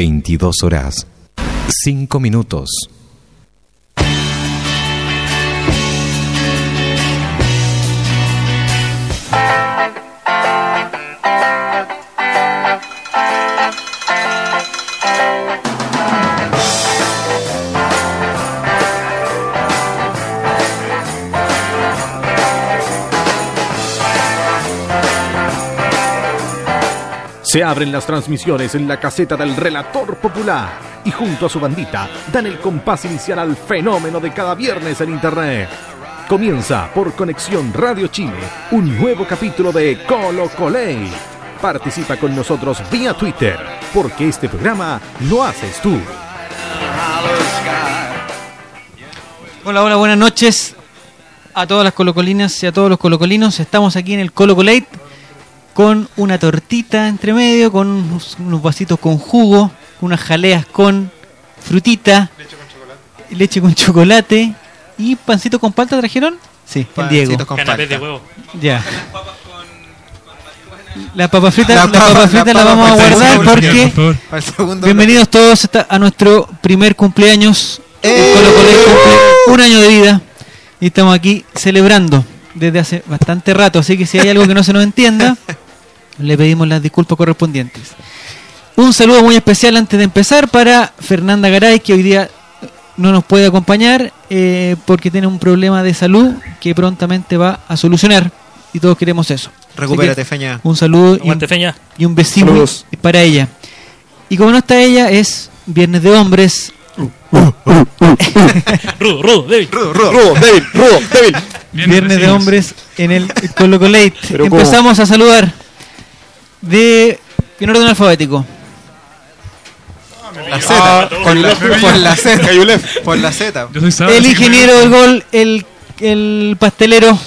22 horas 5 minutos. Se abren las transmisiones en la caseta del relator popular y junto a su bandita dan el compás inicial al fenómeno de cada viernes en Internet. Comienza por Conexión Radio Chile un nuevo capítulo de Colo Coley. Participa con nosotros vía Twitter porque este programa lo haces tú. Hola, hola, buenas noches a todas las colocolinas y a todos los colocolinos. Estamos aquí en el Colo Colate con una tortita entre medio, con unos, unos vasitos con jugo, unas jaleas con frutita, leche con chocolate, y pancito con palta trajeron. Sí, el Diego. Con Canapés de palta. huevo. Ya. La papa frita La la, papa- papa frita la la, papa vamos a guardar sí, porque segundo bienvenidos todos a nuestro primer cumpleaños. ¡Eh! El Colo Colo cumple un año de vida y estamos aquí celebrando desde hace bastante rato, así que si hay algo que no se nos entienda, le pedimos las disculpas correspondientes. Un saludo muy especial antes de empezar para Fernanda Garay, que hoy día no nos puede acompañar eh, porque tiene un problema de salud que prontamente va a solucionar y todos queremos eso. Recupérate, que Feña. Un saludo y un, feña. y un besito Saludos. para ella. Y como no está ella, es Viernes de Hombres. Rudo, rudo, débil. Rudo, rudo. Rudo, débil, rudo, débil. Viernes de Hombres en el Colo Colate. Empezamos a saludar de en orden alfabético. La Z. Por la, por la Z. Cayulef. Por la Z. El ingeniero del gol, el, el pastelero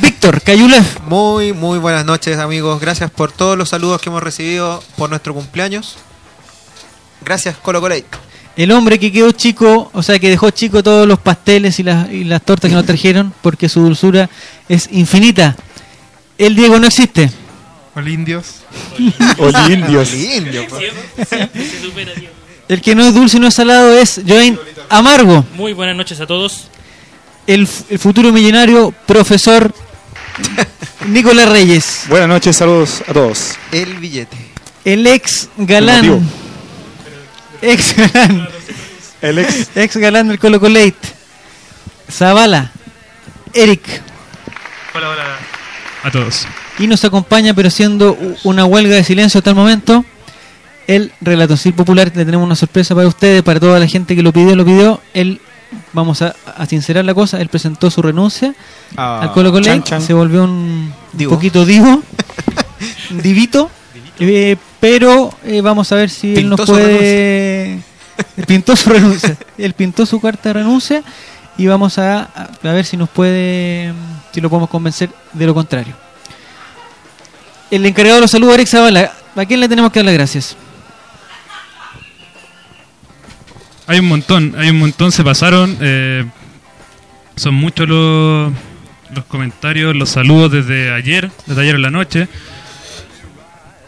Víctor Cayulef. Muy, muy buenas noches, amigos. Gracias por todos los saludos que hemos recibido por nuestro cumpleaños. Gracias, Colo Colate. El hombre que quedó chico, o sea, que dejó chico todos los pasteles y las, y las tortas que nos trajeron porque su dulzura es infinita. El Diego no existe. Hola, indios. Oye, indios. Indio, po. Siempre, siempre se supera, tío. El que no es dulce y no es salado es Joain Amargo. Muy buenas noches a todos. el, el futuro millonario profesor Nicolás Reyes, Buenas noches, saludos a todos. El billete. el ex galán, Motivo. ex galán, El ex. ex galán del Colo Colate, Zavala, Eric, Hola, hola. A todos. Y nos acompaña, pero siendo una huelga de silencio hasta el momento, el relatoncil popular. Le tenemos una sorpresa para ustedes, para toda la gente que lo pidió, lo pidió. Él, vamos a, a sincerar la cosa, él presentó su renuncia al Colo Chan, chan. se volvió un, poquito divo, divito, eh, pero eh, vamos a ver si él nos puede... Él pintó su renuncia, él pintó su carta de renuncia y vamos a ver si nos puede, si lo podemos convencer de lo contrario. El encargado de los saludos, Eric Zavala, ¿a quién le tenemos que dar las gracias? Hay un montón, hay un montón, se pasaron. eh, son muchos los, los comentarios, los saludos desde ayer, desde ayer en la noche.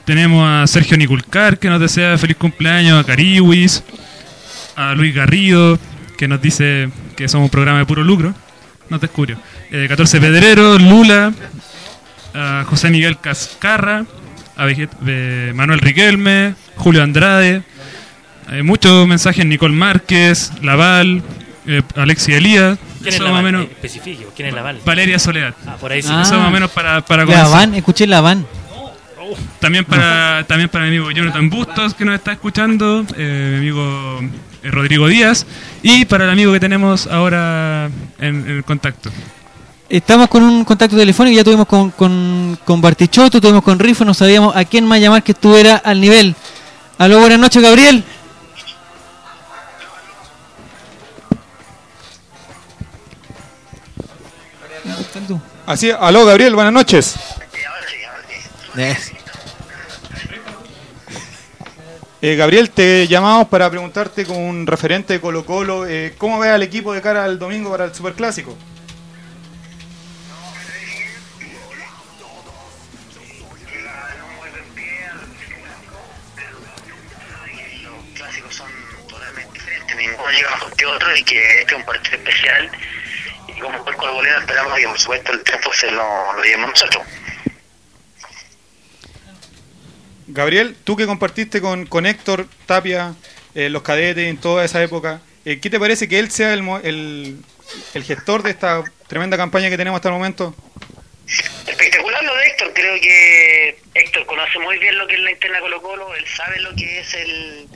Tenemos a Sergio Niculcar que nos desea feliz cumpleaños, a Cariwis, a Luis Garrido que nos dice que somos un programa de puro lucro. No te escucho. Eh, 14 Pedreros, Lula, a José Miguel Cascarra, a eh, Manuel Riquelme, Julio Andrade, hay muchos mensajes, Nicole Márquez, Laval, eh, Alexia Elías, ¿Quién es eso la más o Val? menos, Especifique, ¿quién es la Val? Valeria Soledad. Ah, por ahí sí. Ah. Eso más o menos para, para comenzar. escuché la van. También para, también para mi amigo Jonathan Bustos que nos está escuchando, eh, mi amigo eh, Rodrigo Díaz y para el amigo que tenemos ahora en, contacto. Estamos con un contacto telefónico, ya tuvimos con, con, con Bartichotto, tuvimos con Rifo, no sabíamos a quién más llamar que estuviera al nivel. Aló, buenas noches, Gabriel. Así, aló Gabriel, buenas noches. Eh, Eh, Gabriel, te llamamos para preguntarte con un referente de Colo Colo, eh, ¿cómo ves al equipo de cara al domingo para el Superclásico? clásicos ninguno llega mejor que otro y que este es un partido especial y como fue con el bolero esperamos que por supuesto el triunfo se lo, lo llevemos nosotros. Gabriel, tú que compartiste con, con Héctor Tapia, eh, los cadetes en toda esa época, eh, ¿qué te parece que él sea el, el, el gestor de esta tremenda campaña que tenemos hasta el momento? Espectacular lo de Héctor, creo que Héctor conoce muy bien lo que es la interna Colo Colo, él sabe lo que es el,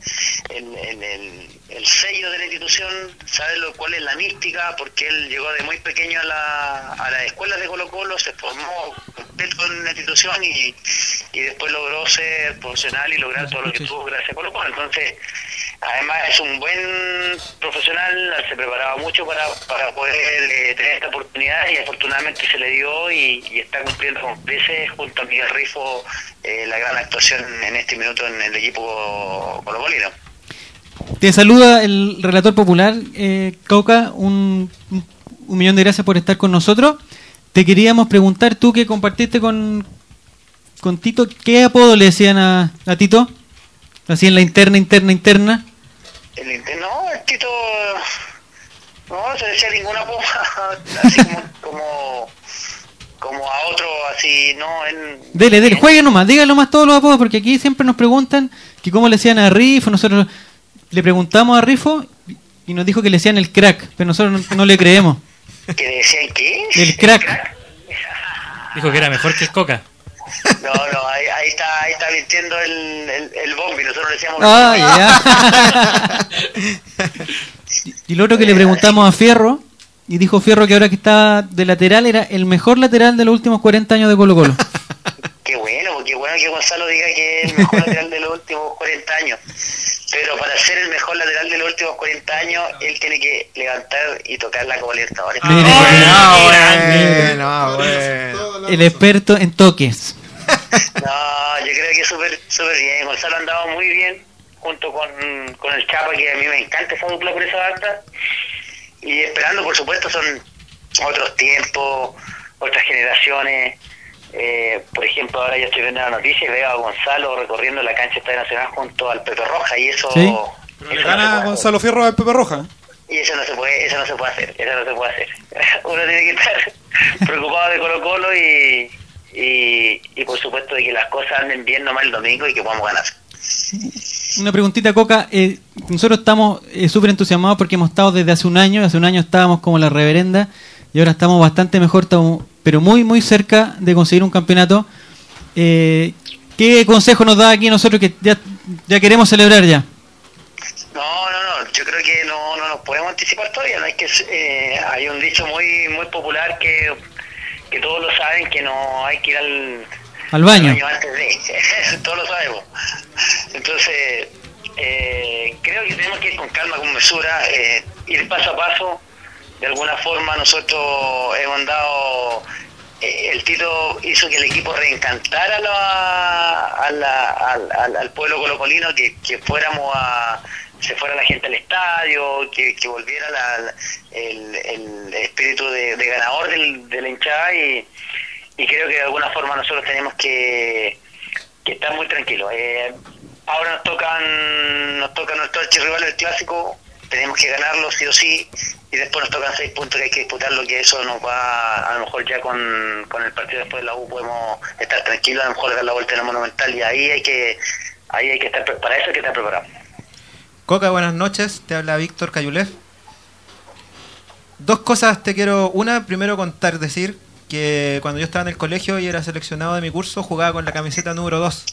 el, el, el- el sello de la institución, sabe lo cuál es la mística, porque él llegó de muy pequeño a la, a las escuelas de Colo Colo, se formó completo en la institución y, y después logró ser profesional y lograr todo lo que tuvo gracias a Colo Colo, entonces además es un buen profesional, se preparaba mucho para, para poder eh, tener esta oportunidad y afortunadamente se le dio y, y está cumpliendo con creces junto a Miguel Rifo eh, la gran actuación en este minuto en el equipo colocolino. Te saluda el relator popular, eh, Cauca. Un, un- millón de gracias por estar con nosotros. Te queríamos preguntar, tú que compartiste con, con Tito, ¿qué apodo le decían a, a Tito? Así en la interna, interna, interna. El Inter- no, el Tito no no se decía ninguna así como, como como a otro así no él Dele, dele, juegue nomás, dígalo más todos los apodos, porque aquí siempre nos preguntan que cómo le decían a Rifo. Nosotros le preguntamos a Rifo y nos dijo que le decían el crack, pero nosotros no, no le creemos. que decían que El crack. Dijo que era mejor que el Coca. no no ahí, ahí está ahí está mintiendo el, el, el bombi nosotros le decíamos Ah, ya. y, y lo otro que le preguntamos a Fierro, y dijo Fierro que ahora que está de lateral era el mejor lateral de los últimos 40 años de Colo Colo. Qué bueno, porque bueno que Gonzalo diga que es el mejor lateral de los últimos 40 años. Pero para ser el mejor lateral de los últimos 40 años, él tiene que levantar y tocar la Copa Libertadores. Mire, Ah, grande. bueno, ah, bueno. el experto en toques. No, yo creo que súper súper bien. Gonzalo ha andado muy bien junto con, con el Chapa, que a mí me encanta esa dupla por esa banda. Y esperando, por supuesto, son otros tiempos, otras generaciones. Eh, por ejemplo, ahora yo estoy viendo la noticia y veo a Gonzalo recorriendo la cancha Estadio Nacional junto al Pepe Roja y eso... Sí. eso Pero no le se gana puede Gonzalo Fierro al Pepe Roja. y eso no se puede, eso no se puede hacer, eso no se puede hacer. Uno tiene que estar preocupado de Colo Colo y, y, y por supuesto de que las cosas anden bien nomás el domingo y que podamos ganar. Una preguntita, Coca. eh, nosotros estamos eh, súper entusiasmados porque hemos estado desde hace un año. Hace un año estábamos como la reverenda y ahora estamos bastante mejor, estamos, pero muy, muy cerca de conseguir un campeonato. Eh, ¿Qué consejo nos da aquí nosotros que ya, ya queremos celebrar ya? No, no, no, yo creo que no, no nos podemos anticipar todavía, no hay que eh, hay un dicho muy muy popular que, que todos lo saben que no hay que ir al, Al baño. antes de, todos lo sabemos. Entonces, eh, creo que tenemos que ir con calma, con mesura, eh, ir paso a paso. De alguna forma nosotros hemos dado, eh, el Tito hizo que el equipo reencantara a la- al, pueblo colocolino, que, que fuéramos a, se fuera la gente al estadio, que, que volviera el, el espíritu de, de ganador del, de la hinchada y, y creo que de alguna forma nosotros tenemos que, que estar muy tranquilos. Eh, ahora nos tocan nos toca nuestro archirrival el clásico, tenemos que ganarlo sí o sí y después nos tocan seis puntos que hay que disputarlo que eso nos va a lo mejor ya con, con el partido después de la U podemos estar tranquilos, a lo mejor dar la vuelta en el Monumental y ahí hay que ahí hay que estar para eso hay que estar preparado. Coca, buenas noches. Te habla Víctor Cayulev. Dos cosas te quiero. Una, primero contar, decir que cuando yo estaba en el colegio y era seleccionado de mi curso, jugaba con la camiseta número 2.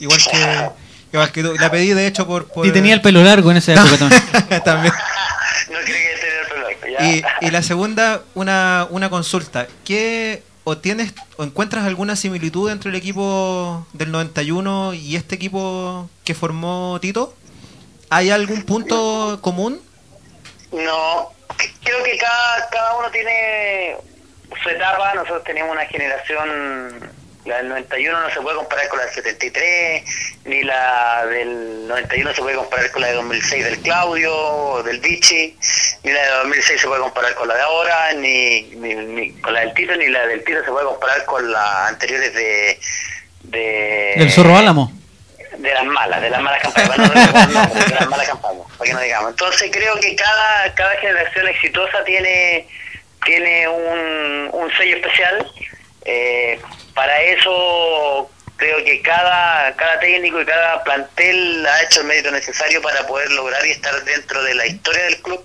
Igual que, que tú. La pedí, de hecho, por. por- Y tenía el pelo largo en esa época también. También. no creo que tener el pelo largo, ya. Y, y la segunda, una, una consulta. ¿Qué o tienes o encuentras alguna similitud entre el equipo del 91 y este equipo que formó Tito? ¿Hay algún punto común? No, creo que cada, cada uno tiene su etapa. Nosotros teníamos una generación, la del 91 no se puede comparar con la del 73, ni la del 91 se puede comparar con la de 2006 del Claudio, o del Vichy, ni la de 2006 se puede comparar con la de ahora, ni, ni, ni con la del Tito, ni la del Tito se puede comparar con las anteriores de... de Del Zorro Álamo. de las malas, de las malas campañas, no de las malas campañas, para que no digamos. Entonces creo que cada, cada generación exitosa tiene, tiene un, un sello especial. Eh, para eso creo que cada, cada técnico y cada plantel ha hecho el mérito necesario para poder lograr y estar dentro de la historia del club.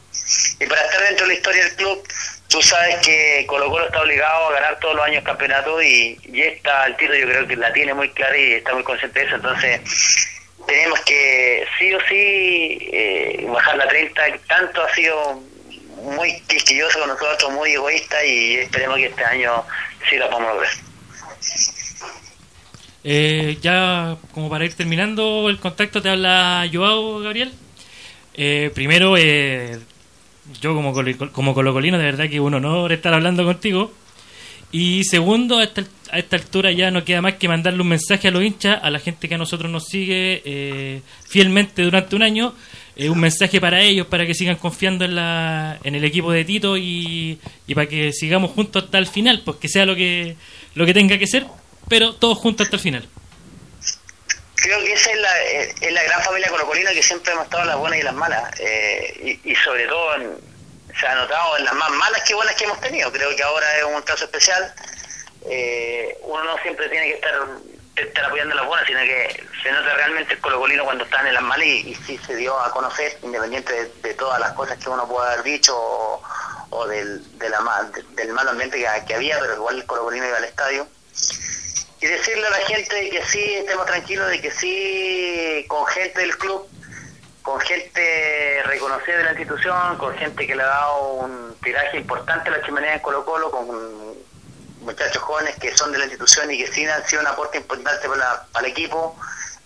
Y para estar dentro de la historia del club, tú sabes que Colo Colo está obligado a ganar todos los años campeonato y, y esta al tiro yo creo que la tiene muy clara y está muy consciente de eso. Entonces tenemos que sí o sí eh, bajar la 30. Tanto ha sido muy quisquilloso con nosotros, muy egoísta y esperemos que este año sí la podamos lograr. Eh, ya como para ir terminando el contacto te habla Joao Gabriel. Eh, primero, eh, yo como, como colocolino de verdad que un honor estar hablando contigo. Y segundo, a esta, a esta altura ya no queda más que mandarle un mensaje a los hinchas, a la gente que a nosotros nos sigue eh, fielmente durante un año, eh, un mensaje para ellos, para que sigan confiando en, la, en el equipo de Tito y, y para que sigamos juntos hasta el final, pues que sea lo que, lo que tenga que ser, pero todos juntos hasta el final. Creo que esa es la, es la gran familia colocolina que siempre hemos estado las buenas y las malas. eh, y, y sobre todo en- se ha notado en las más malas que buenas que hemos tenido. Creo que ahora es un caso especial. Eh, uno no siempre tiene que estar, estar apoyando las buenas, sino que se nota realmente el colocolino cuando están en las malas y, sí se dio a conocer, independiente de, de todas las cosas que uno pueda haber dicho o, del, de del mal ambiente que, que había, pero igual el colocolino iba al estadio. Y decirle a la gente de que sí estemos tranquilos, de que sí con gente del club, con gente reconocida de la institución, con gente que le ha dado un tiraje importante a la chimenea en Colo Colo, con muchachos jóvenes que son de la institución y que sí han sido un aporte importante para, la- el equipo,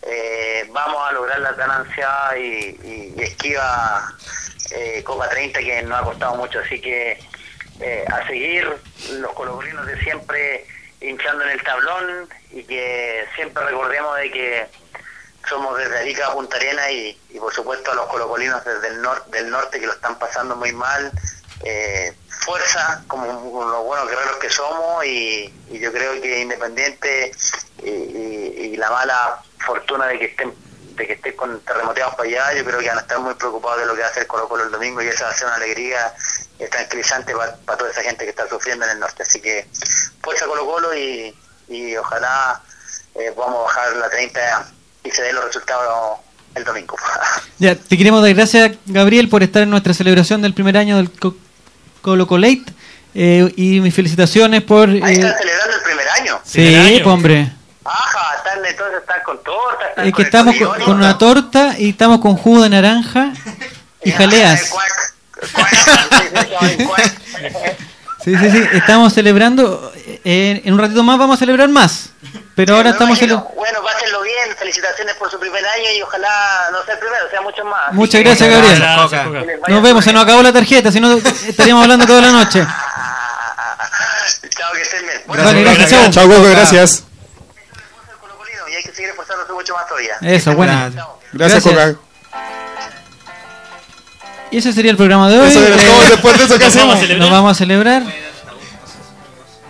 eh, vamos a lograr la ganancia y, esquiva eh, Copa 30 que nos ha costado mucho, así que eh, a seguir los colocolinos de siempre hinchando en el tablón y que siempre recordemos de que somos desde Arica a Punta Arena y, por supuesto a los colocolinos desde el norte que lo están pasando muy mal eh, fuerza como, los buenos guerreros que somos y, yo creo que independiente y, la mala fortuna de que estén de que estén con terremoteados para allá yo creo que van a estar muy preocupados de lo que va a hacer Colo Colo el domingo y esa va a ser una alegría tranquilizante para toda esa gente que está sufriendo en el norte. Así que fuerza Colo Colo y, y ojalá eh, podamos bajar la 30 y se den los resultados el domingo. Ya, te queremos dar gracias, Gabriel, por estar en nuestra celebración del primer año del Colo Colate. Eh, y mis felicitaciones por. ahí eh, están celebrando el primer año sí, pues, hombre. Ajá, están entonces están con torta, están Es con que estamos con, una torta y estamos con jugo de naranja y Eh, jaleas. Sí, sí, sí. Estamos celebrando. eh, en un ratito más vamos a celebrar más. Pero ahora estamos. imagino. Bueno, bien, felicitaciones por su primer año y ojalá no sea el primero, sea muchos más. Muchas que- gracias, Gabriel. Gracias, vaya Nos vemos, se nos acabó la tarjeta, si no estaríamos hablando toda la noche. Chao, que estén bien. Bueno, gracias, gracias. chao. Chao, Coco, gracias. Y hay que seguir esforzándose mucho más todavía. Eso, bueno. Chao. Gracias, Gracias. Coca. Y ese sería el programa de hoy. Eso era Eh, todo. Después de eso, ¿qué Nos vamos a hacemos? celebrar. Nos vamos a celebrar.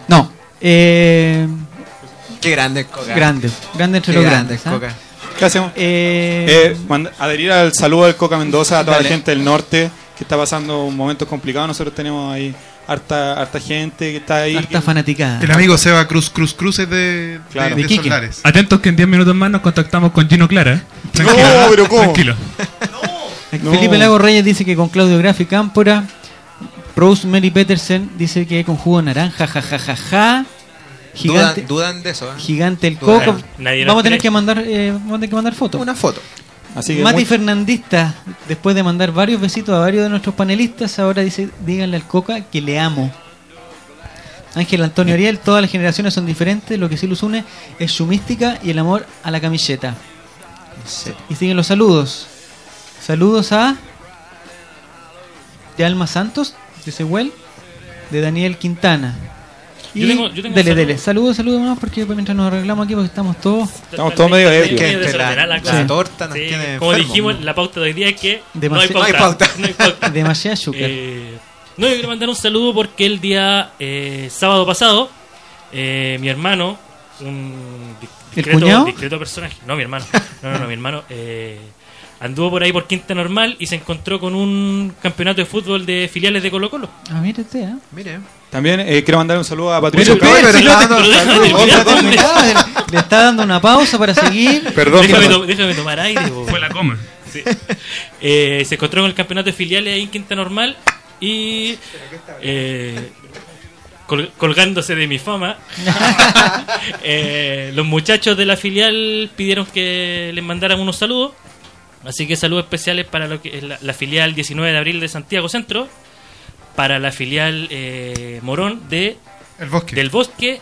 No. Eh, Qué grande Coca. grande. Grande entre Qué los grande grandes. es ¿ah? ¿Qué Coca. hacemos? Eh, Eh, adherir al saludo del Coca Mendoza a toda Dale. la gente del norte que está pasando momentos complicados. Nosotros tenemos ahí harta, harta gente que está ahí. harta fanaticada. El amigo Seba Cruz Cruz Cruz es de, Claro. de, De de Quique. Solares. Atentos que en 10 minutos más nos contactamos con Gino Clara. No, pero ¿cómo? Tranquilo. No. Felipe Lago Reyes dice que con Claudio Graf y Cámpora. Rose Mary Petersen dice que con jugo de naranja, jajajaja. Gigante, Dudan, dudan de eso. ¿eh? gigante el Dudan. coco. Nadie Vamos a tener cree. que mandar, eh, vamos a tener que mandar fotos. Una foto. Así que Mati muy- Fernandista, después de mandar varios besitos a varios de nuestros panelistas, ahora dice, díganle al Coca que le amo. Ángel Antonio Ariel, todas las generaciones son diferentes, lo que sí los une es su mística y el amor a la camiseta. Y siguen los saludos. Saludos a de Alma Santos, dice Well, de Daniel Quintana. Y Yo tengo- yo tengo dele, saludo. dele. Saludos, saludos más porque mientras nos arreglamos aquí porque estamos todos Estamos todos medio ebrios. Que la- la la cosa. torta nos Sí, tiene Como dijimos, la pauta de hoy día es que Demasi- no hay pauta. No hay pauta. demasiado azúcar. Eh, no, yo quiero mandar un saludo porque el día eh, sábado pasado, eh, mi hermano, un di- discreto, cuñado? discreto personaje. No, mi hermano. No, no, no, mi hermano. eh, anduvo por ahí por Quinta Normal y se encontró con un campeonato de fútbol de filiales de Colo Colo. Ah, mire usted, ¿eh? Mire. También eh, quiero mandar un saludo a Patricio. Ah, Le está dando una pausa para seguir. Perdón, déjame, to- déjame tomar aire. po. Fue la coma. Sí. Eh, se encontró con el campeonato de filiales ahí en Quinta Normal y eh, col- colgándose de mi fama, eh, los muchachos de la filial pidieron que les mandaran unos saludos. Así que saludos especiales para lo que es la, la filial 19 de abril de Santiago Centro, para la filial eh, Morón de El bosque. del Bosque.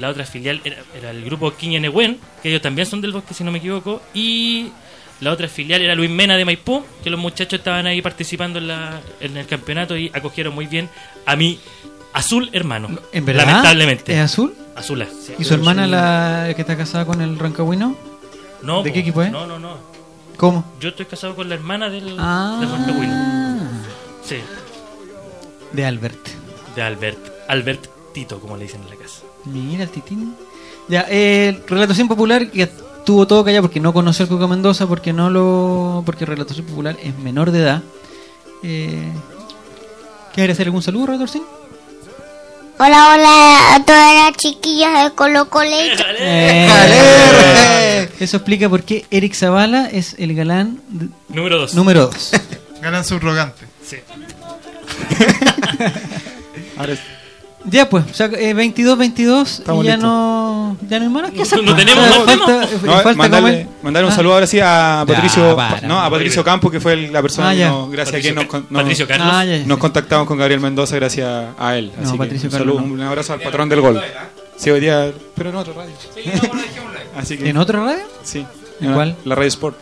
La otra filial era, era el grupo Quiñenehuen, que ellos también son del Bosque, si no me equivoco. Y la otra filial era Luis Mena de Maipú, que los muchachos estaban ahí participando en, la, en el campeonato y acogieron muy bien a mi azul hermano. ¿En verdad? Lamentablemente. ¿Es azul? Azula. sí. ¿Y su hermana, la que está casada con el Rancagüino? No, ¿De po, qué equipo es? No, no, no. ¿Cómo? Yo estoy casado con la hermana del, Ah. del Rancagüino. Sí, De Albert. de Albert. Albert Tito, como le dicen en la casa. Mira el titín. Ya, eh, Relatación Popular, que estuvo todo callado porque no conoció al Coca Mendoza, porque no lo. porque Relatación Popular es menor de edad. Eh, ¿Quieres hacer algún saludo, Relatorcín? Hola, hola a todas las chiquillas de Colo Colecho. Eh, Eso explica por qué Eric Zavala es el galán de- Número 2. número 2. Ganan subrogante. Sí. Ya pues, o sea, eh, 22-22 Estamos y ya listos. no, ya no hay más que hacer. No tenemos Ah, más falta- No, falta mandarle, un Ah. saludo ahora sí a Patricio, para, no, a Patricio Campos, que fue el- la persona Ah, que ya. nos- gracias Patricio a quien nos, nos- Patricio Carlos. Ah, ya, ya. nos contactamos con Gabriel Mendoza gracias a él. No, Así que Patricio un Carlos saludo, no. un abrazo al patrón del gol. Sí, hoy día, pero en otra radio. Así que, ¿En otra radio? sí. ¿En cuál? La radio Sport.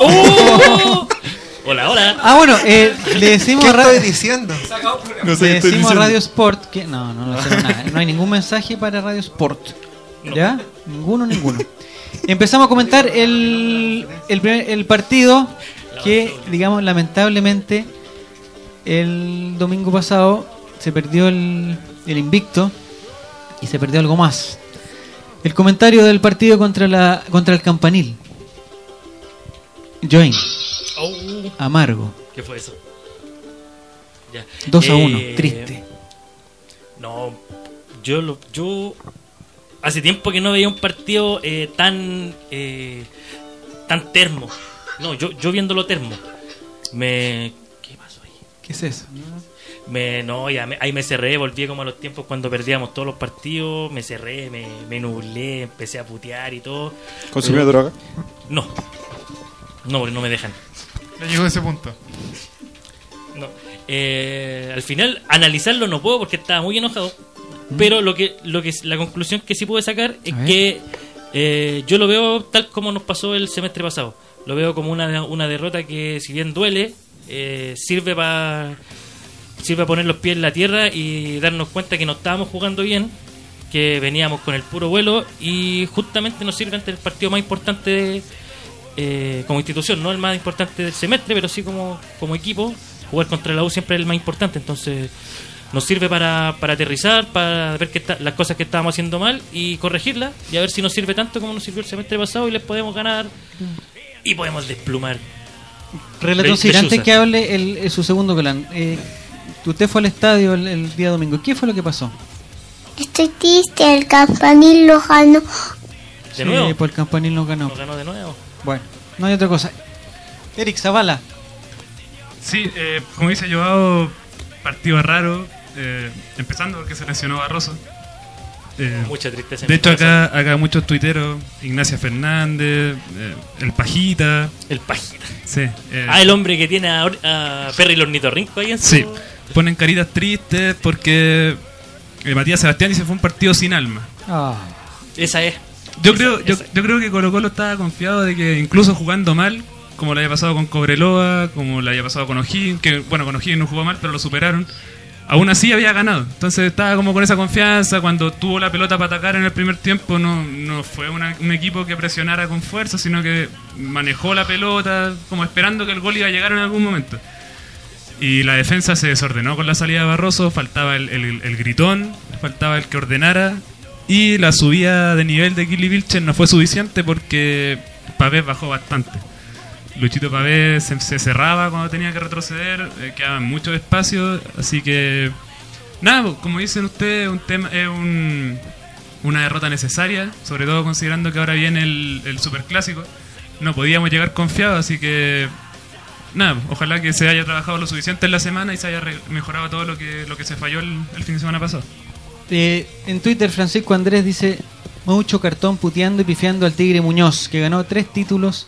¡Oh! Hola, hola. Ah, bueno, eh, le decimos ¿Qué a, ra- estoy diciendo? No le decimos a Radio Sport que no, no, no, nada. no hay ningún mensaje para Radio Sport. ¿Ya? Ninguno, ninguno. Empezamos a comentar el, el, primer- el partido que, digamos, lamentablemente, el domingo pasado se perdió el, el invicto y se perdió algo más. El comentario del partido contra, la, contra el campanil. Join, Oh, amargo. ¿Qué fue eso? Ya. 2 a 1, Eh, triste. No, yo lo, yo hace tiempo que no veía un partido eh, tan eh, tan termo. No, yo yo viéndolo termo. Me ¿Qué pasó ahí? ¿Qué es eso? Me no, ya me- ahí me cerré, volví como a los tiempos cuando perdíamos todos los partidos, me cerré, me, me nublé, empecé a putear y todo. ¿Consumió droga? No. No, porque no me dejan. Ya llegó ese punto. No. Eh, al final, analizarlo no puedo porque estaba muy enojado. Pero lo que, lo que la conclusión que sí pude sacar es A que eh, yo lo veo tal como nos pasó el semestre pasado. Lo veo como una, una derrota que, si bien duele, eh, sirve para sirve a poner los pies en la tierra y darnos cuenta que no estábamos jugando bien, que veníamos con el puro vuelo y justamente nos sirve ante el partido más importante de- eh, como institución, no el más importante del semestre, pero sí como, como equipo. Jugar contra la U siempre es el más importante, entonces nos sirve para, para aterrizar, para ver que las cosas que estábamos haciendo mal y corregirlas y a ver si nos sirve tanto como nos sirvió el semestre pasado y les podemos ganar y podemos desplumar. Relato antes que hable el, el- su segundo plan. Eh, usted fue al estadio el, el día domingo. ¿Qué fue lo que pasó? Estoy triste, el campanil lo ganó. De nuevo. por el campanil no ganó. Nos ganó de nuevo. Bueno, no hay otra cosa. Eric Zavala. Sí, eh, como dice Joao, partido raro. eh, empezando porque se lesionó Barroso. Eh, Mucha tristeza. de hecho, acá, acá muchos tuiteros, Ignacia Fernández, eh, el Pajita. El Pajita. Sí. eh, Ah, el hombre que tiene a, a Perry el ornitorrinco ahí en su... Sí, ponen caritas tristes porque eh, Matías Sebastián dice fue un partido sin alma. Esa es. Yo Esa- creo, yo, esa- yo creo que Colo Colo estaba confiado de que incluso jugando mal, como le había pasado con Cobreloa, como le había pasado con O'Higgins, que bueno, con O'Higgins no jugó mal, pero lo superaron. Aún así había ganado. Entonces estaba como con esa confianza. Cuando tuvo la pelota para atacar en el primer tiempo, no, no fue una- un equipo que presionara con fuerza, sino que manejó la pelota como esperando que el gol iba a llegar en algún momento. Y la defensa se desordenó con la salida de Barroso, faltaba el, el- el gritón, faltaba el que ordenara. Y la subida de nivel de Kili Vilches no fue suficiente porque Pavés bajó bastante. Luchito Pavés se, se cerraba cuando tenía que retroceder, eh, quedaban muchos espacios, así que nada, pues, como dicen ustedes, un tema es un, una derrota necesaria, sobre todo considerando que ahora viene el, el superclásico. No podíamos llegar confiados, así que nada, ojalá que se haya trabajado lo suficiente en la semana y se haya mejorado todo lo que, lo que se falló el, el fin de semana pasado. Eh, en Twitter, Francisco Andrés dice: Mucho cartón puteando y pifiando al Tigre Muñoz, que ganó tres títulos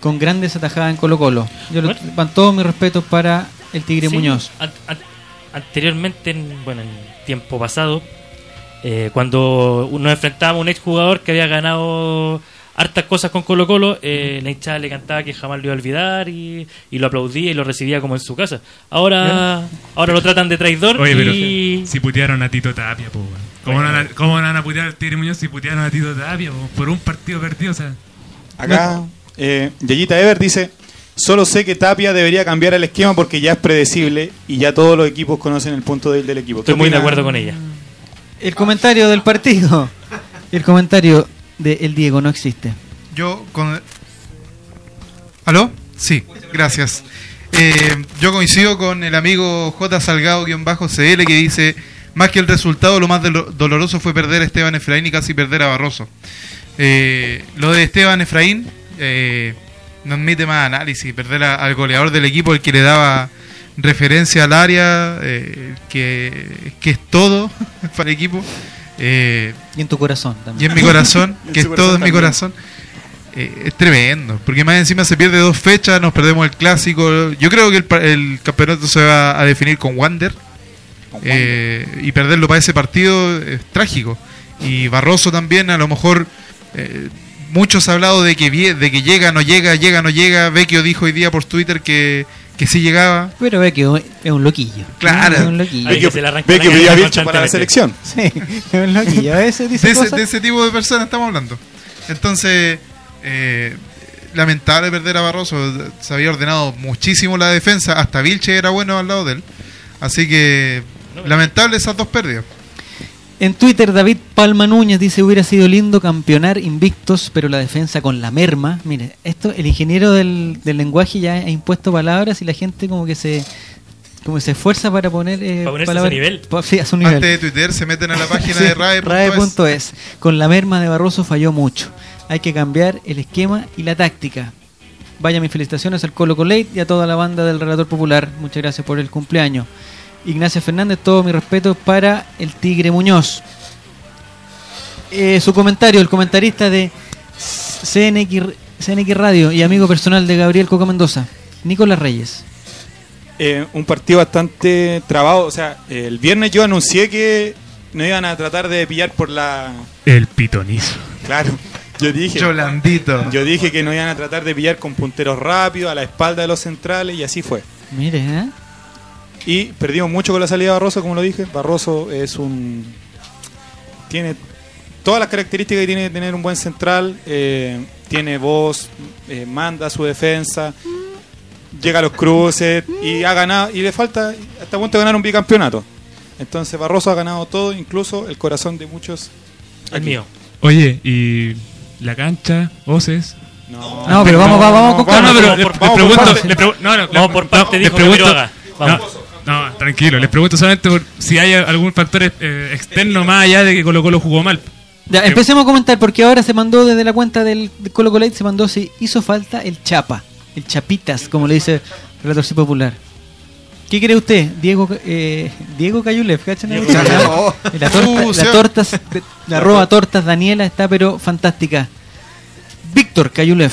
con grandes atajadas en Colo-Colo. Yo lo, van todos mis respetos para el Tigre Sí, Muñoz. an- an- anteriormente, en, bueno, en tiempo pasado, eh, cuando nos enfrentábamos a un exjugador que había ganado hartas cosas con Colo Colo, eh, la hinchada le cantaba que jamás lo iba a olvidar y, y lo aplaudía y lo recibía como en su casa. Ahora, ahora lo tratan de traidor Oye, pero y... si putearon a Tito Tapia, po. ¿Cómo, no van a- ¿Cómo no van a putear al Tigre Muñoz si putearon a Tito Tapia po, por un partido perdido? O sea, Acá, eh, Yayita Ever dice: Solo sé que Tapia debería cambiar el esquema porque ya es predecible y ya todos los equipos conocen el punto débil del equipo. ¿Qué Estoy muy de acuerdo con ella. El comentario del partido. El comentario de El Diego no existe. Yo con... ¿Aló? Sí, gracias. Eh, yo coincido con el amigo J. Salgado-CL que dice, más que el resultado, lo más dolo- doloroso fue perder a Esteban Efraín y casi perder a Barroso. Eh, lo de Esteban Efraín eh, no admite más análisis, perder al goleador del equipo, el que le daba referencia al área, eh, que, que es todo para el equipo. Eh, Y en tu corazón y también. en mi corazón, que es todo en mi corazón. Eh, es tremendo, porque más encima se pierde dos fechas, nos perdemos el clásico. Yo creo que el, el campeonato se va a definir con Wander. eh, y perderlo para ese partido es trágico. Y Barroso también, a lo mejor, eh, muchos han hablado de que, de que llega, no llega, llega, no llega. Vecchio dijo hoy día por Twitter que, que sí llegaba. Pero ve que es un loquillo. Claro. Es un loquillo. Ve que- se le arranca ve que pedía Vilche para la selección. Sí, es un loquillo. A veces dice de, ese, cosas. de ese tipo de personas estamos hablando. Entonces, eh, lamentable perder a Barroso. Se había ordenado muchísimo la defensa. Hasta Vilche era bueno al lado de él. Así que, lamentable esas dos pérdidas. En Twitter, David Palma Núñez dice: Hubiera sido lindo campeonar invictos, pero la defensa con la merma. Mire, esto, el ingeniero del, del lenguaje ya ha impuesto palabras y la gente como que se. Como se esfuerza para poner eh, Para ponerse a palabras- su nivel. pa- sí, a su nivel. Antes de Twitter se meten a la página Sí, de RAE.es. RAE.es. Con la merma de Barroso falló mucho. Hay que cambiar el esquema y la táctica. Vaya mis felicitaciones al Colo Colate y a toda la banda del Relator Popular. Muchas gracias por el cumpleaños. Ignacio Fernández, todo mi respeto para el Tigre Muñoz. Eh, su comentario, el comentarista de CNX, CNX Radio y amigo personal de Gabriel Coca Mendoza, Nicolás Reyes. Eh, un partido bastante trabado. O sea, el viernes yo anuncié que no iban a tratar de pillar por la. el pitonizo. Claro, yo dije. Yolandito. Yo dije que no iban a tratar de pillar con punteros rápidos a la espalda de los centrales y así fue. Mire, ¿eh? Y perdimos mucho con la salida de Barroso, como lo dije. Barroso es un. Tiene todas las características que tiene que tener un buen central. eh, tiene voz, eh, manda su defensa, llega a los cruces y ha ganado. Y le falta hasta punto de ganar un bicampeonato. Entonces Barroso ha ganado todo, incluso el corazón de muchos. El mío. Oye, y la cancha, voces. No, No, pero vamos, vamos, vamos con No, pero le, pregunto. no, no, por parte, no, dijo le pregunto- Quiroga. Vamos. No, tranquilo. Les pregunto solamente por si hay algún factor eh, externo más allá de que Colo Colo jugó mal. Ya, Que- empecemos a comentar porque ahora se mandó desde la cuenta del de Colo Colate, se mandó si hizo falta el Chapa, el Chapitas, como le dice el relator sí popular. ¿Qué cree usted? Diego eh, Diego Cayulev, ¿cachan? Diego La, la torta- Uh, la se- tortas, la arroba tortas Daniela está pero fantástica. Víctor Cayulev.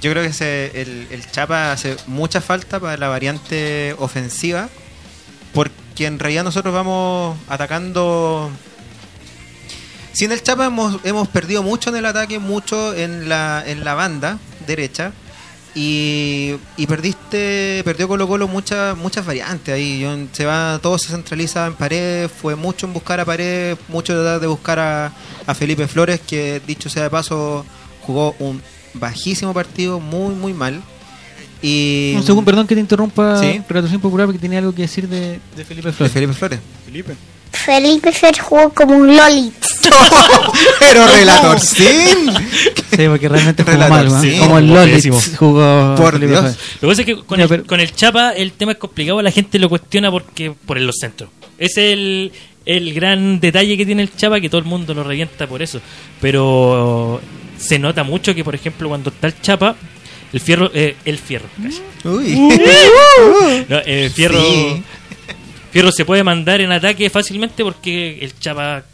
Yo creo que ese- el, el Chapa hace mucha falta para la variante ofensiva, porque en realidad nosotros vamos atacando. Sin el Chapa hemos, hemos perdido mucho en el ataque, mucho en la, en la banda derecha. Y, y perdiste, perdió Colo Colo muchas muchas variantes ahí. Se va, todo se centraliza en pared, fue mucho en buscar a pared, mucho tratar de buscar a, a Felipe Flores, que dicho sea de paso, jugó un bajísimo partido, muy muy mal. Y Un segundo, perdón que te interrumpa, Sí. Sí popular, porque tenía algo que decir de, de Felipe de Flores. Felipe Flores. Felipe. Felipe Fer jugó como un Lolit. Pero relator sin. Sí, porque realmente jugó Relator, mal, ¿no? sí. Como el Lolit jugó. Por Felipe Dios. Fer. Lo que pasa es que con, Ya, el, con el Chapa el tema es complicado, la gente lo cuestiona porque por los centros. Ese es el, el gran detalle que tiene el Chapa, que todo el mundo lo revienta por eso. Pero se nota mucho que, por ejemplo, cuando está el Chapa, el fierro, eh, el fierro, casi. Uy. No, eh, fierro, Sí. fierro se puede mandar en ataque fácilmente porque el Chapa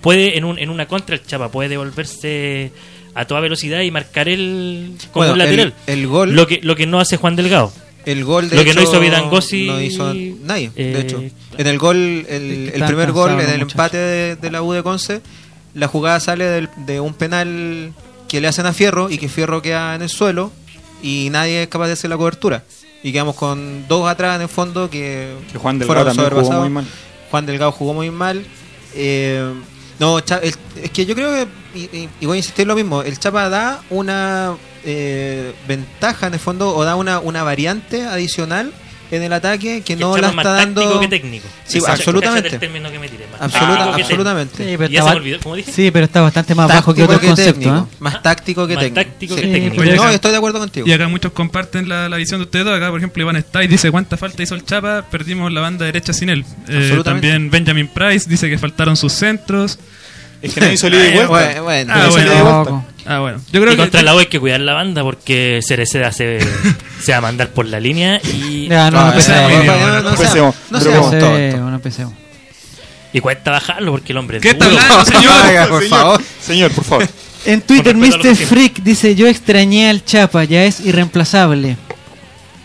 puede, en, un, en una contra, el Chapa puede devolverse a toda velocidad y marcar el como Bueno, un lateral. el- el gol- Lo que, lo que no hace Juan Delgado. El gol de Lo que hecho, no hizo Vidangosi- no hizo nadie, Eh, de hecho. En el gol, el, el primer gol, en el empate de, de la U de Conce, la jugada sale del- de un penal que le hacen a Fierro y que Fierro queda en el suelo y nadie es capaz de hacer la cobertura. Y quedamos con dos atrás en el fondo que, Que Juan Delgado también jugó muy mal. Juan Delgado jugó muy mal. Eh, no, es que yo creo que, y voy a insistir lo mismo, el Chapa da una eh, ventaja en el fondo o da una, una variante adicional en el ataque que el no Chapa la es más está táctico dando... que técnico. Sí, absolutamente. el término que me tiré, más Absoluta- que absolutamente. Sí, pero Y ya se me estaba- olvidó, ¿cómo dije? Sí, pero está bastante más bajo que otro concepto. técnico. ¿eh? Más táctico que Más técnico. táctico Sí. que técnico. No, acá- estoy de acuerdo contigo. Y acá muchos comparten la, la visión de ustedes dos. Acá, por ejemplo, Iván Stay dice cuánta falta hizo el Chapa, perdimos la banda derecha sin él. Eh, también Benjamin Price dice que faltaron sus centros. Es que nadie hizo ida y vuelta. Bueno, bueno. Ah, bueno. ida y vuelta. Loco. Ah, bueno. Yo creo y que contra la U hay que cuidar la banda porque Cereceda se, se va a mandar por la línea y, Ya, no, No, muy No, bien. no, pesemos. y cuesta bajarlo porque el hombre es ¿Qué está hablando, señor? Por Señor, favor. Señor, por favor. En Twitter, Mr. que Freak dice: Yo extrañé al Chapa, ya es irreemplazable.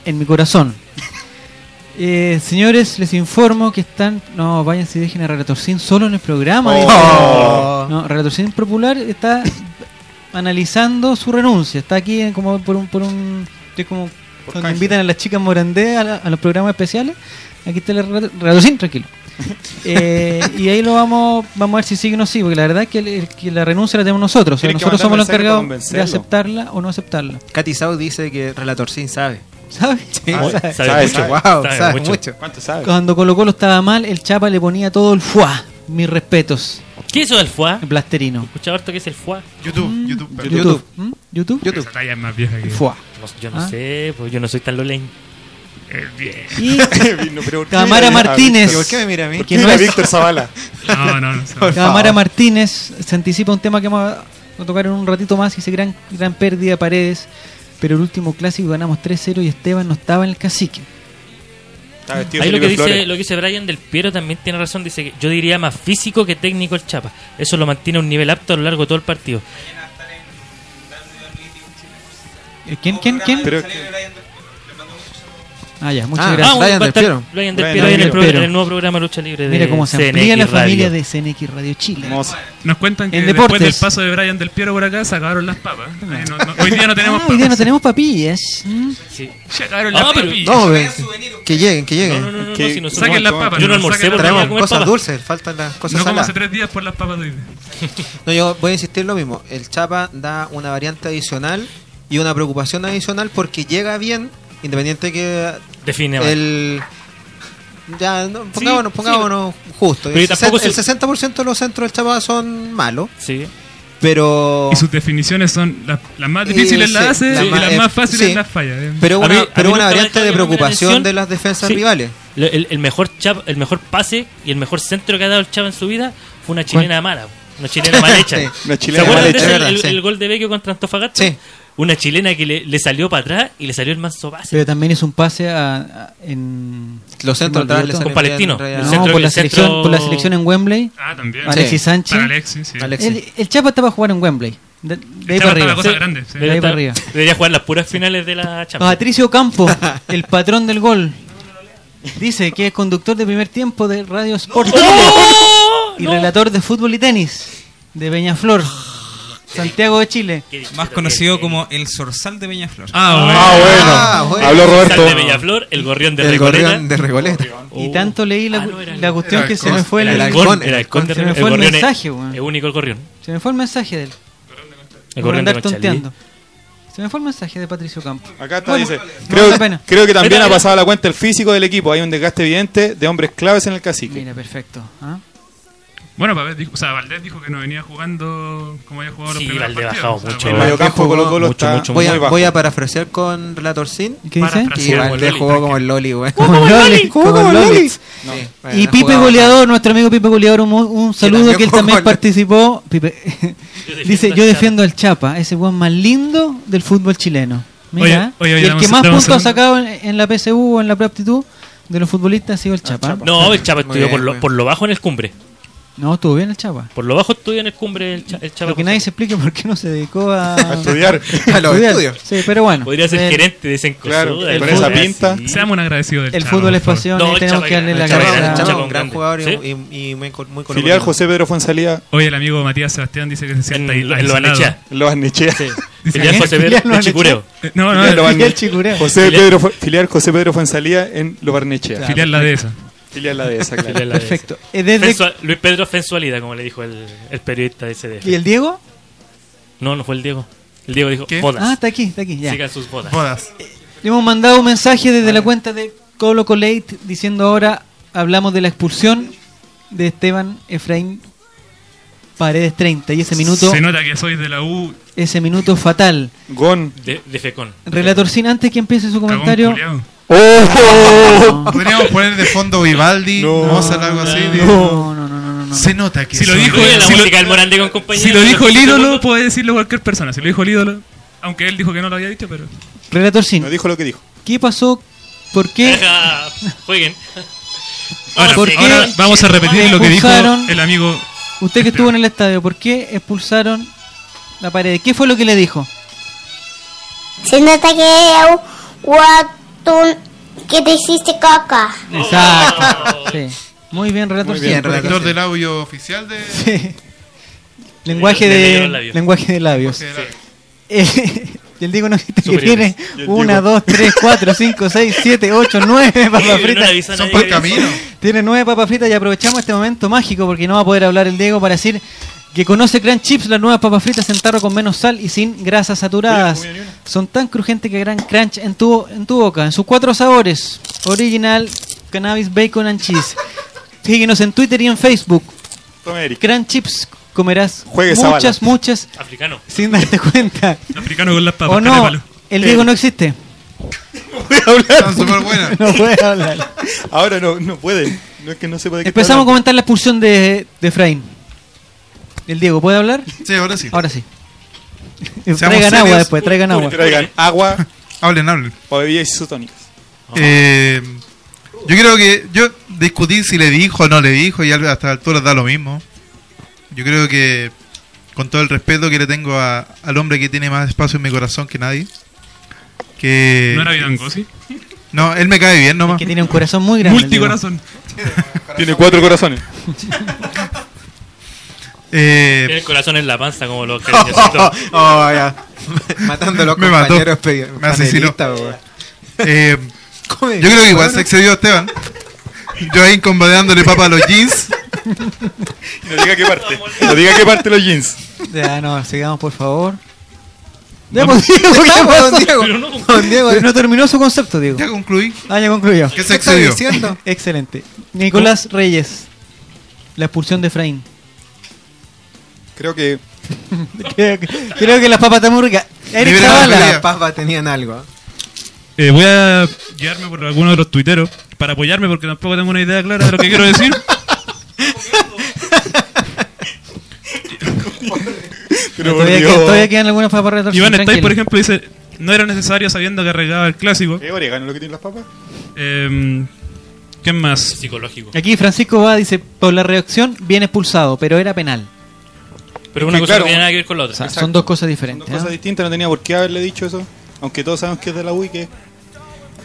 En mi corazón. Eh, señores, les informo que están. No, váyanse y dejen a Relatorcín solo en el programa. dice. Oh. No, Relatorcín Popular está analizando su renuncia. Está aquí en- como por un. Por un estoy como cuando invitan a las chicas Morandé a, la- a los programas especiales. Aquí está el Relator- Relatorcín, tranquilo. Eh, y ahí lo vamos vamos a ver si sigue o no sigue, porque la verdad es que, el- que la renuncia la tenemos nosotros. O sea, nosotros somos los encargados de aceptarla o no aceptarla. Katy Sau dice que Relator Sin sabe. ¿Sabes? Ah, Sabe, sabe, mucho. sabe. Wow, sabe sabe mucho. mucho. ¿Cuánto sabes? Cuando Colo Colo estaba mal, el Chapa le ponía todo el fuá. Mis respetos. ¿Qué es eso del FUA? El blasterino. ¿Escuchaba harto qué es el FUA? YouTube, YouTube. YouTube. ¿Mm? YouTube. Esa talla es más vieja que Fuá. No, yo no Ah. sé, pues yo no soy tan loleñ. Bien. Y Mira, Martínez. ¿Y por qué me mira a mí? que no es- Víctor Zavala. No, no, no. Favor. Martínez se anticipa un tema que vamos a tocar en un ratito más. Dice gran, gran pérdida de paredes. Pero el último clásico ganamos 3-0 y Esteban no estaba en el cacique. Está vestido Ahí lo que, dice, lo que dice Brian del Piero también tiene razón. Dice que yo diría más físico que técnico el Chapa. Eso lo mantiene a un nivel apto a lo largo de todo el partido. Eh, ¿Quién, quién, quién? Pero Ah, ya, muchas Ah, gracias. Brian del Piero. Brian del Piero en el, pro- nuevo programa Lucha Libre de Mira cómo se CNX amplía la Radio. familia de CNX Radio Chile. Nos cuentan que En después deportes. del paso de Brian del Piero por acá se acabaron las papas. No- no- hoy día no tenemos Ah, hoy día no papas. tenemos papillas. ¿Mm? Sí. Se acabaron Ah, las papillas. No, ven. Que lleguen, que No, lleguen. no, no, no, Que- si nosotros- Saquen las no, papas. Yo no no, almorcé porque no papas. comer Cosas papas. dulces, faltan las cosas No como saladas. hace tres días por las papas de hoy día. No, yo voy a insistir lo mismo. El Chapa da una variante adicional y una preocupación adicional porque llega bien, independiente que Define el... Ya, no, pongámonos, sí. pongámonos justo. Pero El, tampoco 60%, su- el 60% de los centros del Chapa son malos, Sí. pero... Y sus definiciones son las, más difíciles las sí, hace la y más- las eh, más fáciles sí. las falla. eh. Pero una, mí- pero una variante de preocupación de las defensas Sí. rivales. El, el mejor chap- el mejor pase y el mejor centro que ha dado el Chava en su vida fue una chilena mala. Una chilena mal hecha. Sí. Una ¿Se chilena acuerdan mal de hecha. ese, verdad, el, sí. el gol de Vecchio contra Antofagasta? Sí. Una chilena que le, le salió para atrás y le salió el manso pase. Pero también hizo un pase a, a- en. Los centros todo. salen Con Palestino. El No, centro- por, la el selección, centro- por la selección en Wembley. Ah, también. Alexis Sí. Sánchez. Para Alexis, sí. Alexis. El, el Chapa estaba a jugar en Wembley. De, de ahí para arriba. cosa grande, sí. De ahí para arriba. Debería jugar las puras finales de la Champions. Patricio Campo, el patrón del gol. Dice que es conductor de primer tiempo de Radio Sport ¡Oh! y relator de fútbol y tenis de Peñaflor, Santiago de Chile. Más conocido como el Zorzal de Peñaflor. Ah, bueno. Ah, bueno. Ah. Habló Roberto. de Bellaflor, el gorrión de El Recoleta. gorrión de Recoleta. Y tanto leí la, Ah, no, era el- la cuestión que el se me fue el, el El halcón, halcón, el el halcón de Se me el fue el mensaje, weón. Es único el gorrión. se me fue el mensaje de él. El gorrión de tonteando. Se me fue el mensaje de Patricio Campos. Acá está, Bueno, dice. no Creo, creo que también Mira, ha pasado a la cuenta el físico del equipo. Hay un desgaste evidente de hombres claves en el cacique. Mira, perfecto. ¿ah? Bueno, Pavés dijo, o sea, Valdés dijo que no venía jugando como había jugado Sí, los primeros Valdés ha partidos. bajado o sea, mucho. bueno, medio campo Colo Colo Mucho, está mucho, Voy muy a, bajo. voy a parafrasear con Relator Sin. ¿Qué dice? Y el Valdés jugó como el Loli, güey. Como el Loli, como el Loli. Sí, Y Pipe Goleador, nuestro amigo Pipe Goleador, un, un saludo que él también participó. Pipe, dice, yo Chapa". defiendo al Chapa, ese buen más lindo del fútbol chileno. Mira, Oye, oye, y el que más puntos ha sacado en, en la PSU o en la preaptitud de los futbolistas ha sido el Chapa. No, el Chapa estudió por lo bajo en el cumbre. No, estuvo bien el Chapa. Por lo bajo estudió en el cumbre el, cha, el Chapa. Lo que nadie se explique por qué no se dedicó a, A estudiar. A los estudiar. estudios. Sí, pero bueno. Podría ser el, gerente de Sencosuda. Claro, el con fútbol esa es pinta. Seamos un agradecido del el fútbol es pasión No, y el tenemos Chapa que darle la el Chapa, Chapa gracia. Chapa, un gran jugador y- ¿Sí? y, y muy, muy Filial. José Pedro Fonsalía Oye, el amigo Matías Sebastián dice que se En, sienta en, ahí. lo en Lo Barnechea. Sí. Dice Filial que- José Pedro Chicureo. Eh, No, no, Lo Filial Chicureo. José Pedro, filial José Pedro Fonsalía en Lo Barnechea. filial la de esa. Filial la de esa, claro. Filial la de Perfecto. ese. Eh, desde- Fensua- Luis Pedro Fensualida, como le dijo el, el periodista de CDF. ¿Y el Diego? No, no fue el Diego. El Diego dijo ¿Qué? bodas. Ah, está aquí, está aquí. Ya. Sigan sus bodas. Bodas. Le hemos mandado un mensaje desde la cuenta de Colo Colate diciendo ahora hablamos de la expulsión de Esteban Efraín Paredes 30 y ese minuto Se nota que soy de la U. ese minuto fatal. Gon. De, de Fecón. Relator sin antes que empiece su cagón comentario. culiao. ¡Oh! Podríamos poner de fondo Vivaldi, No. Mozart, algo así. No, no, no, no, no. Se nota que Si lo dijo- la si música del Morandé con compañía. Si lo dijo el ídolo, puede decirlo cualquier persona. Si lo dijo el ídolo, aunque él dijo que no lo había dicho, pero. Relator sin. No dijo lo que dijo. ¿Qué pasó? ¿Por qué? Jueguen. Ahora, ¿Por qué ahora vamos a repetir lo que dijo el amigo. Usted que estuvo en el estadio, ¿por qué expulsaron la pared? ¿Qué fue lo que le dijo? Se nota que guatón que te hiciste caca. Exacto. Sí. Muy bien, Relator Muy bien, del audio oficial de. Sí. Lenguaje de labios. lenguaje de labios. de la- Eh, y el Diego nos dice que tiene Y el 1, Diego. 2, 3, 4, 5, 6, 7, 8, 9 papas no fritas. a Son por camino. Tiene 9 papas fritas y aprovechamos este momento mágico porque no va a poder hablar el Diego para decir que conoce Crunch Chips, las nuevas papas fritas en tarro con menos sal y sin grasas saturadas. Son tan crujientes que gran crunch en tu, en tu boca. En sus cuatro sabores. Original, cannabis, bacon and cheese. Síguenos en Twitter y en Facebook. Toma, Eric. Crunch Chips comerás Juegue muchas, muchas Africano. sin darte cuenta. Africano con las papas. ¿O no? El Diego no existe. Voy a hablar. Están. No puede hablar. Ahora no, no puede. No es que no sepa de qué está Empezamos a comentar la expulsión de, de Efraín. El Diego, ¿puede hablar? Sí, ahora sí. Ahora sí. Seamos traigan agua después, traigan agua. Traigan agua Hablen, hablen. o bebidas isotónicas. Eh, yo creo que yo discutir si le dijo o no le dijo y hasta la altura da lo mismo. Yo creo que con todo el respeto que le tengo a- al hombre que tiene más espacio en mi corazón que nadie, que ¿No era Vidangosi? no, él me cae bien nomás. Que tiene un corazón muy grande. Multicorazón. Tiene cuatro corazones. Eh, Tiene el corazón en la panza como los cariñositos. Oh, ya. Matando a los Me mató. compañeros pe- Me asesinó. panelistas, weón. eh, ¿Cómo yo creo que igual se excedió Esteban. Yo ahí incomodándole papa a los jeans. No diga qué parte. No diga qué parte los jeans. Ya, no, sigamos por favor. Ya, pues, Diego, ¿qué Vamos, pasó? don Diego. Pero no, Don Diego, Pero no terminó su concepto, Diego. Ya concluí. Ah, ya concluyó. ¿Qué se ¿qué está excedió? diciendo? Excelente. Nicolás Reyes. La expulsión de Efraín. Creo que creo, que, creo que las papas están muy ricas. Eric Zavala. Las papas tenían algo. Eh, voy a guiarme por alguno de los tuiteros para apoyarme porque tampoco tengo una idea clara de lo que quiero decir. Pero todavía, quedan, todavía quedan algunas papas retorcidas. Iván Stay, tranquilo. por ejemplo, dice: No era necesario sabiendo que arreglaba el clásico. ¿Es orégano lo que tienen las papas? Eh, ¿Quién más? Psicológico. Aquí Francisco va, dice, por la reacción, bien expulsado, pero era penal. Pero una que, cosa claro, no tiene nada que ver con la O otra. sea, son dos cosas Son diferentes. dos cosas distintas, no tenía por qué haberle dicho eso. Aunque todos sabemos que es de la UI que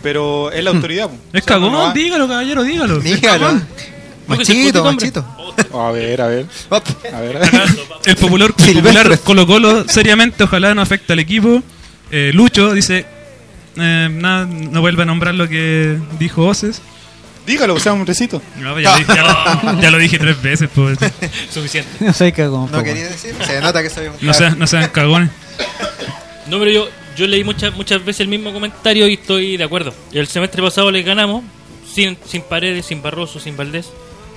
Pero es la autoridad. po. Es O sea, cagón, no dígalo, caballero, dígalo. Dígalo. ¿Por qué se Machito, machito. A ver, a ver. A ver. El popular, el popular Colo Colo, seriamente, ojalá no afecte al equipo. Eh, Lucho dice: eh, nada, no vuelve a nombrar lo que dijo Oces. Dígalo, sea, un recito. No, ya, lo dije, ya lo- ya lo dije tres veces. Pues. Suficiente. No sé cagón. No quería decir. Se nota que soy un No, sean, no sean cagones. No, pero yo, yo leí muchas muchas veces el mismo comentario y estoy de acuerdo. El semestre pasado les ganamos sin, sin Paredes, sin Barroso, sin Valdés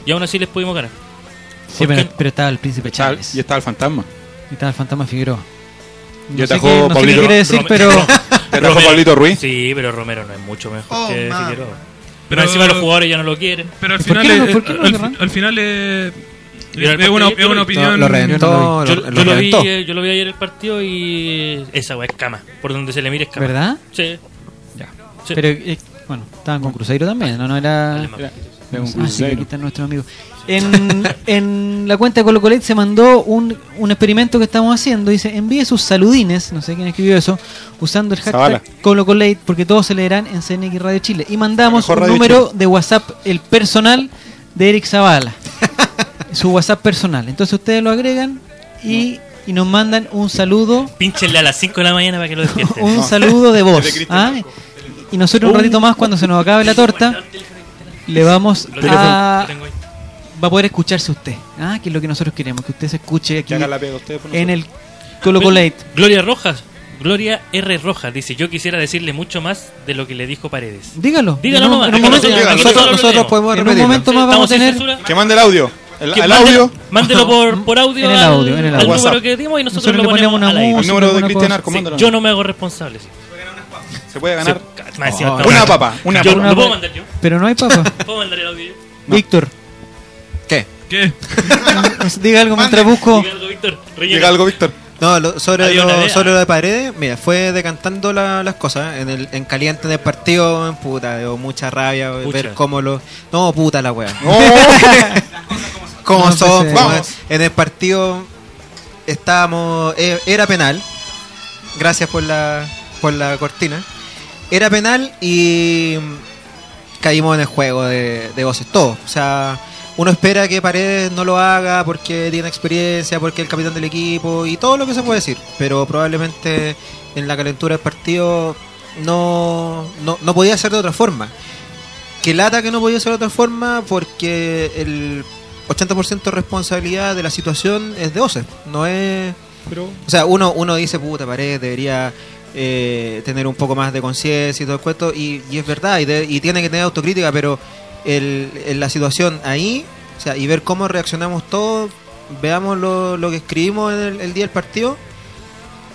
y aún así les pudimos ganar. Sí, ¿Por pero, qué? pero estaba el príncipe Chávez. y estaba el fantasma. Y estaba el fantasma Figueroa. Y No sé atajó qué, no sé qué Pablito- quiere decir, Rome- pero... Te atajó Romero- Pablito Ruiz. Sí, pero Romero no es mucho mejor Oh, que man. Figueroa. Pero- Pero encima los jugadores ya no lo quieren. Pero al ¿Por final, al, final es, una, partido- es una opinión. lo reventó, Yo, lo, yo lo vi, reventó. eh, yo lo vi ayer el partido y esa weá es cama. Por donde se le mire es cama. ¿Verdad? Sí. Ya. Sí. Pero, eh, bueno, estaban con Cruzeiro también, ¿no? No era... Alemán. Era un Ah, sí, aquí están nuestros amigos. En, en la cuenta de Colo Colet se mandó un, un experimento que estamos haciendo. Dice, envíe sus saludines, no sé quién escribió eso, usando el hashtag. Colo Colet, porque todos se leerán en CNX Radio Chile. Y mandamos un radio número de WhatsApp, el personal de Eric Zavala. su WhatsApp personal. Entonces ustedes lo agregan y, y nos mandan un saludo Pínchenle a las 5 de la mañana para que lo despierten. un saludo de voz. ¿ah? Y nosotros un ratito más, cuando se nos acabe la torta, le vamos a... Va a poder escucharse usted. ¿ah? Que es lo que nosotros queremos, que usted se escuche aquí Que haga la pega usted por en nosotros. el Colo Colate. Gloria Rojas. Gloria R. Rojas dice: Yo quisiera decirle mucho más de lo que le dijo Paredes. Dígalo. Dígalo en un, nomás, en un dígalo, momento, dígalo, Nosotros, podemos en un momento más vamos a tener... Que mande el audio. El, audio. Mándelo por, por audio, En el al- audio, en el al audio. número WhatsApp. que dimos y nosotros, Nosotros lo le ponemos una al aire. El número de Cristian. Arco, Sí, mándalo. yo no me hago responsable. sí. Se puede ganar encima Oh, una papa. Una Yo, papa. ¿Lo puedo mandar yo? Pero no hay papa. ¿Puedo mandar el audio yo? Víctor, ¿Qué? Diga algo mientras busco. Diga algo, Víctor. Rellena. Llega algo, Víctor. No, lo- sobre, lo, sobre lo de Paredes, mira, fue decantando la- las cosas. En, el, en caliente del partido, puta, dio mucha rabia Pucha. ver cómo lo. No, puta la wea. Oh, Cómo No, son, pues, vamos. En el partido estábamos. eh, Era penal. Gracias por la, por la cortina. Era penal y caímos en el juego de, de voces, todo. O sea, uno espera que Paredes no lo haga porque tiene experiencia, porque es el capitán del equipo y todo lo que se puede decir. Pero probablemente en la calentura del partido no, no, no podía ser de otra forma. Que lata que no podía ser de otra forma porque el 80% de responsabilidad de la situación es de Ose. No es. Pero O sea, uno, uno dice, puta, Paredes debería eh, tener un poco más de conciencia y todo el cuento, y, y es verdad, y, de- y tiene que tener autocrítica, pero el, en la situación ahí, o sea, y ver cómo reaccionamos todos, veamos lo, lo que escribimos en el, el día del partido,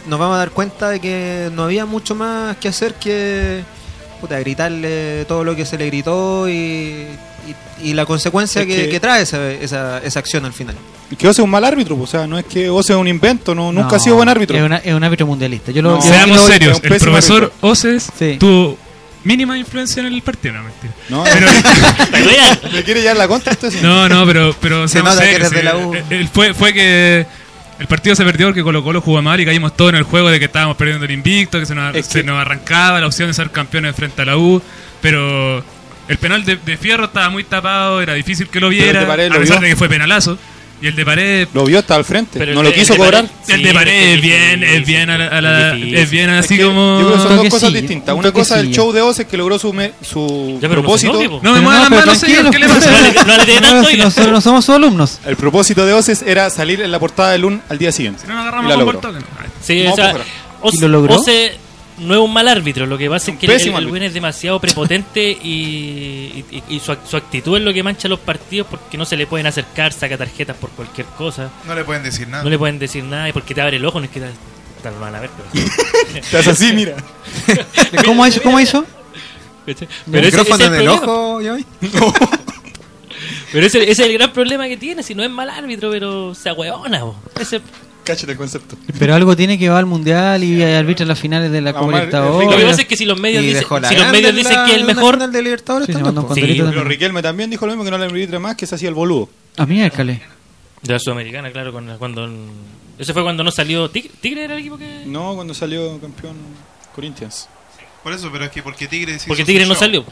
nos vamos a dar cuenta de que no había mucho más que hacer que puta, gritarle todo lo que se le gritó y, y, y la consecuencia Es que, que- que trae esa, esa, esa acción al final. que Ose es un mal árbitro. O sea, no es que Ose es un invento. No, nunca No, ha sido buen árbitro. Es, una- es un árbitro mundialista. Yo lo, No. yo- Seamos lo- serios. El profesor árbitro. Oces Sí. tuvo mínima influencia en el partido. No, mentira. No, Pero-. ¿Me quiere llevar la contra esto? Sí. No, no, pero, pero Se nota que eres de la U. Eh, eh, fue, fue que el partido se perdió porque Colo Colo jugó mal y caímos todos en el juego de que estábamos perdiendo el invicto, que se nos, Es se que- nos arrancaba la opción de ser campeones frente a la U, pero el penal de, de Fierro estaba muy tapado, era difícil que lo viera, de Paredes a lo pesar vio. de que fue penalazo. Y el de Pared Lo vio hasta al frente. Pero no el lo quiso el cobrar. El de Pared es bien, es bien, a la- a la- es bien Es así que como... Yo creo que son dos cosas distintas. un Una cosa es el show de Ose que logró su, me- su Ya, pero no se propósito. No me muevan las manos, señor, ¿qué le tranquilo. pasa? Nosotros no somos sus alumnos. El propósito de Ose era salir en la portada del UN al día siguiente. Si no agarramos la con. Sí, o sea, pues, Ose, ¿Y lo logró? No es un mal árbitro, lo que pasa es que el, el es demasiado prepotente y, y- y su, ac- su actitud es lo que mancha los partidos porque no se le pueden acercar, saca tarjetas por cualquier cosa, No le pueden decir nada. no le pueden decir nada y porque te abre el ojo, no es que te, te lo van a ver. Pero, hace así, mira. ¿Cómo hizo? ¿Cómo hizo? ¿cachai? El pero ese, ese micrófono es en el problema. ojo, ¿ya ves? Pero ese, ese es el gran problema que tiene, si no es mal árbitro, pero se ahueona. Ese, El concepto. Pero algo tiene que va al mundial y arbitra las finales de la Copa ver, lo que Libertadores. pasa es que si los medios dicen, si los medios en dicen que es el mejor, final de Libertadores Pero. Riquelme también dijo lo mismo que no le arbitre más, que se hacía el boludo. A mí, Cale. de la Sudamericana, claro, con- cuando... Ese fue cuando no salió Tigre, Tigre era el equipo que... No, cuando salió campeón Corinthians. Por eso, pero es que porque Tigre Porque Tigre no show. salió.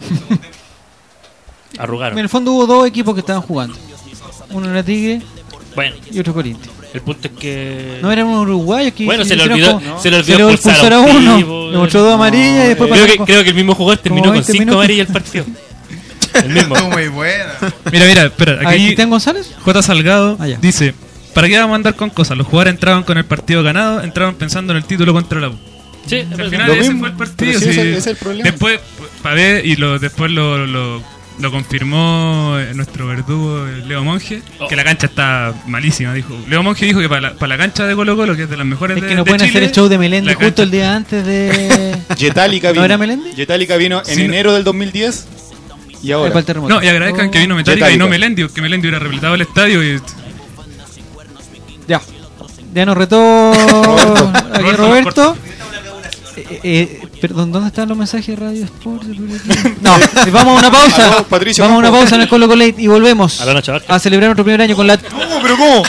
Arrugaron. En el fondo hubo dos equipos que estaban jugando. Uno era Tigre Bueno, y otro Corinthians. El punto es que... No eran unos uruguayos que Bueno, se le olvidó, como- se le olvidó se le expulsar expulsar a un uno. tipo, Le mostró dos amarillas y después creo, pasó que, con- creo que el mismo jugador terminó con 20 cinco minutos. amarillas el partido. El mismo. Muy buena. Mira, mira, espera, ¿A ver, aquí Cristian González? J. Salgado Ah, dice: ¿Para qué vamos a andar con cosas? Los jugadores entraban con el partido ganado, entraban pensando en el título contra la U. Sí, Al final ese mismo, fue el partido. sí, sí. ese- ese es el problema. Después, para ver, y lo, después lo, lo, lo confirmó nuestro verdugo Leo Monge, Oh. que la cancha está malísima. dijo Leo Monge dijo que para la, para la cancha de Colo Colo, que es de las mejores Es de que no de pueden Chile, hacer el show de Melendi la justo cancha- el día antes de. Yetálica ¿No vino. era Melendi? Yetálica vino en Sí, no- enero del 2010 y ahora. No, y agradezcan Oh. que vino Metallica y Metallica. no Melendi, que Melendi hubiera repletado el estadio y Ya. Ya nos retó aquí Roberto, Roberto. Eh, eh, perdón, ¿dónde están los mensajes de Radio Sport? No, vamos a una pausa. Aló, Patricio vamos a una pausa en el Colo Colo y volvemos a celebrar nuestro primer año con la ¿Cómo? ¿Pero cómo?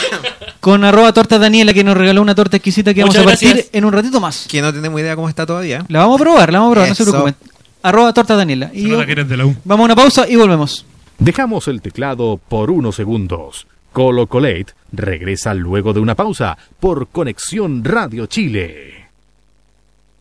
con arroba torta Daniela que nos regaló una torta exquisita que vamos a partir gracias. en un ratito más. Que no tenemos idea cómo está todavía. La vamos a probar, la vamos a probar, no se preocupen. Arroba torta Daniela. Y de la U. vamos a una pausa y volvemos. Dejamos el teclado por unos segundos. Colo Colate regresa luego de una pausa por Conexión Radio Chile.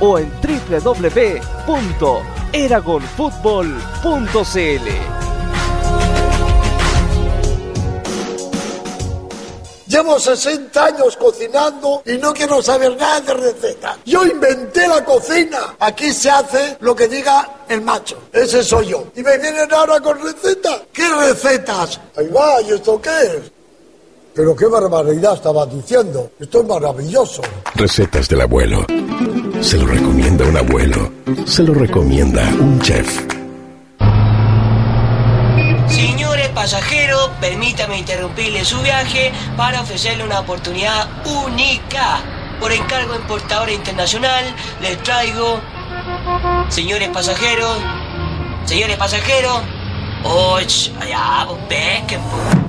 o en www.eragonfutbol.cl. Llevo 60 años cocinando y no quiero saber nada de recetas. Yo inventé la cocina. Aquí se hace lo que diga el macho. Ese soy yo. Y me vienen ahora con recetas. ¿Qué recetas? Ahí va, ¿y esto qué es? Pero qué barbaridad estabas diciendo. Esto es maravilloso. Recetas del abuelo. Se lo recomienda un abuelo. Se lo recomienda un chef. Señores pasajeros, permítame interrumpirle su viaje para ofrecerle una oportunidad única. Por encargo de importadora internacional, les traigo, señores pasajeros, señores pasajeros, oh, ch, allá, pesquen, pues.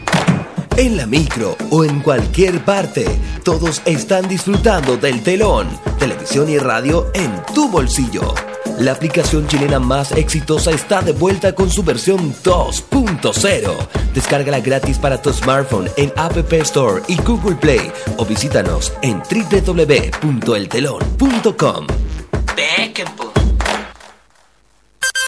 En la micro o en cualquier parte, todos están disfrutando del telón, televisión y radio en tu bolsillo. La aplicación chilena más exitosa está de vuelta con su versión 2.0. Descárgala gratis para tu smartphone en App Store y Google Play o visítanos en www.eltelon.com.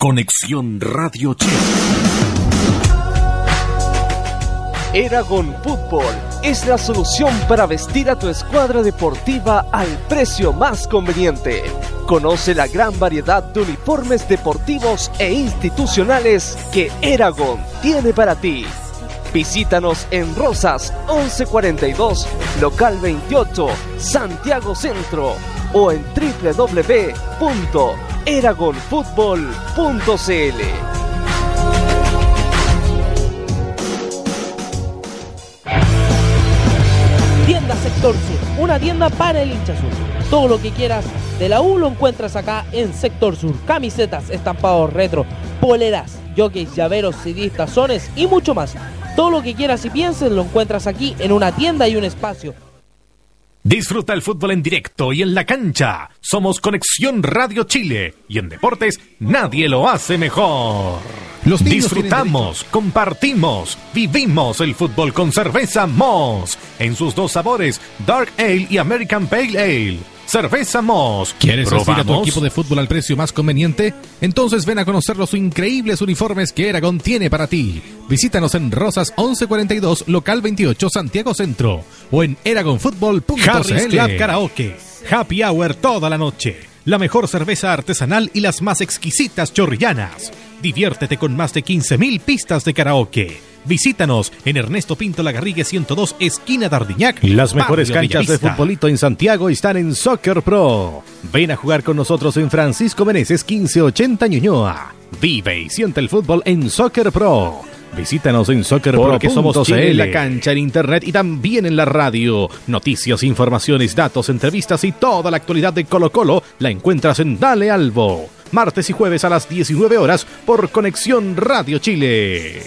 Conexión Radio Chile. Eragon Fútbol es la solución para vestir a tu escuadra deportiva al precio más conveniente. Conoce la gran variedad de uniformes deportivos e institucionales que Eragon tiene para ti. Visítanos en Rosas 1142, local 28, Santiago Centro o en www.eragonfutbol.cl. Tienda Sector Sur, una tienda para el hincha sur. Todo lo que quieras de la U lo encuentras acá en Sector Sur. Camisetas, estampados retro, poleras, jockeys, llaveros, CDs, tazones y mucho más. Todo lo que quieras y pienses lo encuentras aquí en una tienda y un espacio. Disfruta el fútbol en directo y en la cancha. Somos Conexión Radio Chile y en deportes nadie lo hace mejor. Los Disfrutamos, compartimos, vivimos el fútbol con cerveza Moss. En sus dos sabores, Dark Ale y American Pale Ale. Cerveza Moss. ¿Quieres a tu equipo de fútbol al precio más conveniente? Entonces ven a conocer los increíbles uniformes que Eragon tiene para ti. Visítanos en Rosas 1142, local 28, Santiago Centro. O en eragonfutbol.cl. Harris Club Karaoke. Happy Hour toda la noche. La mejor cerveza artesanal y las más exquisitas chorrillanas. Diviértete con más de 15.000 pistas de karaoke. Visítanos en Ernesto Pinto Lagarrigue 102, esquina Dardiñac. Las mejores canchas de futbolito en Santiago están en Soccer Pro. Ven a jugar con nosotros en Francisco Meneses 1580 Ñuñoa. Vive y siente el fútbol en Soccer Pro. Visítanos en soccerpro.cl. Porque somos Chile en la cancha, en internet y también en la radio. Noticias, informaciones, datos, entrevistas y toda la actualidad de Colo Colo la encuentras en Dale Albo. Martes y jueves a las 19 horas por Conexión Radio Chile.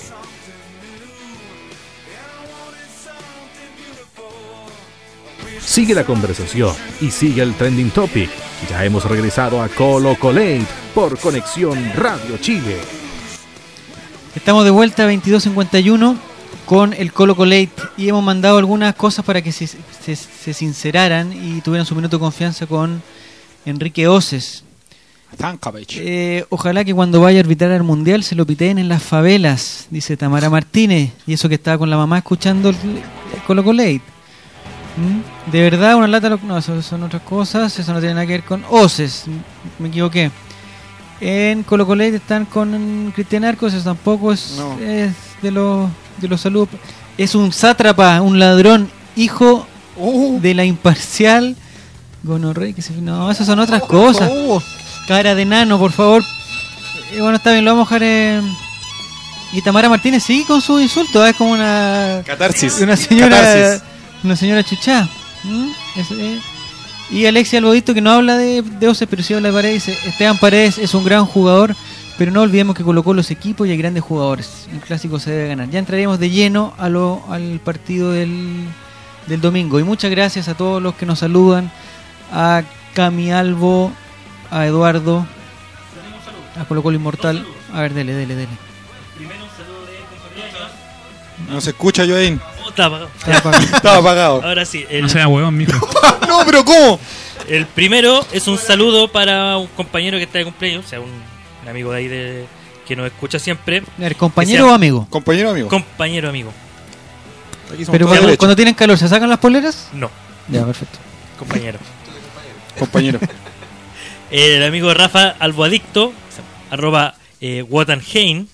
Sigue la conversación y sigue el trending topic. Ya hemos regresado a Colo Colate por Conexión Radio Chile. Estamos de vuelta a 22.51 con el Colo Colate y hemos mandado algunas cosas para que se, se, se sinceraran y tuvieran su minuto de confianza con Enrique Oces. Eh, ojalá que cuando vaya a arbitrar al mundial se lo piteen en las favelas, dice Tamara Martínez. Y eso que estaba con la mamá escuchando el, el Colo Colate. ¿Mm? De verdad, una lata. lo- No, eso son otras cosas. Eso no tiene nada que ver con Oces. Me equivoqué. En Colo Colate están con Cristian Arcos. Eso tampoco es, es de los de los saludos. Es un sátrapa, un ladrón, hijo de la imparcial Gonorrey. Que se, no, esas son otras cosas. Cara de nano, por favor. Eh, bueno, está bien, lo vamos a dejar. eh, Y Tamara Martínez sigue con su insulto. Es como una. Catarsis. Una señora. Catarsis. Una señora chuchá. ¿Mm? Es, eh, Y Alexia Albodito, que no habla de, de Oces, pero sí habla de Paredes. dice, Esteban Paredes es un gran jugador, pero no olvidemos que colocó los equipos y hay grandes jugadores. El clásico se debe ganar. Ya entraremos de lleno a lo, al partido del, del domingo. Y muchas gracias a todos los que nos saludan. A Cami Albo, a Eduardo, a Colo Colo Inmortal. A ver, dele, dele, dele. No se escucha, Joaín. Está apagado. Estaba apagado. Ahora sí. El, No sea huevón, mijo. no, pero ¿cómo? el primero es un saludo para un compañero que está de cumpleaños, o sea, un, un amigo de ahí de, que nos escucha siempre. Ver, ¿Compañero o amigo? Compañero amigo. Compañero amigo. Aquí Pero cuando, tienen calor, ¿se sacan las poleras? No. Ya, perfecto. Compañero. Compañero. El amigo de Rafa Alboadicto, arroba eh, Wotanheim,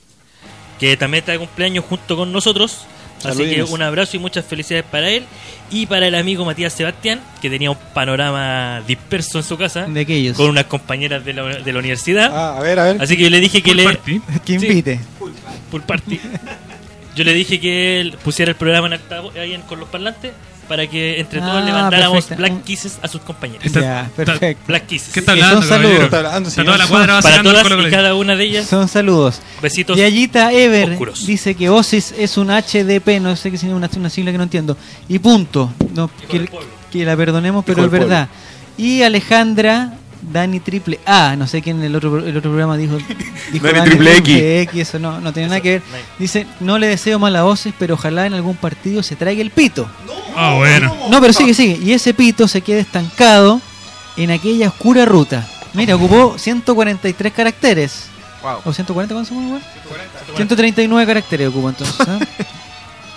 que también está de cumpleaños junto con nosotros. Así que un abrazo y muchas felicidades para él. Y para el amigo Matías Sebastián, que tenía un panorama disperso en su casa. De aquellos. Con unas compañeras de la, de la universidad. Ah, a ver, a ver. Así que yo le dije que Pool le. party. Que Sí. invite. Pool party. Yo le dije que él pusiera el programa en altavoz ahí en- con los parlantes para que entre todos Ah, le mandáramos perfecto. Black Kisses a sus compañeros. Está- Ya, perfecto. Black Kisses. ¿Qué está hablando, son saludos. Está hablando, Está señor. toda la cuadra Para todas y cada una de ellas. Son saludos. Besitos. Yayita Ever oscuros. dice que Osis es un HDP, no sé qué significa una, una sigla que no entiendo. Y punto. No, que, que la perdonemos, pero Hijo es verdad. Y Alejandra Dani Triple A, no sé quién en el otro, el otro programa dijo, dijo Dani Triple X. X, eso no, no tiene nada que ver. Dice, no le deseo mal a Osis, pero ojalá en algún partido se traiga el pito. Ah, bueno. No, pero sigue, sigue. Y ese pito se queda estancado en aquella oscura ruta. Mira, ocupó 143 caracteres. Wow. ¿O 140 cuántos son, igual? 139 caracteres ocupó entonces. ¿ah?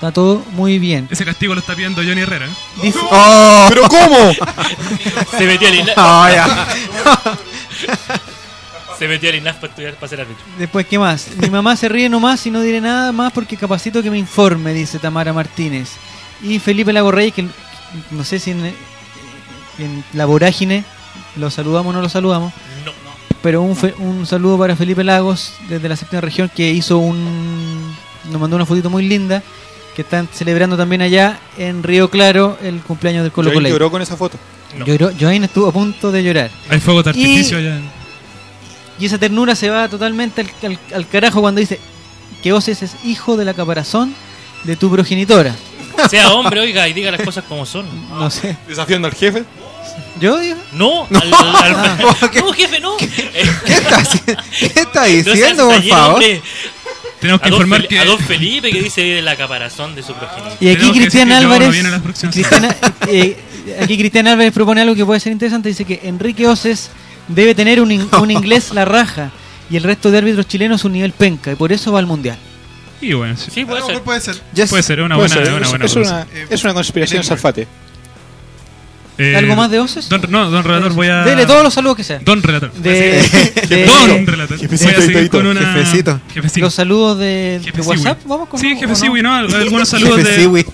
Está todo muy bien. Ese castigo lo está pidiendo Johnny Herrera. ¿eh? Dice, ¿Pero cómo? Se metió al INAF. No, ya. Se metió al INAF para estudiar para ser árbitro. Después, ¿qué más? Mi mamá se ríe nomás y no diré nada más porque capacito que me informe, dice Tamara Martínez. Y Felipe Lagorrey, que no sé si en, en la vorágine lo saludamos o no lo saludamos. No. Pero un, fe- un saludo para Felipe Lagos desde la séptima región que hizo un. Nos mandó una fotito muy linda. Que están celebrando también allá en Río Claro el cumpleaños del Colo Colo. lloró con esa foto. No. Lloró, Joaín estuvo a punto de llorar. Hay fuego de Y- artificio allá. en- Y esa ternura se va totalmente al, al- al carajo cuando dice que Oces es hijo de la caparazón de tu progenitora. Sea hombre, oiga, y diga las cosas como son. No sé. Desafiando al jefe. ¿Yo digo? No, al, al- no, jefe, no. ¿Qué está, ¿Qué está No seas diciendo, por favor? hombre. Tenemos que informar Fel- que- A don Felipe que dice la caparazón de su progenitor. Y aquí Cristian Álvarez, viene Cristiana- eh, aquí Cristian Álvarez propone algo que puede ser interesante. Dice que Enrique Oces debe tener un, in- un inglés la raja y el resto de árbitros chilenos un nivel penca y por eso va al mundial. Y bueno, sí. Sí, puede A lo ser. puede ser. Puede ser una Puede buena, ser, una es- buena es, cosa. una, es una conspiración salfate. Eh, ¿Algo más de Oces? Don, no, don Relator, voy a. Dele todos los saludos que sean. Don Relator. De- Don Relator. Voy a Jefecito, seguir con una. Jefecito. Jefecito. Los saludos de, de Jefe WhatsApp. Vamos con Sí, ¿o jefe no? Siwi, ¿no? Algunos saludos Jefe de. Siwi.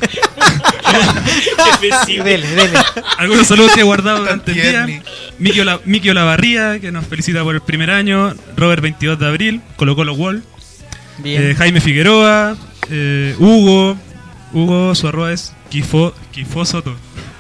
Dele, dele. Algunos saludos que he guardado durante el día. Miki, Ola- Miki Olavarría, que nos felicita por el primer año. Robert 22 de abril, Colo Colo Wall. Bien. Eh, Jaime Figueroa. eh, Hugo. Hugo, su arroba es Kifo, Kifosoto.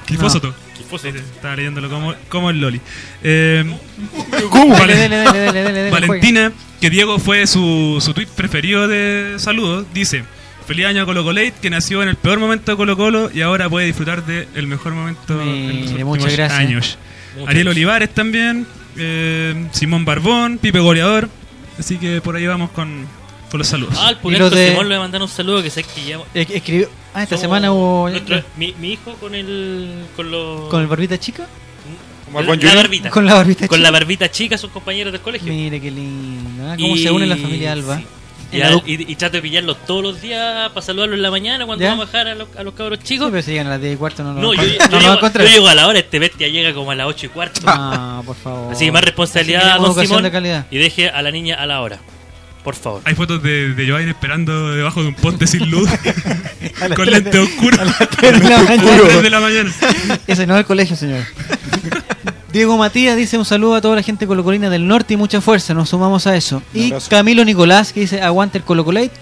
Kifosoto. Kifosoto. Sí, Estaba leyéndolo como, como el Loli. Eh, ¿Cómo? Vale- Dele, Valentina, que Diego fue su, su tweet preferido de saludos, dice: Feliz año a Colo Colate, que nació en el peor momento de Colo Colo y ahora puede disfrutar del mejor momento en los últimos gracias. años. Muchas Ariel. Olivares también, eh, Simón Barbón, Pipe Goleador. Así que por ahí vamos con, con los saludos. Ah, al los de- Simón le mandaron un saludo que sé que ya. Escribió. Ah, esta somos semana hubo. nuestro- mi, mi hijo con el. Con, los, ¿Con el barbita chica? Como el la, Bon la Junior. barbita. Con la barbita Con chica. la barbita chica, sus compañeros del colegio. Mire qué lindo. ¿ah? ¿Cómo Y- se une la familia Alba? sí. En Y, la a- du- y- y trato de pillarlos todos los días para saludarlos en la mañana cuando ¿Ya? vamos a bajar a los, a los cabros Sí, chicos. pero si llegan a las 10 y cuarto no lo no, yo, no lo van a llego, encontrar. yo llego a la hora, este bestia llega como a las 8 y cuarto. Ah, por favor. Así que más Así responsabilidad, que don educación Simón. de calidad. Y deje a la niña a la hora. Por favor. Hay fotos de, de Joaquín esperando debajo de un poste sin luz, con lente oscuro. a las de la mañana. tres de la mañana. Ese no es el colegio, señor. Diego Matías dice un saludo a toda la gente colocolina del norte y mucha fuerza, nos sumamos a eso. Y. Camilo Nicolás que dice aguante el Colocolate,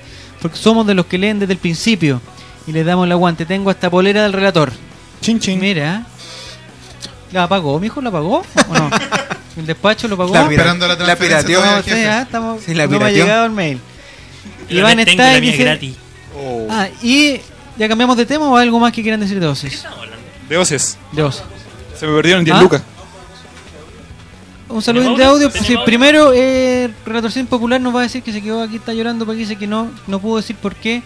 porque somos de los que leen desde el principio y le damos el aguante. Tengo hasta polera del relator. Chin, chin. Mira. ¿La apagó, mijo? ¿La apagó? ¿O no? ¿El despacho lo pagó? La, pira- Esperando la la transferencia pirateó. todavía, No, sí, ah, estamos, Sí, la no me ha llegado el mail. La y mía dice- gratis. Oh. Ah, y ya cambiamos de tema o algo más que quieran decir de Oces. De Oces. De Oces. Se me perdieron 10 ¿Ah? lucas. Un saludo ¿Tenemos de audio. Sí, ¿Tenemos primero, eh, Relatorción Popular nos va a decir que se quedó aquí, está llorando porque dice que no, no pudo decir por qué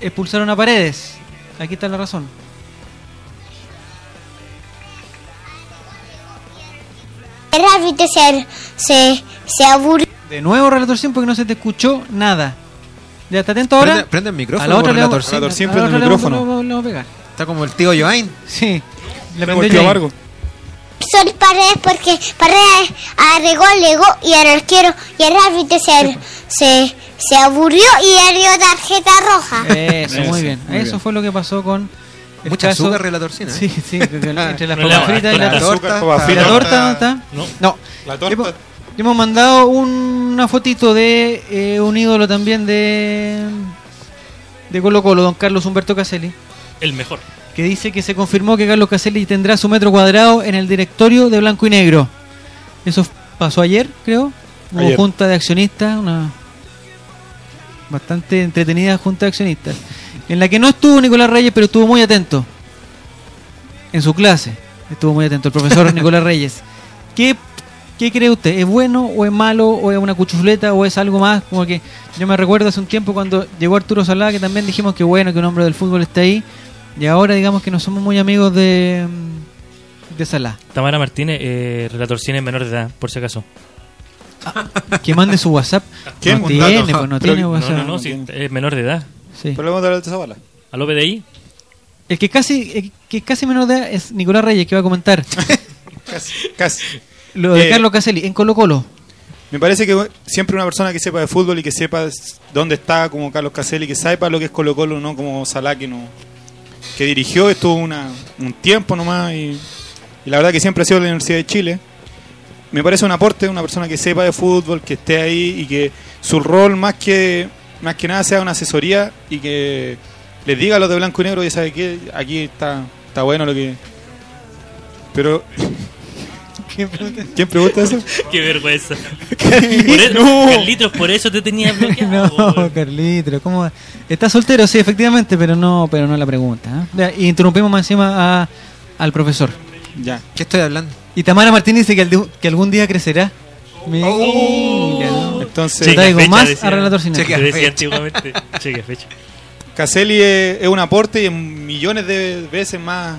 expulsaron a Paredes. Aquí está la razón. El árbitro se, se, se aburrió. De nuevo, Relatorción, porque no se te escuchó nada. ¿Ya está atento ahora? Prende, prende el micrófono. a la Relator, Relator, sí. siempre a la en el otra le vamos- micrófono. le vamos a pegar. Está como el tío Joain. Sí. Le prendió el tío. Son paredes porque paredes arregó, legó y el arquero y el árbitro se, se, se aburrió y le dio tarjeta roja. Eso, muy bien. muy Eso bien. fue lo que pasó con Mucha caso- azúcar relatorcina. ¿eh? Sí, sí, entre las papas la- fritas y la la, torta. papas ¿Y la torta dónde está? No. No. La hemos- torta. hemos mandado un- una fotito de eh, un ídolo también de de Colo Colo, don Carlos Humberto Caselli, El mejor. que dice que se confirmó que Carlos Caselli tendrá su metro cuadrado en el directorio de Blanco y Negro. Eso pasó ayer, creo. Hubo Ayer. junta de accionistas, una bastante entretenida junta de accionistas, en la que no estuvo Nicolás Reyes, pero estuvo muy atento en su clase. Estuvo muy atento el profesor Nicolás Reyes. ¿Qué, ¿Qué cree usted? ¿Es bueno o es malo o es una cuchufleta o es algo más? Como que yo me recuerdo hace un tiempo cuando llegó Arturo Salá que también dijimos que bueno que un hombre del fútbol está ahí y ahora digamos que no somos muy amigos de de Salá. Tamara Martínez, eh, relator cine menor de edad, por si acaso. Que mande su WhatsApp. ¿Quién? No tiene, pues no Pero- tiene No, WhatsApp. no, no, sí, es menor de edad. Sí. Pero le vamos a dar el Zabala. ¿A López de ahí? El que casi el que casi menor de edad es Nicolás Reyes que va a comentar Casi. Casi. lo de Eh, Carlos Caselli en Colo Colo. Me parece que siempre una persona que sepa de fútbol y que sepa dónde está, como Carlos Caselli, que sepa lo que es Colo Colo, no como Salah, que, no, que dirigió, estuvo una, un tiempo nomás y, y la verdad que siempre ha sido de la Universidad de Chile. Me parece un aporte, una persona que sepa de fútbol, que esté ahí y que su rol más que, más que nada sea una asesoría y que les diga a los de blanco y negro, ya sabe que aquí está, está bueno lo que... Pero... ¿Quién pregunta eso? Qué vergüenza. Por eso- No. Carlitos, por eso te tenía bloqueado. No, Carlito, ¿cómo? va? Está soltero, sí, efectivamente, pero no, pero no la pregunta. ¿eh? Ya, Y interrumpimos más encima a- al profesor. Ya. ¿Qué estoy hablando? Y Tamara Martínez dice que, al- que algún día crecerá. Mira, Oh. Entonces, Yo traigo fecha, más decía- a relator fecha. decía antiguamente. Chequea fecha. Caselli es, es un aporte y es millones de veces más,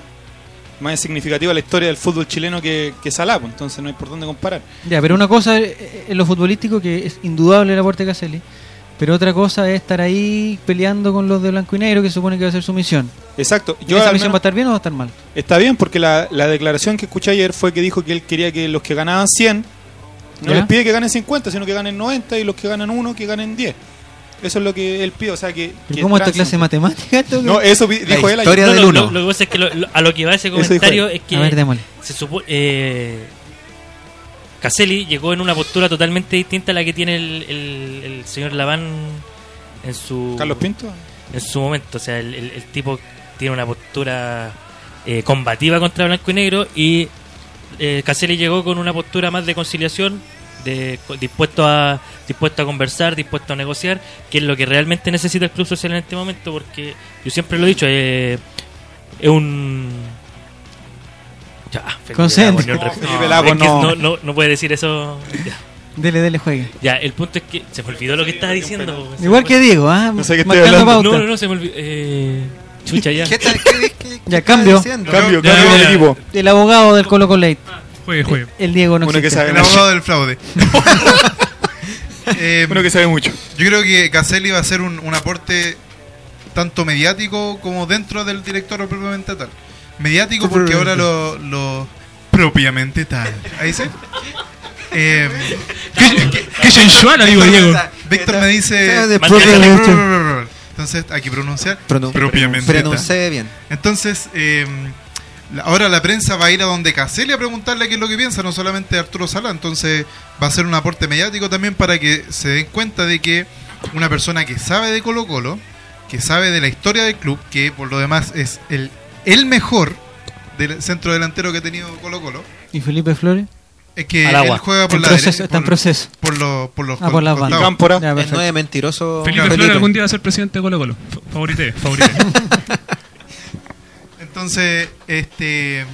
más significativo a la historia del fútbol chileno que, que Salah, pues, entonces no hay por dónde comparar. Ya, pero una cosa es en lo futbolístico que es indudable el aporte de Caselli, pero otra cosa es estar ahí peleando con los de blanco y negro que se supone que va a ser su misión. Exacto. ¿Y ¿Esa misión va a estar bien o va a estar mal? Está bien porque la, la declaración que escuché ayer fue que dijo que él quería que los que ganaban 100 no ¿Ya? les pide que ganen 50, sino que ganen 90 y los que ganan 1 que ganen 10. Eso es lo que él pide, o sea que... ¿Pero que ¿Cómo esta clase de matemática? esto? No, eso dijo él ayer. No, no, Lo, lo que pasa es que lo- lo- a lo que va ese comentario es que A ver, démosle. se supo- eh, Caselli llegó en una postura totalmente distinta a la que tiene el, el- el señor Laván en su Carlos Pinto. en su momento. O sea, el tipo tiene una postura eh, combativa contra blanco y negro y eh, Caselli llegó con una postura más de conciliación, de dispuesto a dispuesto a conversar, dispuesto a negociar, que es lo que realmente necesita el club social en este momento, porque yo siempre lo he dicho, eh, es un ya, Felipe. Lagos, No, Felipe es que no. no, no, no puede decir eso. Ya. Dele, dele, juegue. Ya, el punto es que se me olvidó lo que estaba diciendo. Igual que. Diego, ¿ah? No sé qué estoy hablando. pauta. No, no, no, se me olvidó. Eh, chucha, ya. ¿Qué tal? ¿Qué, qué- Ya, cambio. diciendo? Cambio, Ya, cambio ya, del equipo. El abogado del Colo Colo Juegue, juegue. El Diego no Uno que sabe El abogado del fraude. Eh, Uno que sabe mucho. Yo creo que Caselli va a ser un, un aporte tanto mediático como dentro del directorio propiamente tal. Mediático porque ahora lo, lo propiamente tal. Ahí sí. Eh, Qué, qué sensual, amigo Diego. Víctor me dice. Entonces, hay que pronunciar Pronun- propiamente. pronuncie bien. Entonces, eh, ahora la prensa va a ir a donde Caselli a preguntarle qué es lo que piensa, no solamente Arturo Sala. Entonces, va a ser un aporte mediático también para que se den cuenta de que una persona que sabe de Colo Colo, que sabe de la historia del club, que por lo demás es el, el mejor del centro delantero que ha tenido Colo Colo, ¿Y Felipe Flores? Es que Al agua. él juega por En la proceso, derecha, está en por- proceso. Por, los por los Ah, por las bandas. Cámpora. Ya, El perfecto. nueve mentiroso. Felipe Flores algún día va a ser presidente de Colo Colo. Favorite, favorite. Entonces, este.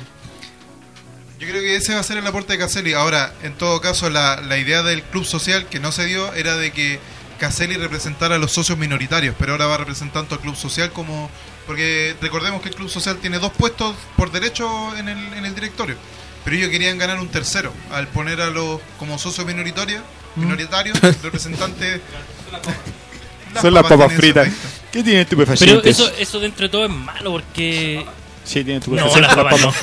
Yo creo que ese va a ser el aporte de Caselli. Ahora, en todo caso, la, la idea del club social que no se dio era de que Caselli representara a los socios minoritarios, pero ahora va representando al club social como. Porque recordemos que el club social tiene dos puestos por derecho en el, en el directorio, pero ellos querían ganar un tercero al poner a los como socios minoritarios, Mm. minoritarios, representantes. Son las papas tienen fritas. efecto. ¿Qué tiene Pero estupefacientes? eso, eso dentro de todo es malo porque. Sí, tiene No, estupefacientes. las las papas no.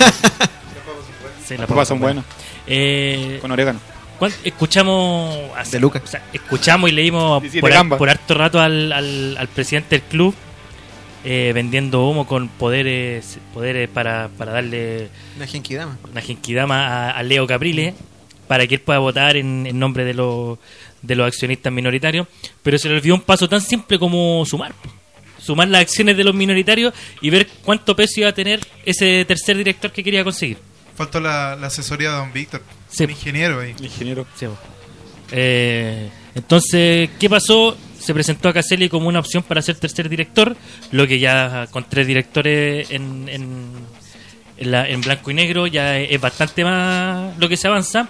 Sí, Las papas son buenas. Eh, Con orégano. Escuchamos hace- De Lucas. o sea, escuchamos y leímos por, de har- gamba. por harto rato al, al, al presidente del club eh, vendiendo humo con poderes poderes para, para darle Una genkidama. una genkidama a, a Leo Caprile para que él pueda votar en, en nombre de los de los accionistas minoritarios, pero se le olvidó un paso tan simple como sumar. Sumar las acciones de los minoritarios y ver cuánto peso iba a tener ese tercer director que quería conseguir. Faltó la, la asesoría de don Víctor, Sí. un ingeniero ahí. Ingeniero. Sí, po. Eh, entonces, ¿qué pasó? Se presentó a Caselli como una opción para ser tercer director, lo que ya con tres directores en, en, la- en blanco y negro ya es bastante más lo que se avanza.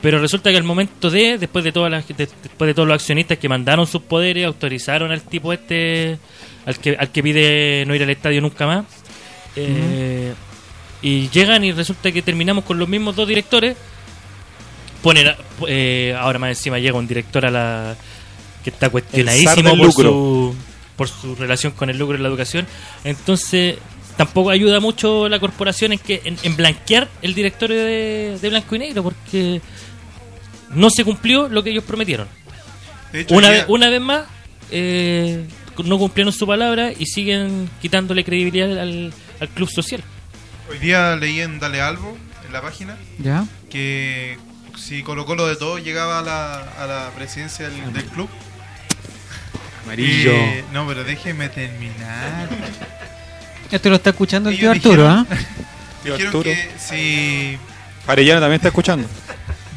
Pero resulta que al momento de, después de todas las, de- después de todos los accionistas que mandaron sus poderes, autorizaron al tipo este, al que, al que pide no ir al estadio nunca más, eh, y llegan y resulta que terminamos con los mismos dos directores, ponen eh, ahora más encima llega un director a la que está cuestionadísimo por lucro. su, por su relación con el lucro en la educación entonces tampoco ayuda mucho la corporación en que en, en blanquear el directorio de, de blanco y negro porque no se cumplió lo que ellos prometieron hecho, una vez una vez más eh, no cumplieron su palabra y siguen quitándole credibilidad al, al club social Hoy día leí en Dale Albo, en la página, ¿Ya? que si Colo Colo de todo llegaba a la, a la presidencia del, del club. Amarillo. eh, no, pero déjeme terminar. Esto lo está escuchando el tío Ellos Arturo, dijeron- ¿ah? Tío Dijeron Arturo. que si Arellano también está escuchando.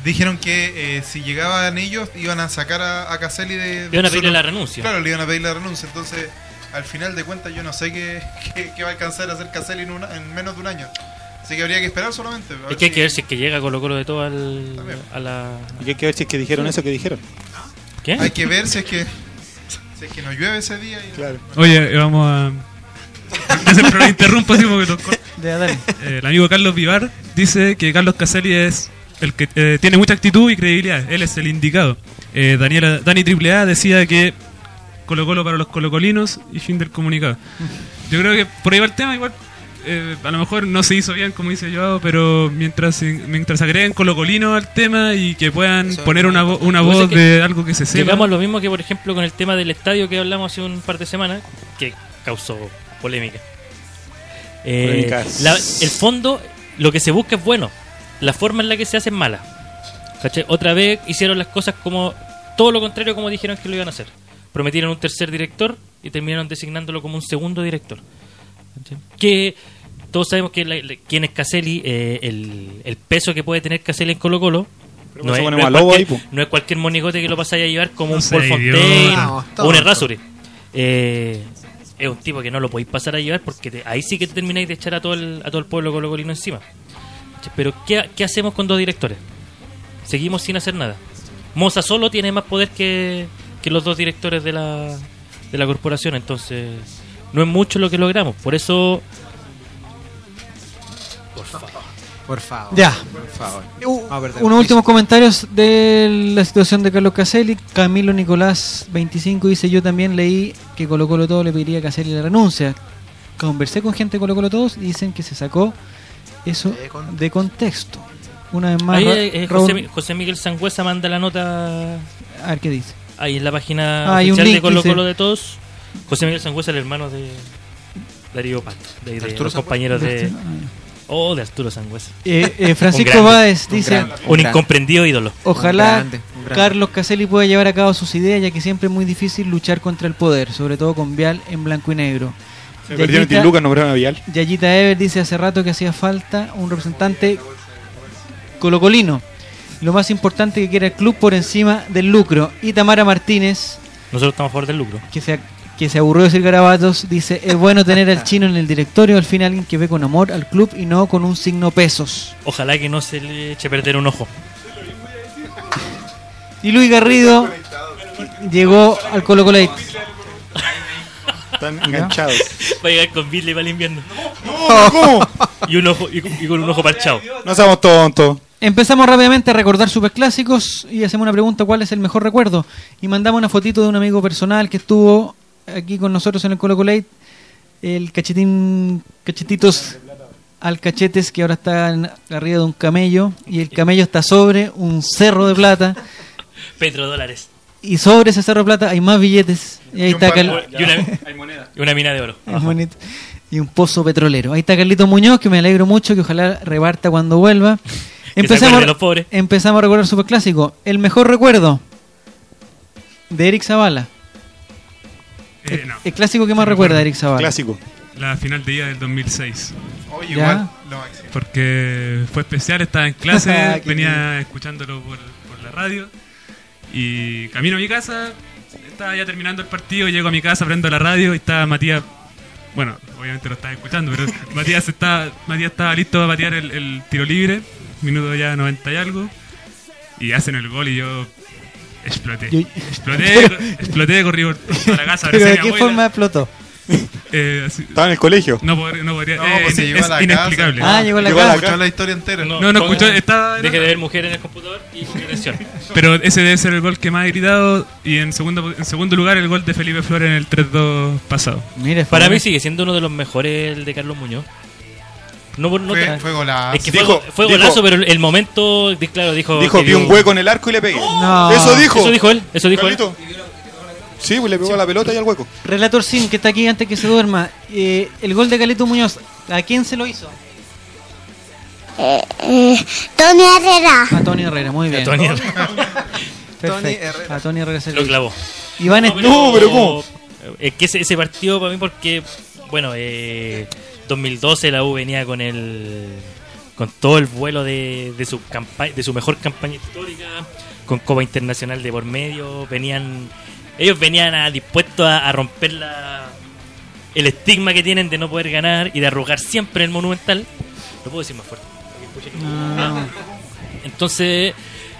dijeron que eh, si llegaban ellos iban a sacar a, a Caselli de, Le iban a solo- pedirle la renuncia. Claro, le iban a pedir la renuncia. Entonces, al final de cuentas, yo no sé qué, qué- qué va a alcanzar a hacer Caselli en, una- en menos de un año. Así que habría que esperar solamente. a ver es que hay si- que ver si es que llega Colo Colo de todo al, a la Y hay que ver si es que dijeron eso que dijeron. ¿Qué? Hay que ver si es que, si es que no llueve ese día. Y... Claro. Oye, vamos a. Lo interrumpo así porque. Eh, el amigo Carlos Vivar dice que Carlos Caselli es el que eh, tiene mucha actitud y credibilidad. Él es el indicado. Eh, Daniela, Dani AAA decía que Colo Colo para los colocolinos y fin del comunicado. Yo creo que por ahí va el tema, igual. Eh, a lo mejor no se hizo bien como dice yo, pero mientras mientras agreguen colocolino al tema y que puedan poner una, vo- una voz de algo que se sepa. Llegamos a lo mismo que, por ejemplo, con el tema del estadio que hablamos hace un par de semanas, que causó polémica. Eh, la- el fondo, lo que se busca es bueno. La forma en la que se hace es mala. Otra vez hicieron las cosas como todo lo contrario como dijeron que lo iban a hacer. Prometieron un tercer director y terminaron designándolo como un segundo director. Que todos sabemos que la- la- quién es Caselli, eh, el, el peso que puede tener Caselli en Colo Colo. No se es, no, es cualquier, ahí, no es cualquier monigote que lo pasáis a llevar como No un Paul. Fontaine No, o un Errázuriz. Eh, es un tipo que no lo podéis pasar a llevar porque te- ahí sí que te termináis de echar a todo el, a todo el pueblo colocolino encima. Pero ¿qué, qué hacemos con dos directores? Seguimos sin hacer nada. Moza solo tiene más poder que, que los dos directores de la, de la corporación, entonces no es mucho lo que logramos. Por eso... Por favor. Por favor. Ya. Por favor. Perder Unos últimos comentarios de la situación de Carlos Caselli. Camilo Nicolás 25 dice, yo también leí que Colo Colo Todo le pediría a Caselli la renuncia. Conversé con gente de Colo Colo Todos y dicen que se sacó eso de contexto. Una vez más, Ahí eh, eh, José, Mi- José Miguel Sangüesa manda la nota a ver qué dice. ahí en la página Ah, hay un oficial de link, Colo dice. Colo de todos. José Miguel Sangüesa, el hermano de Darío Pato, de, de Arturo los Sangüesa? compañeros De. Arturo- Oh, de Arturo Sangüesa. Eh, eh, Francisco Báez un dice, un incomprendido ídolo. Ojalá Un grande, un grande. Carlos Caselli pueda llevar a cabo sus ideas, ya que siempre es muy difícil luchar contra el poder, sobre todo con Vial en blanco y negro. Se perdieron Yayita- 10 lucas, nombraron a Vial. Yayita Ever dice hace rato que hacía falta un representante colocolino. Lo más importante que quiera el club por encima del lucro. Y Tamara Martínez, Nosotros estamos a favor del lucro. que se, que se aburrió de decir garabatos, dice, es bueno tener al chino en el directorio, al fin alguien que ve con amor al club y no con un signo pesos. Ojalá que no se le eche a perder un ojo. Y Luis Garrido llegó al Colo Colo Están enganchados. Va a llegar con Billy para el invierno. No, ¿cómo? Y, un ojo, y, y con un ojo parchado. No seamos tontos. Empezamos rápidamente a recordar superclásicos y hacemos una pregunta, ¿cuál es el mejor recuerdo? Y mandamos una fotito de un amigo personal que estuvo aquí con nosotros en el Colo Colate, el cachetín, cachetitos al cachetes que ahora está en- arriba de un camello y el camello está sobre un cerro de plata Petrodólares. y sobre ese cerro de plata hay más billetes y ahí Y un está par- Y una, Hay moneda. y una mina de oro. Es bonito. y un pozo petrolero. Ahí está Carlito Muñoz, que me alegro mucho, que ojalá reparta cuando vuelva. Los pobres. empezamos a recordar superclásico. El mejor recuerdo de Eric Zavala. Eh, no. El clásico que más recuerda Eric Zavala. Clásico. La final de día del 2006. Oye, Ya. igual. lo máximo. Porque fue especial, estaba en clase, Qué venía escuchándolo por, por la radio. Y camino a mi casa, estaba ya terminando el partido, llego a mi casa, prendo la radio y estaba Matías. Bueno, obviamente lo estaba escuchando, pero Matías, estaba, Matías estaba listo para patear el, el tiro libre, minuto ya 90 y algo. Y hacen el gol y yo exploté. Yo- Exploté, exploté, corrí por toda la casa. Pero ¿de a qué abuela. forma explotó? Eh, así- Estaba en el colegio. no, podría- no podría. No, eh, pues se es- llegó a es la inexplicable. casa. Ah, llegó a la Llegó a la casa. Escuchó la historia entera. No, no escuchó, estaba- Deje de ver mujeres en el computador y atención. Pero ese debe ser el gol que más he gritado. Y en segundo, en segundo lugar, el gol de Felipe Flores en el 3-2 pasado. Mire, Para mí sigue siendo uno de los mejores el de Carlos Muñoz. No, por- no Fue, golazo. es que fue, Dijo- fue dijo- golazo, pero el, momento, claro, dijo. Dijo, que vi un hueco en el arco y le pegué. No. Eso dijo. Eso dijo él, eso dijo él. Sí, pues le pegó a la pelota y al hueco. Relator Sin, que está aquí antes que se duerma. Eh, el gol de Carlito Muñoz, ¿a quién se lo hizo? Eh, eh, Tony Herrera. A Tony Herrera, muy bien. Tony Perfecto. Tony Herrera. A Tony Herrera se lo clavó. Iván No, No, pero ¿cómo? Es que ese, ese partido para mí porque, bueno, eh, 2012 la U venía con el con todo el vuelo de, de su campaña, de su mejor campaña histórica, con Copa Internacional de por medio, venían ellos venían a- dispuestos a, a romper la, el estigma que tienen de no poder ganar y de arrojar siempre el Monumental. Lo puedo decir más fuerte. No. Entonces,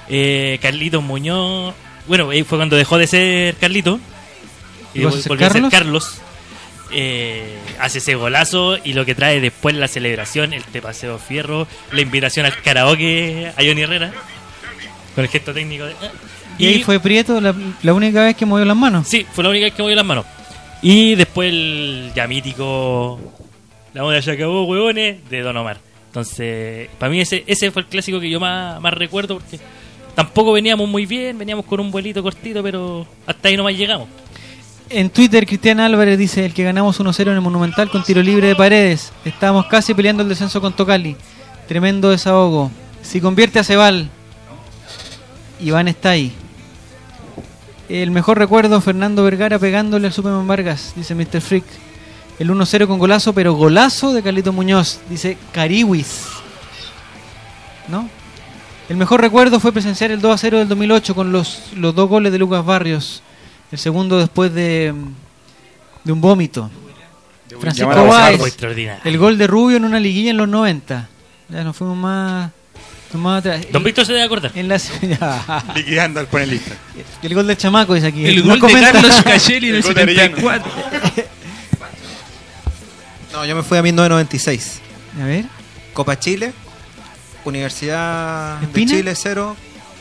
eh, Carlitos Muñoz bueno, ahí fue cuando dejó de ser Carlito. Y ¿Y vas a ser volvió a ser Carlos? Eh, hace ese golazo y lo que trae después la celebración, el te paseo fierro, la invitación al karaoke a Johnny Herrera. Con el gesto técnico de... "Ah". Y ahí fue Prieto la, la única vez que movió las manos. Sí, fue la única vez que movió las manos. Y después el ya mítico La moda ya acabó, huevones, de Don Omar. Entonces, para mí ese, ese fue el clásico que yo más, más recuerdo porque tampoco veníamos muy bien, veníamos con un vuelito cortito, pero hasta ahí nomás llegamos. En Twitter, Cristian Álvarez dice: El que ganamos 1-0 en el Monumental con tiro libre de paredes. Estábamos casi peleando el descenso con Tocali. Tremendo desahogo. Si convierte a Cebal, Iván está ahí. El mejor recuerdo: Fernando Vergara pegándole al Superman Vargas, dice Mr. Freak. El 1-0 con golazo, pero golazo de Carlito Muñoz, dice Cariwis. ¿No? El mejor recuerdo fue presenciar el 2-0 del 2008 con los, los dos goles de Lucas Barrios. El segundo después de, de un vómito. Francisco extraordinario. El gol de Rubio en una liguilla en los 90. Ya nos fuimos más, más atrás. Don Víctor se debe acordar. En la. Liquidando al panelista. El gol del chamaco dice aquí. El No gol de comenta- Carlos Cachelli en el El gol de Arellano. 74. No, yo me fui a 1996. A ver. Copa Chile, Universidad ¿Espina? de Chile 0,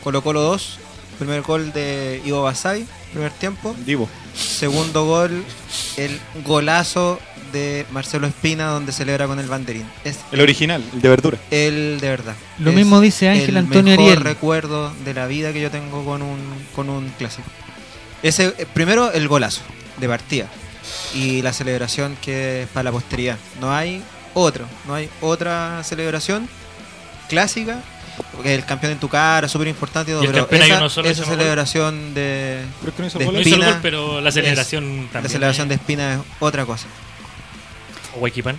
Colo Colo 2, primer gol de Ivo Basay, primer tiempo. Divo. Segundo gol, el golazo de Marcelo Espina donde celebra con el banderín. Es El original, el de verdura. el de verdad. Lo Es mismo dice Ángel el Antonio mejor Ariel. recuerdo de la vida que yo tengo con un, con un clásico. Ese, eh, primero el golazo de partida y la celebración que es para la posteridad. No hay otro, no hay otra celebración clásica. Porque el campeón en tu cara, súper importante pero esa, uno solo, esa ese gol. celebración de, Pero es que no hizo de gol. No hizo el Espina gol, pero la celebración es- también La celebración es- de Espina es otra cosa.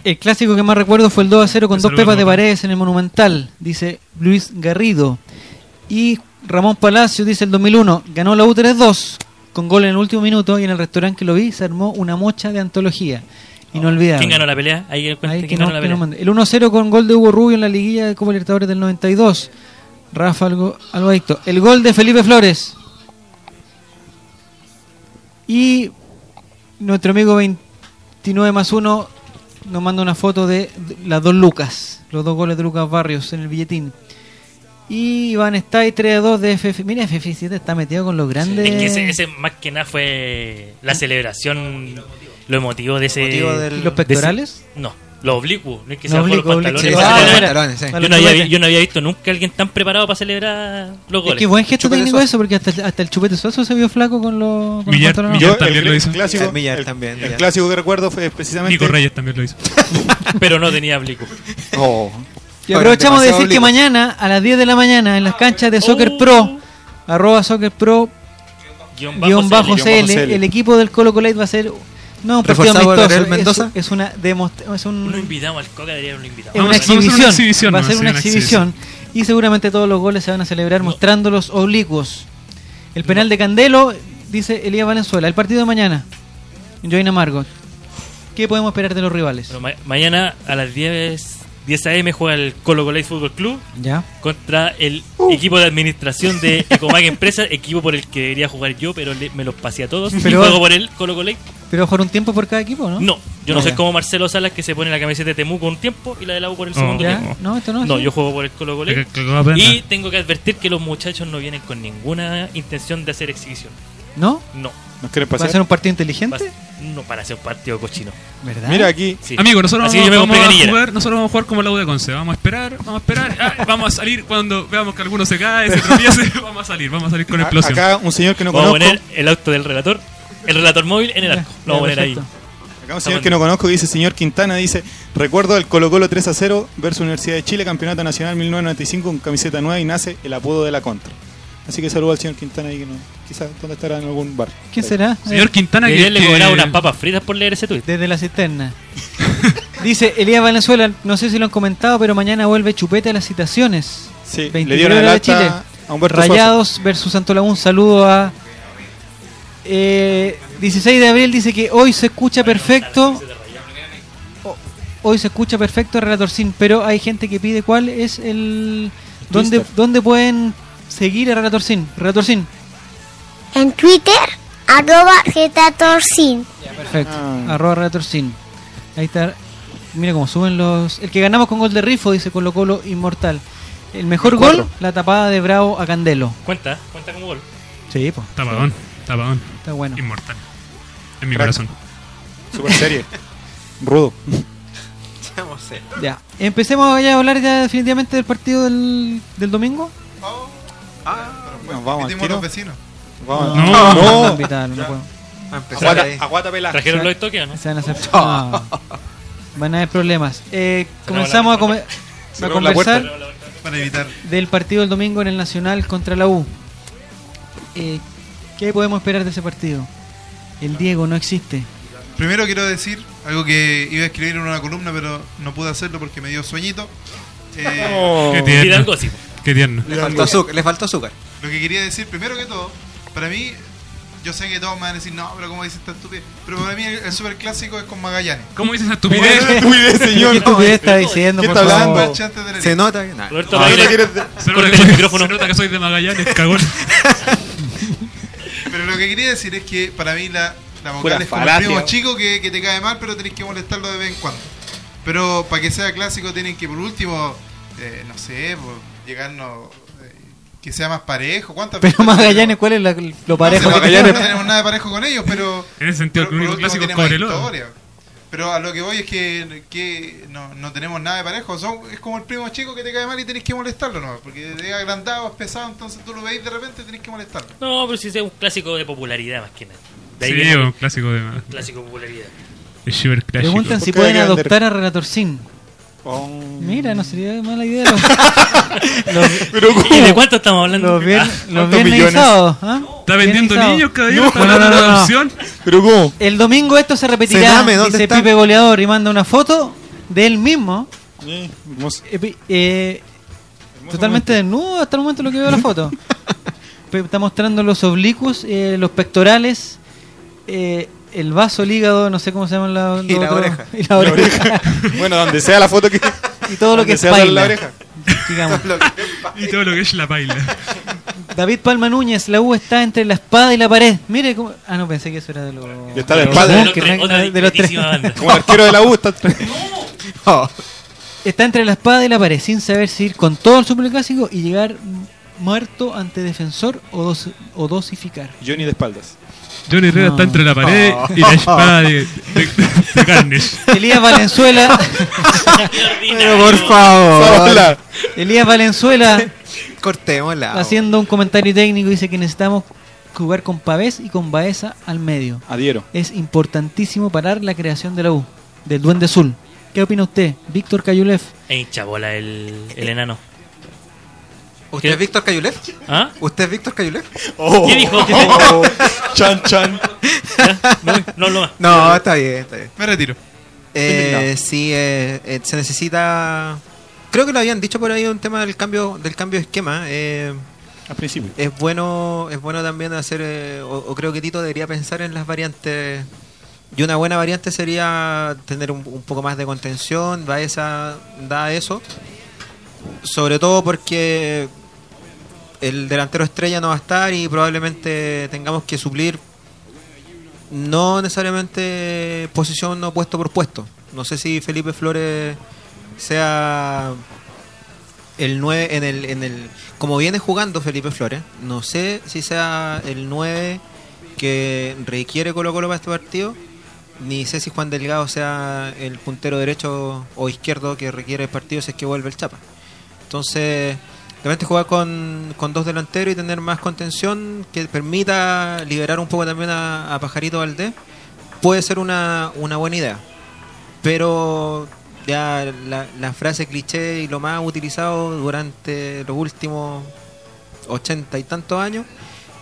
El clásico que más recuerdo fue el 2 a 0 con dos pepas de paredes en el Monumental, dice Luis Garrido. Y Ramón Palacio dice el 2001, ganó la U 3-2 con gol en el último minuto y en el restaurante que lo vi se armó una mocha de antología. Inolvidable. ¿Quién ganó la pelea? Ahí quién ganó la no pelea. el 1-0 con gol de Hugo Rubio en la liguilla de Copa Libertadores del 92. Rafa algo, algo adicto. El gol de Felipe Flores. Y nuestro amigo 29 más 1 nos manda una foto de las dos Lucas. Los dos goles de Lucas Barrios en el billetín. Y Iván está ahí 3 a 2 de FF. Mira, FF7 está metido con los grandes. Es que ese, ese más que nada fue la celebración, lo emotivo de ese. Emotivo del- ¿Y los pectorales? ese- no, lo oblicuo. No es que Lo se bajó los oblicuo, pantalones. Ah, pantalones, sí. yo, no los había, chupetes. yo no había visto nunca a alguien tan preparado para celebrar los goles. Es que buen gesto técnico eso, porque hasta, hasta el chupete suazo se vio flaco con los, con los Millar-. Millar también el, lo hizo. clásico, El Millar el- también, el Millar. clásico que recuerdo fue precisamente. Nico Reyes también lo hizo. Pero no tenía oblicuo. Oh. Y aprovechamos de decir que mañana a las 10 de la mañana en las canchas de Soccer Oh. Pro, arroba Soccer Pro, Guión guion bajo CL. CL, bajo CL. el equipo del Colo Colo va a ser no un partido amistoso, es- Mendoza. Es, una demostra- es un- Lo invitamos al Coca, lo invitamos. es una Vamos a hacer una exhibición, va a ¿no? ser una una exhibición y seguramente todos los goles se van a celebrar mostrando los oblicuos. El penal de Candelo dice Elías Valenzuela, el partido de mañana. Join Amargo. ¿Qué podemos esperar de los rivales? Ma- mañana a las 10, 10 a.m. juega el Colo Colo Fútbol Club Ya. contra el equipo de administración de Ecomag Empresa, equipo por el que debería jugar yo, pero le- me los pasé a todos. Pero- y juego por el Colo Colo. Pero por un tiempo por cada equipo, ¿no? No, yo no Ah, soy como Marcelo Salas que se pone la camiseta de Temuco un tiempo y la de la U por el segundo ¿Ya? tiempo. No, esto no. No, yo juego por el Colo Colo. Y tengo que advertir que los muchachos no vienen con ninguna intención de hacer exhibición. ¿No? No. ¿Nos quieren ¿Va a pasar? ser un partido Va- inteligente? No para hacer un partido cochino. ¿Verdad? Mira aquí. Sí. Amigo, nosotros Así vamos, que yo me vamos compré a jugar, nosotros vamos a jugar como la U de Conce. Vamos a esperar, vamos a esperar. ah, vamos a salir cuando veamos que alguno se cae, se tropiece. vamos a salir, vamos a salir con A- explosión. Acá un señor que no Vamos a conozco. poner el auto del relator, el relator móvil en el arco. Lo vamos a poner ahí. Acá un señor que no conozco dice, señor Quintana, dice, recuerdo el Colo Colo 3 a 0 versus Universidad de Chile, Campeonato Nacional 1995 con camiseta nueva y nace el apodo de la contra. Así que saludo al señor Quintana ahí que no, quizás dónde estará en algún bar. ¿Quién será? Señor Eh, Quintana, Y que, él le que- cobraba unas papas fritas por leer ese tuit. Desde la cisterna. Dice Elías Valenzuela, no sé si lo han comentado, pero mañana vuelve Chupete a las citaciones. Sí, 23 le dieron alta de Chile. a Humberto Suazo. Rayados versus Santo Lagún. Un saludo a. Eh, 16 de abril dice que hoy se escucha perfecto. Hoy se escucha perfecto el Relator Sin, pero hay gente que pide cuál es el. ¿Dónde. ¿Dónde pueden seguir a Relator Sin? Relator Sin. en Twitter, arroba getatorcin. Perfecto. Arroba Retorcin. Ahí está. Mira cómo suben los. El que ganamos con gol de Rifo, dice Colo Colo Inmortal. El mejor El gol, la tapada de Bravo a Candelo. Cuenta, cuenta como gol. Sí, pues. Tapadón, tapadón. Está bueno. Inmortal. En mi Crack. corazón. Super serie. Rudo. Ya. Empecemos ya a hablar ya definitivamente del partido del, del domingo. Bueno, vamos al Metimos tiro. los vecinos. Vamos. No, no. no, no invitarlo, no podemos. Va a empezar Aguata, ahí. aguata pelada. ¿Trajeron los no? Se van a hacer. No. Van a haber problemas. Eh, comenzamos a, come- conversar puerta para evitar. del partido del domingo en el Nacional contra la U. Eh, ¿Qué podemos esperar de ese partido? El Diego no existe. Primero quiero decir algo que iba a escribir en una columna, pero no pude hacerlo porque me dio sueñito. Eh, Oh. Qué. Qué tierno. Le faltó azúcar. Le faltó azúcar. Lo que quería decir, primero que todo, para mí, yo sé que todos me van a decir, no, pero ¿cómo dices esta estupidez? Pero para mí el, el super clásico es con Magallanes. ¿Cómo dices esa estupidez? estupidez, señor. ¿Qué estupidez está diciendo, ¿Qué por está hablando? Se nota que. nah. Roberto Magallanes, ¿no Se nota, que el soy, micrófono. se nota que soy de Magallanes, cagón. Pero lo que quería decir es que para mí la, la Pura vocal es como el falacia. primo chico que, que te cae mal, pero tenés que molestarlo de vez en cuando. Pero para que sea clásico tienen que por último, eh, no sé, pues, llegarnos eh, que sea más parejo. ¿Cuántas Pero Magallanes, ¿cuál es la- lo No, parejo si que Magallanes tenemos? no tenemos nada de parejo con ellos, pero En ese sentido, pero el único clásico es. Pero a lo que voy es que, que no, no tenemos nada de parejo. Son, es como el primo chico que te cae mal y tenés que molestarlo, ¿no? Porque es agrandado, es pesado, entonces tú lo veis de repente tenés que molestarlo. No, pero si es un clásico de popularidad más que nada. De ahí Sí, un clásico de un clásico de popularidad. Preguntan si ¿Por qué pueden adoptar a Relator Sin. Mira, no sería mala idea. Los, los- ¿Y de cuánto estamos hablando? los vier- Ah, los ¿cuántos viernes y. ¿ah? Está vendiendo niños, sábados. caballero. No, Está no, no, adopción. Pero ¿cómo? El domingo esto se repetirá. Sename, ¿dónde dice está? Pipe Goleador y manda una foto de él mismo. Eh, eh, eh, totalmente desnudo hasta el momento lo que veo la foto. Está mostrando los oblicuos, eh, los pectorales, eh, el vaso, el hígado, no sé cómo se llaman la, Y la otro- oreja. Y la oreja. Bueno, donde sea la foto que. y todo lo que es la paila. oreja. digamos. Y todo lo que es la paila. David Palma Núñez, la U está entre la espada y la pared. Mire cómo. Ah, no, pensé que eso era de los. Está de los Otra- de tres. Como el arquero de la U está. Está entre la espada y la pared, sin saber si ir con todo el superclásico y llegar muerto ante defensor o, dos- o dosificar. Johnny de espaldas. Johnny Herrera No. está entre la pared y la espada de, de, de Carnage. Elías Valenzuela. Pero por favor. Hola. Elías Valenzuela Cortémosla. haciendo un comentario técnico dice que necesitamos jugar con Pavés y con Baeza al medio. Adhiero. Es importantísimo parar la creación de la U, del Duende Azul. ¿Qué opina usted, Víctor Cayulev? E hincha bola el, el enano. ¿Usted es Víctor Cayulev? ¿Ah? ¿Usted es Víctor Cayulev? ¿Qué dijo? Oh, chan, chan. No, no más. No, está bien, está bien. Me retiro. Eh, sí, eh, eh, se necesita. Creo que lo habían dicho por ahí un tema del cambio del cambio de esquema. eh, Al principio. es bueno es bueno también hacer eh, o, o creo que Tito debería pensar en las variantes y una buena variante sería tener un, un poco más de contención da esa da eso sobre todo porque el delantero estrella no va a estar y probablemente tengamos que suplir no necesariamente posición no puesto por puesto no sé si Felipe Flores sea el 9 en el, en el como viene jugando Felipe Flores, no sé si sea el 9 que requiere Colo Colo para este partido, ni sé si Juan Delgado sea el puntero derecho o izquierdo que requiere el partido si es que vuelve el Chapa. Entonces, realmente jugar con, con dos delanteros y tener más contención que permita liberar un poco también a, a Pajarito Valdés puede ser una, una buena idea. Pero ya la, la frase cliché y lo más utilizado durante los últimos ochenta y tantos años,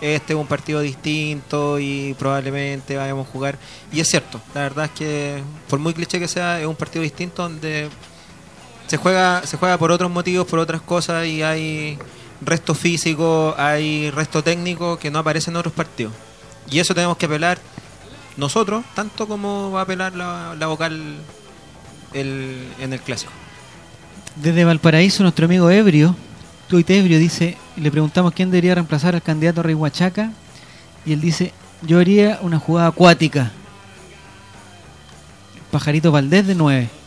este es un partido distinto y probablemente vayamos a jugar. Y es cierto, la verdad es que por muy cliché que sea, es un partido distinto donde se juega, se juega por otros motivos, por otras cosas y hay resto físico, hay resto técnico que no aparece en otros partidos. Y eso tenemos que apelar nosotros, tanto como va a apelar la, vocal el, en el clásico. Desde Valparaíso, nuestro amigo Ebrio, Tuit Ebrio, dice, le preguntamos quién debería reemplazar al candidato Rey Huachaca. Y él dice, yo haría una jugada acuática. Pajarito Valdés de 9.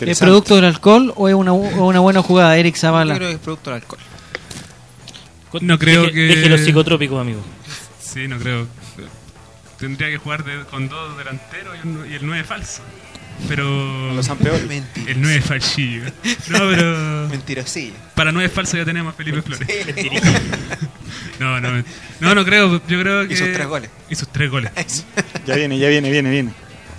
¿Es producto del alcohol o es una, o una buena jugada, Eric Zavala? Yo creo que es producto del alcohol. No creo Deje- que. deje los psicotrópicos, amigo. Sí, no creo. Tendría que jugar de- con dos delanteros y, un- y el 9 falso. Pero. Los Sanpeoli. Mentira. El 9 falsillo. No, pero. Mentirosillo. Para 9 falso ya tenemos a Felipe Flores. no, no. No, no creo. Yo creo que. Y sus tres goles. Y sus tres goles. Ya viene, ya viene, viene, viene.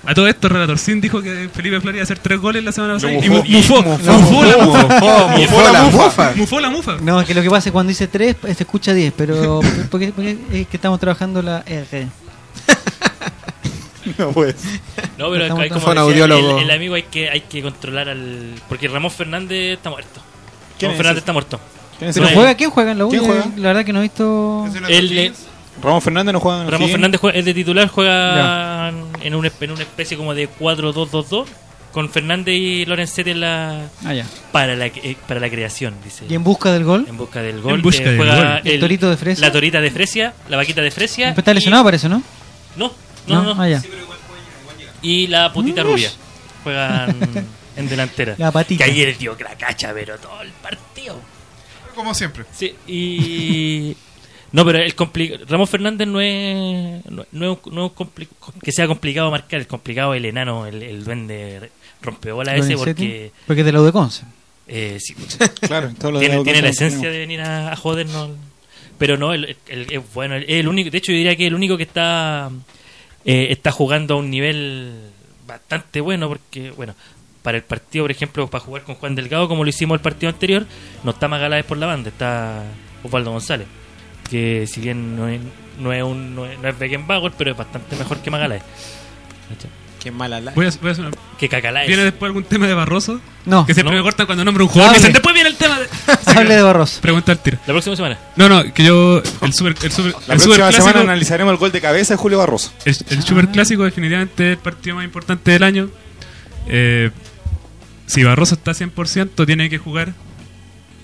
A todo esto, Relator Sin dijo que Felipe Flores iba a hacer tres goles la semana pasada. Y mufó. mu- mufó. La mufa. Mufó la mufa. Mufó la mufa. No, que lo que pasa es que cuando dice 3 se escucha 10, pero porque, porque es que estamos trabajando la R. No pues. No, pero Estamos- hay, como un decía, el, el amigo hay que, hay que controlar al. Porque Ramón Fernández está muerto. ¿Quién Ramón es Fernández ese? está muerto. ¿Quién es ¿Pero juega? ¿Quién juega en la U? ¿Quién Yo, juega? La verdad que no he visto... Eh, Ramón Fernández no juega en Ramón O'Higgins. Fernández juega- es de titular, juega en, un, en una especie como de 4-2-2-2 con Fernández y Lorenzetti en la, Ah, ya. para, la, eh, para la creación, dice. ¿Y en busca del gol? En busca del gol. busca eh, del juega gol. ¿El torito de Fresia? La torita de Fresia, la vaquita de Fresia. Está y- lesionado parece, ¿no? No, no, no. Ah, ya. Y la putita Mm. rubia. Juegan en delantera. La patita. Que ayer dio la cacha, pero todo el partido. Como siempre. Sí, y. No, pero el compli- Ramón Fernández no es. No, no es, un- no es que sea complicado marcar, el complicado es el enano, el, el duende rompebola ese, porque. Porque es de la de Conce. Eh, sí, Claro, todo lo de tiene, la tiene la esencia tenemos. de venir a, a jodernos. Pero no, el, bueno. El único, de hecho, yo diría que es el único que está eh, está jugando a un nivel bastante bueno, porque, bueno, para el partido, por ejemplo, para jugar con Juan Delgado, como lo hicimos el partido anterior, no está Magaláes por la banda, está Osvaldo González, que si bien no es, no es, un, no es, no es Beckenbauer, pero es bastante mejor que Magaláes. ¿Cachai? Qué mala la. Voy a, voy a hacer una- Que Cacalaes. ¿Viene después algún tema de Barroso? No. Que siempre No. me cortan cuando nombro un jugador. Me Hable. dicen, después viene el tema de. Hable de Barroso. Pregunta al tiro. La próxima semana. No, no, que yo. El super. El super, La el próxima superclásico- semana analizaremos el gol de cabeza de Julio Barroso. El, el super clásico definitivamente es el partido más importante del año. Eh, si Barroso está 100%, tiene que jugar.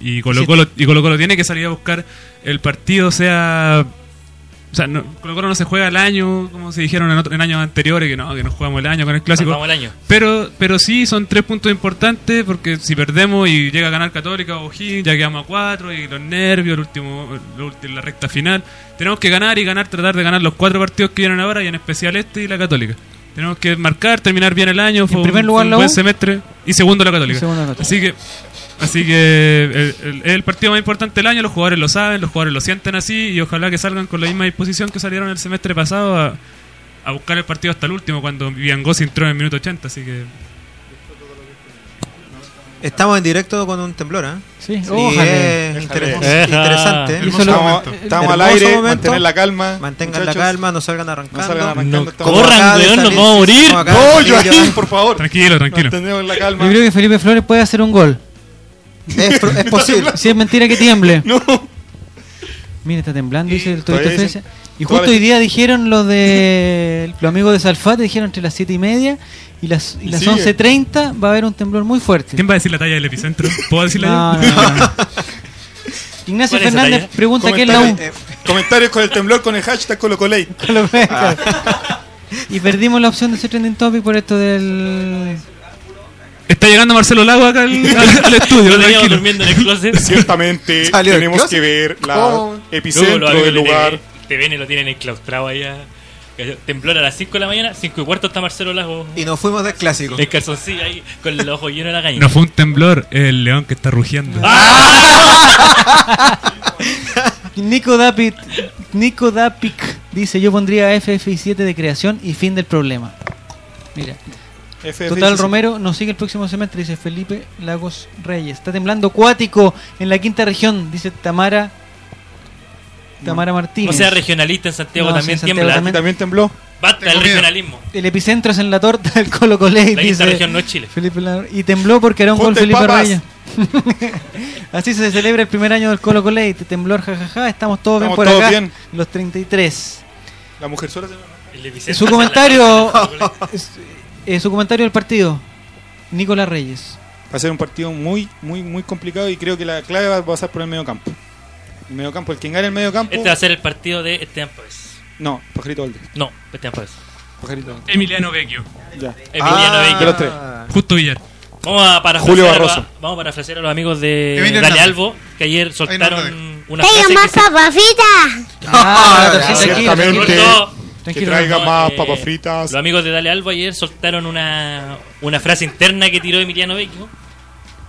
Y Colo Colo, y Colo Colo tiene que salir a buscar el partido, sea... O sea, no, Colo Colo no se juega el año, como se dijeron en, otro- en años anteriores, que no, que no jugamos el año con el clásico. Nos el año. Pero, pero sí son tres puntos importantes porque si perdemos y llega a ganar Católica o O'Higgins, ya quedamos a cuatro y los nervios, el último, el la recta final. Tenemos que ganar y ganar, tratar de ganar los cuatro partidos que vienen ahora y en especial este y la Católica. Tenemos que marcar, terminar bien el año. Fue un- primer lugar un buen semestre y segundo la Católica. Y segundo la Católica. Así que, así que el, el- el partido más importante del año. Los jugadores lo saben, los jugadores lo sienten así y ojalá que salgan con la misma disposición que salieron el semestre pasado a, a buscar el partido hasta el último cuando Viangosi entró en el minuto 80. Así que Estamos en directo con un temblor, ¿eh? Sí, ojalá. es inter- interesante. Estamos, estamos al aire, momento. mantener la calma. Mantengan muchachos. la calma, no salgan arrancando. No salgan arrancando. No corran, weón, nos vamos a morir. No, Joaquín, por favor. tranquilo, tranquilo. Mantenemos la Yo calma. creo que Felipe Flores puede hacer un gol. Es, posible. Si es mentira que tiemble. No. Mira, está temblando, dice el Torito Fresia. Y justo hoy día dijeron los de los amigos de Salfate, dijeron entre las 7 y media y las, y las sigue. 11.30 va a haber un temblor muy fuerte. ¿Quién va a decir la talla del epicentro? ¿Puedo decirla No, yo? no, no, no. Ignacio ¿Cuál es esa Fernández talla? pregunta qué es la U. Comentarios, comentarios con el temblor con el hashtag Colocoley. Lo ve, claro. Y perdimos la opción de ser trending topic por esto del. Está llegando Marcelo Lago acá al, al- al estudio. Lo durmiendo en el closet. Ciertamente Salió tenemos closet. que ver la ¿Cómo? epicentro Luego del de lugar. TV, TVN lo tienen enclaustrado allá. Temblor a las 5 de la mañana, 5 y cuarto está Marcelo Lago. Y nos fuimos del clásico. En calzoncillo ahí, con los ojos llenos de la caña. No fue un temblor, el león que está rugiendo. Nico Dapit, Nico Dapic dice: Yo pondría FF7 de creación y fin del problema. Mira, FF Total Romero nos sigue el próximo semestre, dice Felipe Lagos Reyes. Está temblando cuático en la quinta región, dice Tamara. Tamara No Martínez. sea regionalista en Santiago No, también sí, Santiago tiembla. también. También tembló. Basta Tengo el miedo. regionalismo. El epicentro es en la torta del Colo Coley, La quinta dice región no es Chile. Felipe Lagos. Y tembló porque era un gol Felipe papas. Reyes. Así se celebra el primer año del Colo Coley. Temblor, jajaja. Estamos todos bien Estamos por todos acá. bien. Los 33. La mujer sola se El epicentro Su comentario, eh, su comentario del partido. Nicolás Reyes. Va a ser un partido muy, muy, muy complicado y creo que la clave va a pasar por el medio campo. El medio campo, el que gane el medio campo. Este va a ser el partido de Esteban Pérez. No, Pajarito Valdés. No, Esteban Pérez. Pajarito Valdés. Emiliano Vecchio. Ya. Emiliano Ah, Vecchio. de los tres. Justo Villar. Vamos a parafrasear, Julio a Barroso. vamos a parafrasear a los amigos de Hernández. Albo, que ayer soltaron una frase más se- papas fritas. Ah, ya, tranquilo, que traiga no, más eh, papas fritas. Los amigos de Dale Albo ayer soltaron una, una frase interna que tiró Emiliano Vecchio.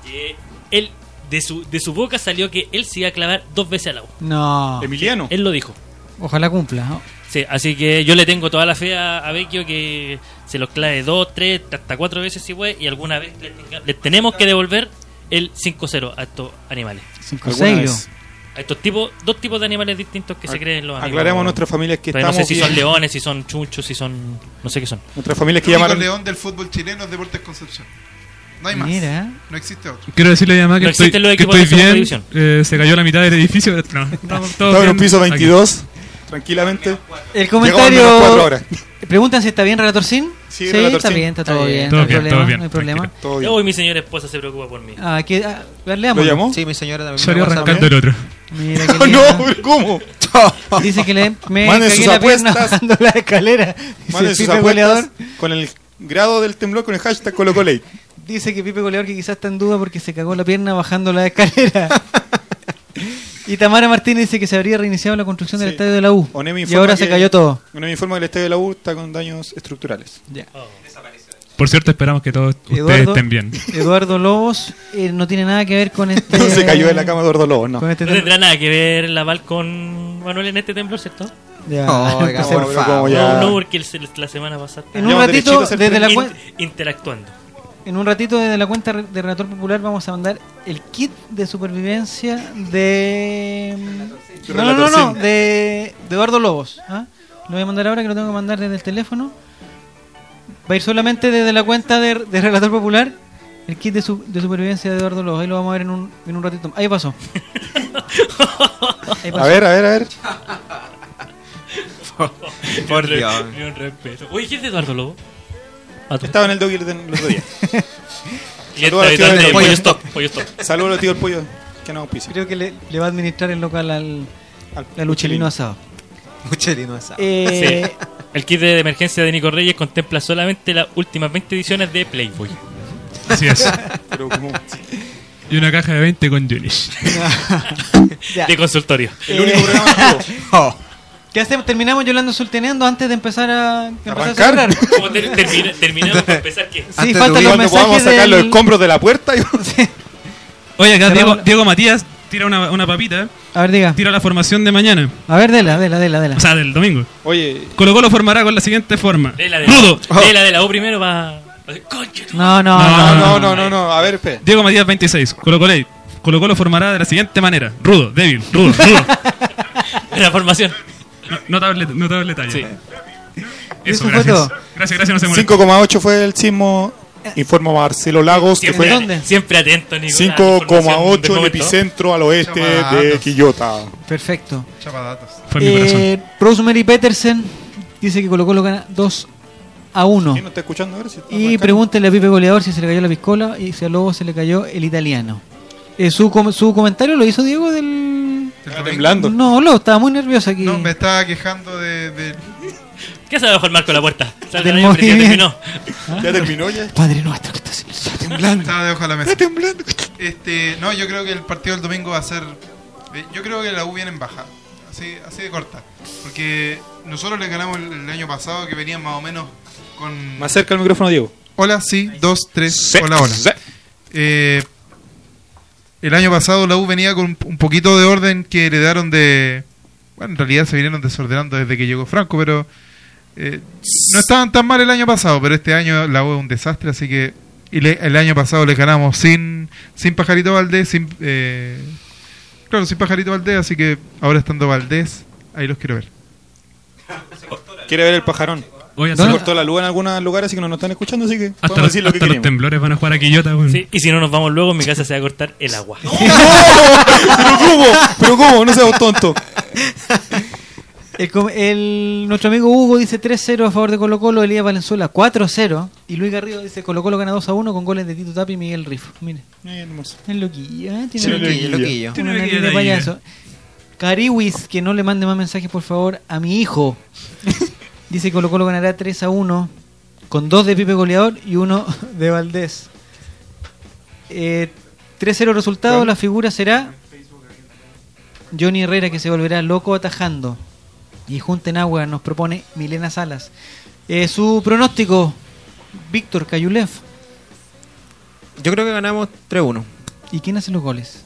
Que él, de su, de su boca salió que él se iba a clavar dos veces al agua. No. Emiliano. Él lo dijo. Ojalá cumpla. ¿no? Sí, así que yo le tengo toda la fe a, a Vecchio que se los clave dos, tres, hasta cuatro veces si puede y alguna vez les, tenga- les tenemos que devolver el 5-0 a estos animales. 5-0. A estos tipos, dos tipos de animales distintos que se creen los amigos. aclaremos a nuestras familias que Pero No sé estamos si son leones, si son chunchos, si son... No sé qué son. Nuestras familias que El único llamaron. león del fútbol chileno es Deportes Concepción. No hay más. Mira. No existe otro. Quiero decirle a mi mamá que No estoy, que estoy bien. eh, se cayó la mitad del edificio. No, estamos todos Estaba en bien un piso aquí. 22. Tranquilamente. El comentario. Preguntan si está bien Relator Sin. Sí, Relator está Sin. bien, está todo bien. Todo no bien, problema. todo bien, No hay problema. Todo bien. Hoy mi señora esposa se preocupa por mí. Ah, que, ah. ¿Lo llamó? Sí, mi señora también. Salió arrancando el otro. Mira Oh, no, pero ¿cómo? Dice que le, me Manden cagué sus la pierna apuestas. bajando la escalera. Dice Manden sus Goleador. con el grado del temblor con el hashtag ColocoLate. Dice que Pipe Goleador que quizás está en duda porque se cagó la pierna bajando la escalera. Y Tamara Martínez dice que se habría reiniciado la construcción del Sí. estadio de la U. Onemi Y ahora se cayó todo. Onemi informa que el estadio de la U está con daños estructurales. Ya. Por cierto, esperamos que todos ustedes Eduardo, estén bien. Eduardo Lobos eh, no tiene nada que ver con este. No se cayó de la cama Eduardo Lobos, no. Con este No tendrá nada que ver la Val con Manuel en este temblor, ¿cierto? Ya, Oiga, empecé- por favor. No, no, porque el- la semana pasada En un ratito, desde la in- interactuando. En un ratito desde la cuenta de Relator Popular vamos a mandar el kit de supervivencia de... De No, no, no, de, de Eduardo Lobos. ¿ah? Lo voy a mandar ahora que lo tengo que mandar desde el teléfono. Va a ir solamente desde la cuenta de, de Relator Popular el kit de, su- de supervivencia de Eduardo Lobos. Ahí lo vamos a ver en un, en un ratito. Ahí pasó. Ahí pasó. A ver, a ver, a ver. Por Dios. ni un respeto. Oye, ¿quién es Eduardo Lobo? Estaba en el doggy el otro día. Y Saludos a está los tíos editando del Pollo pollo. Saludos a los tíos del pollo que no auspicia. Creo que le, le va a administrar el local al, Al al Uchelino asado. Muchelino asado. Eh, Sí. El kit de emergencia de Nico Reyes contempla solamente las últimas 20 ediciones de Playboy. Así es. Pero como Y una caja de 20 con Julish. ya. De consultorio. el único programa. ¿Qué hacemos? ¿Terminamos Yolando Sulteneando antes de empezar a, empezar a cerrar? ¿Cómo ter- termina- terminamos para empezar qué? Sí, Antes de faltan huir, los Cuando podamos mensajes sacar los escombros de la puerta. y- Oye, acá Diego, Diego Matías tira una, una papita. A ver, diga. Tira la formación de mañana. A ver, dela, dela, dela, dela. O sea, del domingo. Oye, Colo Colo formará con la siguiente forma. De la de Rudo. la, de la de la U primero va. No, no, No, no. no, no, no, no. A ver, espera. Diego Matías 26. Colo Colo. Colo Colo formará de la siguiente manera. Rudo, débil, rudo, rudo. La formación. No- Notable, notable detalle. Sí. Eso, Eso fue gracias. todo. Gracias, gracias, no se molesta. 5,8 fue el sismo. Informa Marcelo Lagos que fue ¿Dónde? siempre atento, Nicolás. 5,8 el epicentro al oeste de Chapadatos. Quillota. Perfecto. Chapadatos. Fue mi corazón. Eh, Rosemary Petersen dice que Colo Colo gana 2 a 1. ¿Quién no está escuchando ahora? Si está Y pregúntele a Pipe Goleador si se le cayó la piscola y si a Lobo se le cayó el italiano. Eh, su, com- su comentario lo hizo Diego del... Está temblando. No, Lobo, estaba muy nervioso aquí. No, me estaba quejando de. de- ¿Qué hace abajo el marco de la puerta? Sal Del de ahí, ya terminó. Ya terminó ya. Padre nuestro que el cielo. Temblando. Estaba debajo de la mesa. Está temblando. Este, no, yo creo que el partido del domingo va a ser. eh, Yo creo que la U viene en baja. Así, así de corta. Porque nosotros le ganamos el, el año pasado que venían más o menos con. Más cerca el micrófono, Diego. Hola, sí, dos, tres. hola, hola. Eh, el año pasado la U venía con un poquito de orden que heredaron de. Bueno, en realidad se vinieron desordenando desde que llegó Franco, pero. eh, no estaban tan mal el año pasado, pero este año la U es un desastre, así que. Y le- el año pasado le ganamos sin sin Pajarito Valdés, sin. eh, claro, sin Pajarito Valdés, así que ahora estando Valdés, ahí los quiero ver. Quiere ver el pajarón. Se hasta, cortó la luz en algunos lugares, así que no nos están escuchando, así que hasta podemos los, decir lo que hasta los queremos. temblores van a jugar a Quillota, weón. Sí, y si no nos vamos luego, en mi casa se va a cortar el agua. ¿Pero cómo? ¿Pero cómo? No seas tonto. El, com- el- nuestro amigo Hugo dice 3-0 a favor de Colo Colo, Elías Valenzuela 4-0 y Luis Garrido dice Colo Colo gana 2-1 con goles de Tito Tapi y Miguel Rifo. Mire, Eh, hermoso. es loquillo, ¿eh? Tiene Sí, loquillo, loquillo. loquillo. Tiene Una loquillo nariz de payaso. Cariwis, que no le mande más mensajes, por favor, a mi hijo. Dice que Colo Colo ganará 3 a 1, con 2 de Pipe Goleador y 1 de Valdés. Eh, 3-0 resultado, la figura será Johnny Herrera, que se volverá loco atajando. Y Junten Agua nos propone Milena Salas. Eh, su pronóstico, Víctor Cayulev. Yo creo que ganamos 3-1. ¿Y quién hace los goles?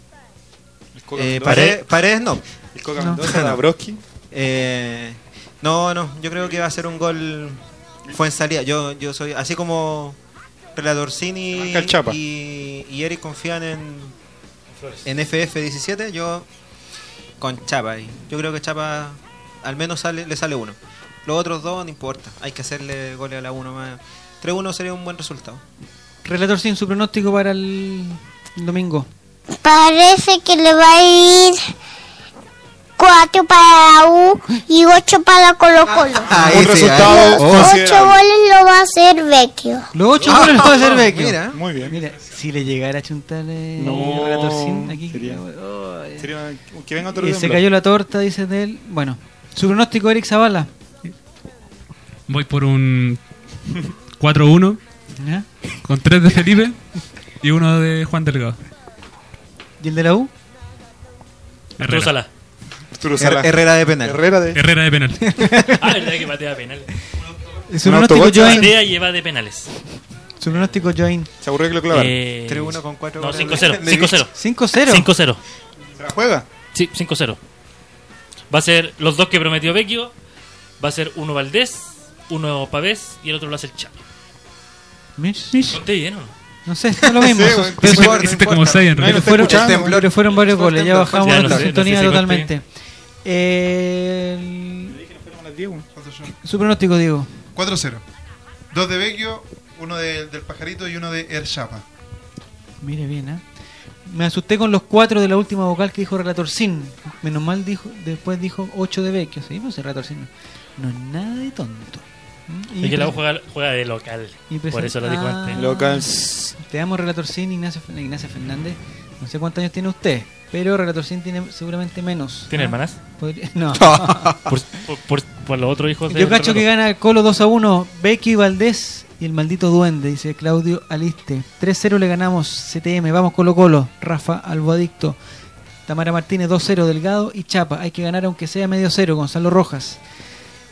Eh, Paredes, Paredes no. El Coca No. Mendoza, Dabrowski. Eh, no, no, yo creo que va a ser un gol fue en salida. Yo, yo soy así como Relatorcini Marca el Chapa. y, y Eric confían en, en FF17, yo con Chapa ahí. Yo creo que Chapa al menos sale, le sale uno. Los otros dos no importa, hay que hacerle goles a la uno más. 3-1 sería un buen resultado. Relator sin su pronóstico para el domingo. Parece que le va a ir 4 para la U y 8 para Colo Colo. Ahí Un resultado ahí. Los considerable. 8 goles lo va a hacer Vecchio. Los ocho Ah, goles los va a hacer Vecchio. mira. Muy bien. Mira, si le llegara a chuntar eh, No, Relator sin aquí. sería- oh, eh. Sería que venga otro Eh, se cayó la torta, dice de él. Bueno, su pronóstico, Eric Zavala. Voy por un 4-1 ¿Ya? con 3 de Felipe y uno de Juan Delgado. ¿Y el de la U? Arturo Sala. Arturo Sala. Her- Herrera de penal. Herrera de... Herrera de penal. Ah, verdad que patea. Su Un pronóstico, Join. Patea y lleva de penales. Su pronóstico, Join. Se aburrió que lo clavaron. Eh, 3-1 con 4 No, 5-0. 5-0. 5-0. 5-0. ¿Se la juega? Sí, 5-0. Va a ser los dos que prometió Vecchio. Va a ser uno Valdés, uno Pavés y el otro lo hace el Chapo. Mish. Conté bien, ¿o no? No sé, es lo mismo. Sí, Hiciste como importa. 6 en realidad. pero fueron varios goles, ya bajamos Ya, la sintonía totalmente. Eh, el- su pronóstico, Diego. 4-0. Dos de Vecchio, uno de- del Pajarito y uno de Er Chapa. Mire bien, ¿eh? Me asusté con los cuatro de la última vocal que dijo Relator Sin. Menos mal dijo, después dijo 8 de Vecchio. Sí, pues Relator Sin no, no es nada de tonto. ¿Mm? Es que la U juega, juega de local. y Por eso lo dijo antes. Local. Te damos Relator Sin, Ignacio, Ignacio Fernández. No sé cuántos años tiene usted, pero Relator Sin tiene seguramente menos. ¿Tiene ¿Ah? hermanas? Podría- No. Por, por, por- por los otros hijos de Yo cacho que gana el Colo 2 a 1. Vecchio y Valdés y el maldito duende, dice Claudio Aliste. 3-0 le ganamos CTM. Vamos Colo Colo. Rafa Alboadicto. Tamara Martínez 2-0 Delgado y Chapa. Hay que ganar aunque sea medio cero. Gonzalo Rojas.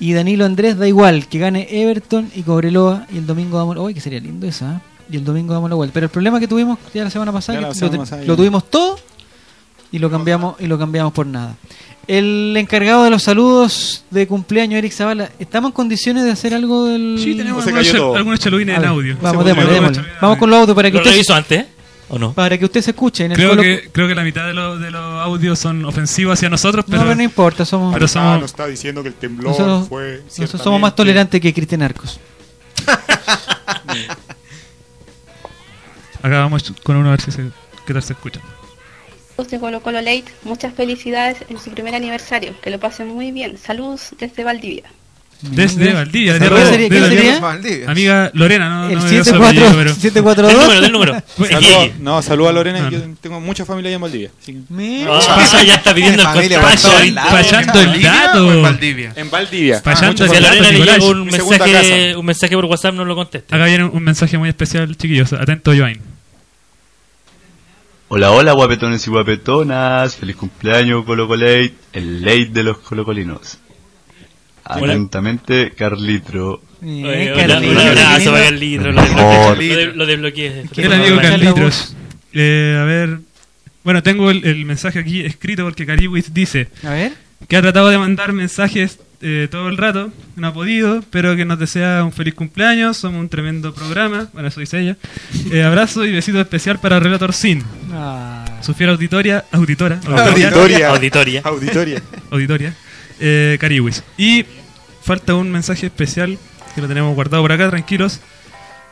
Y Danilo Andrés da igual. Que gane Everton y Cobreloa. Y el domingo damos. Uy, que sería lindo esa. ¿eh? Y el domingo damos la vuelta. Pero el problema que tuvimos ya la semana pasada, Ya la que semana lo, pasada lo ya. tuvimos todo y lo cambiamos y lo cambiamos por nada. El encargado de los saludos de cumpleaños, Eric Zavala, ¿estamos en condiciones de hacer algo del...? Sí, tenemos algunos, cayó chal- todo. algunos chalubines A en audio. Vamos, démosle, démosle. Vamos con los audios para que ¿Lo usted, antes? ¿O no? para que usted se escuche. En el Creo que, creo que la mitad de, los de los audios son ofensivos hacia nosotros, No, pero, pero no importa, somos, pero somos- nos está diciendo que el temblor nosotros, fue. nosotros somos más tolerantes que Cristian Arcos. acá vamos con uno a ver si se, qué tal se escucha. De Colo Colo Late, muchas felicidades en su primer aniversario, que lo pasen muy bien. Saludos desde Valdivia. Desde Valdivia, ¿Qué de- sería? de ¿Qué sería? Valdivia. Amiga Lorena, no, El no me dio su 74 apellido, pero- 742. Del número, del número. No, saluda a Lorena. No, y no. Yo tengo mucha familia allá en Valdivia. Mira. Ah, ya está pidiendo el contacto. Pachando el ¿Valdivia dato. en Valdivia? En Valdivia. Pachando muchos Si a el Lorena dato, le llega un mensaje, un mensaje por WhatsApp, no lo conteste. Acá viene un mensaje muy especial, chiquillos. Atento, Joain. Hola, hola, guapetones y guapetonas. Feliz cumpleaños, Colo Colate, el late de los colocolinos. Atentamente, Carlitro. Oye, un abrazo para. Carlitro. Lo, Mejor. de- lo, de- lo desbloqueé. Qué escuchar la Carlitos. Eh, a ver. Bueno, tengo el, el mensaje aquí escrito porque Cariwis dice A ver. Que ha tratado de mandar mensajes eh, todo el rato, no ha podido, pero que nos desea un feliz cumpleaños, somos un tremendo programa, bueno, eso dice ella. Eh, abrazo y besito especial para Relator Sin, Ah, su fiel auditoria, auditora, Auditoria. Auditoria. Auditoria. auditoria, eh, Cariwis. Y falta un mensaje especial que lo tenemos guardado por acá, tranquilos.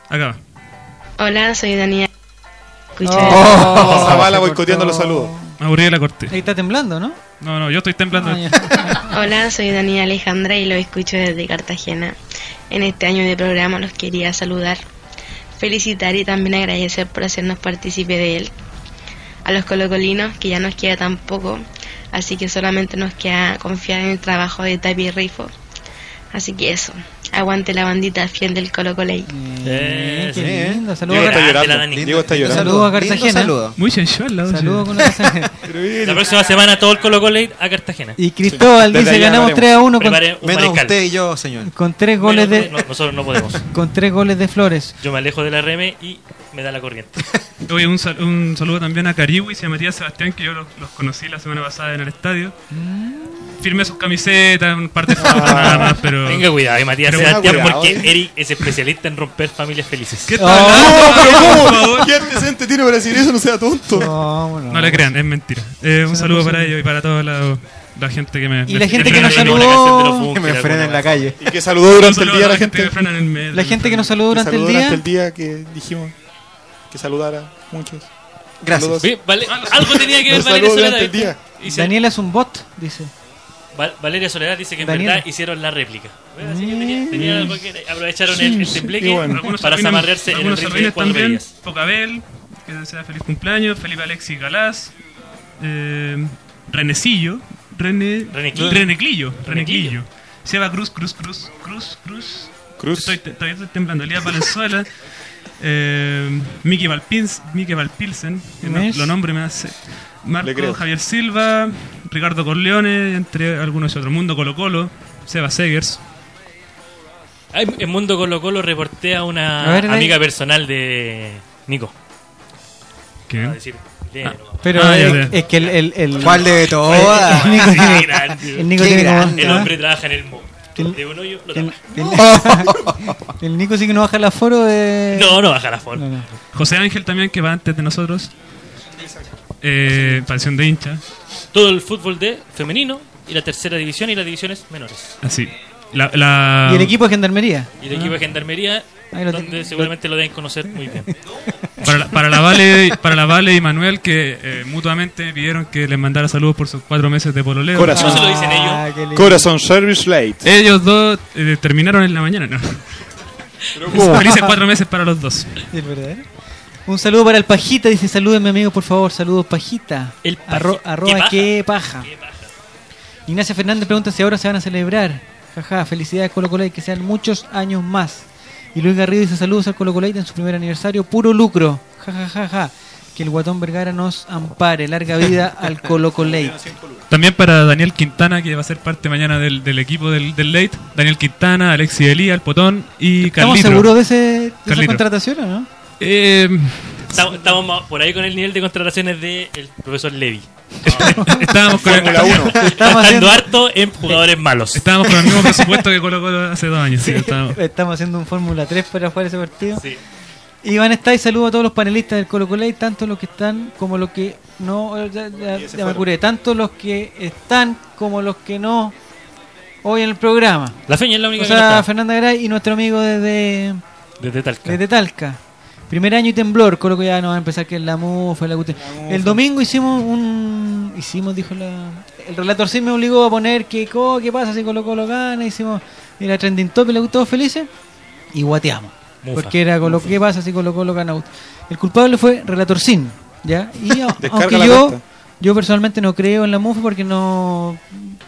Acá va. Hola, soy Daniela. Escucho Oh, Zavala se boicoteando los saludos. Me aburrí de la corte. Ahí está temblando, ¿no? No, no, yo estoy temblando. Ah. Hola, soy Daniela Alejandra y lo escucho desde Cartagena. En este año de programa los quería saludar, felicitar y también agradecer por hacernos partícipe de él. A los colocolinos, que ya nos queda tan poco, Así que solamente nos queda confiar en el trabajo de Tapi Rifo. Así que eso. Aguante la bandita fiel del Colo Coley. Eh, sí. qué lindo. Saludos Diego a está llorando. la Dani. Diego está llorando. Saludos a Cartagena. saludo. Muy sensual la Saludos con la Cartagena. La próxima semana todo el Colo Colo a Cartagena. Y Cristóbal Desde dice ganamos haremos. 3 a 1 con, Menos usted y yo, señor. con tres goles Menos- de no, nosotros no podemos. con tres goles de Flores. Yo me alejo de la RM y me da la corriente. Oye, un, sal- un saludo también a Cariwis y a Matías Sebastián, que yo los, los conocí la semana pasada en el estadio. Firmé sus camisetas, un par de fotos nada más, pero... Tenga cuidado, y Matías Pero Sebastián, cuidado, porque eh. Eric es especialista en romper familias felices. ¿Qué Oh. tal? No, pero ¿cómo? ¿Qué antecedente tiene para decir eso? No sea tonto. No, bueno. No le crean, es mentira. Eh, un saludo para ellos y para toda la, la gente que me... Y la gente que nos en saludó- Que me frena en la calle. Y que saludó durante el día a la gente. en. La gente que nos saludó durante el día. durante el día que dijimos que saludara muchos. Gracias. Vale, algo tenía que ver Daniela es un bot, dice. Val- Valeria Soledad dice que en Daniela. verdad hicieron la réplica. Bueno, así que tenía, tenía algo que aprovecharon el, el tembleque y bueno. Algunos para zamarrearse en el algunos ritmo de saludines cuatro también. medias. Pocabel, que desea feliz cumpleaños. Felipe Alexis Galás. Eh, Renecillo. Rene. Reneclillo. Renequillo. Reneclillo. Seba Cruz, Cruz, Cruz, Cruz, Cruz. Cruz. Estoy, te- todavía estoy temblando. Elías Valenzuela. eh, Miki, Valpins, Miki Valpilsen. que no- ¿Mes? lo nombre me hace. Marco creo. Javier Silva. Ricardo Corleone. Entre algunos otros. Mundo Colo Colo. Seba Segers. Ay, en Mundo Colo Colo reporté a una A ver, amiga personal de Nico. ¿Quién? A decir, no, Pero Ah, es, es que el, el, el- ¿Cuál de todas? El Nico Qué tiene, grande. el Nico Qué tiene como-. El ¿ah? hombre trabaja en el mundo. El- De un hoyo lo El, el- el Nico sí que no baja el aforo de. No, no baja la forma. No, no. José Ángel también, que va antes de nosotros. Eh, pasión de hincha. Todo el fútbol de femenino y la tercera división y las divisiones menores. Así. La, la- Y el equipo de gendarmería. Y el equipo de gendarmería, Ahí lo donde te- seguramente lo deben conocer muy bien. para, la, para la Vale para la Vale y Manuel, que eh, mutuamente pidieron que les mandara saludos por sus cuatro meses de pololeo. Corazón. ¿Cómo se lo dicen ellos? Ah. Corazón Service Late. Ellos dos eh, terminaron en la mañana, ¿no? ¿cómo? Felices cuatro meses para los dos. Es verdad. Un saludo para el Pajita, dice salúdenme amigo por favor, saludos Pajita. El Arro- Paji- arroba ¿Qué qué paja. Ignacia Fernández pregunta si ahora se van a celebrar. Jaja, felicidades Colo Colo y que sean muchos años más. Y Luis Garrido dice saludos al Colo Colo en su primer aniversario, puro lucro. Jajajaja. Que el guatón Vergara nos ampare, larga vida al Colo Colo. También para Daniel Quintana, que va a ser parte mañana del, del equipo del, del Late. Daniel Quintana, Alexi Elía, el Potón y ¿Estamos Carlito. seguros de, ese, de esa contratación o no? Eh, Estamos, por ahí con el nivel de contrataciones del profesor Levy. estábamos con el, Fórmula 1. Estamos Gastando haciendo, harto en jugadores malos. estábamos con el mismo presupuesto que Colo Colo hace dos años. sí, estábamos- estamos haciendo un Fórmula 3 para jugar ese partido. Sí. Iván está y saludo a todos los panelistas del Colo Colo, tanto los que están como los que no, ya, ya- ya me curé, tanto los que están como los que no hoy en el programa. La feña es la única O que no está. Fernanda Garay y nuestro amigo desde, Desde Talca. desde Talca. Primer año y temblor, Colo Colo ya no va a empezar que es la mufa, la cuestión. El domingo hicimos un... Hicimos, dijo la... El relator sí me obligó a poner que, co- ¿qué pasa si Colo Colo gana? Hicimos... La trending top y le gustó felices. Y guateamos. Mufa. Porque era Colo, ¿qué pasa si Colo Colo gana? El culpable fue Relator Sin, ¿ya? Y aunque yo, yo personalmente no creo en la mufa porque no...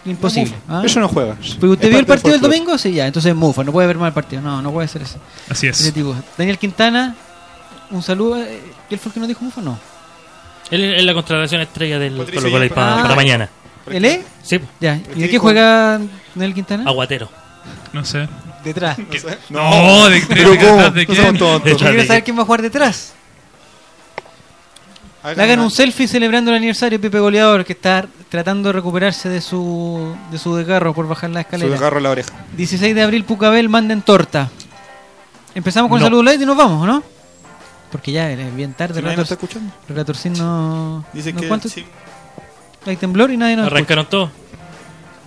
Imposible. ¿ah? Eso no juega. Porque usted Es vio el partido del domingo, sí, ya, entonces es mufa, no puede ver mal el partido. No, no puede ser ese, Así ese es. tipo. Daniel Quintana, un saludo. eh, ¿Él fue el que nos dijo mufa? No. Él es la contratación estrella del Patricio Colo Colo para, ah. para mañana. ¿Él es? Sí, Ya. ¿Y ¿Qué de qué juega Daniel Quintana? aguatero. No sé. Detrás. No, ¿de, de, Pero de- No quién? quiero saber quién va a jugar detrás. Hagan Le hagan un selfie celebrando el aniversario de Pipe Goleador, que está tratando de recuperarse de su, de su desgarro por bajar la Su escalera. desgarro en la oreja. 16 de abril, Pucabel, manden torta. Empezamos con No. el saludo light y nos vamos, ¿no? Porque ya es bien tarde. Si nadie nos está escuchando. Relator Sin no... Dice ¿no? que ¿Cuánto? sí. Hay temblor y nadie nos escucha. Arrancaron todos.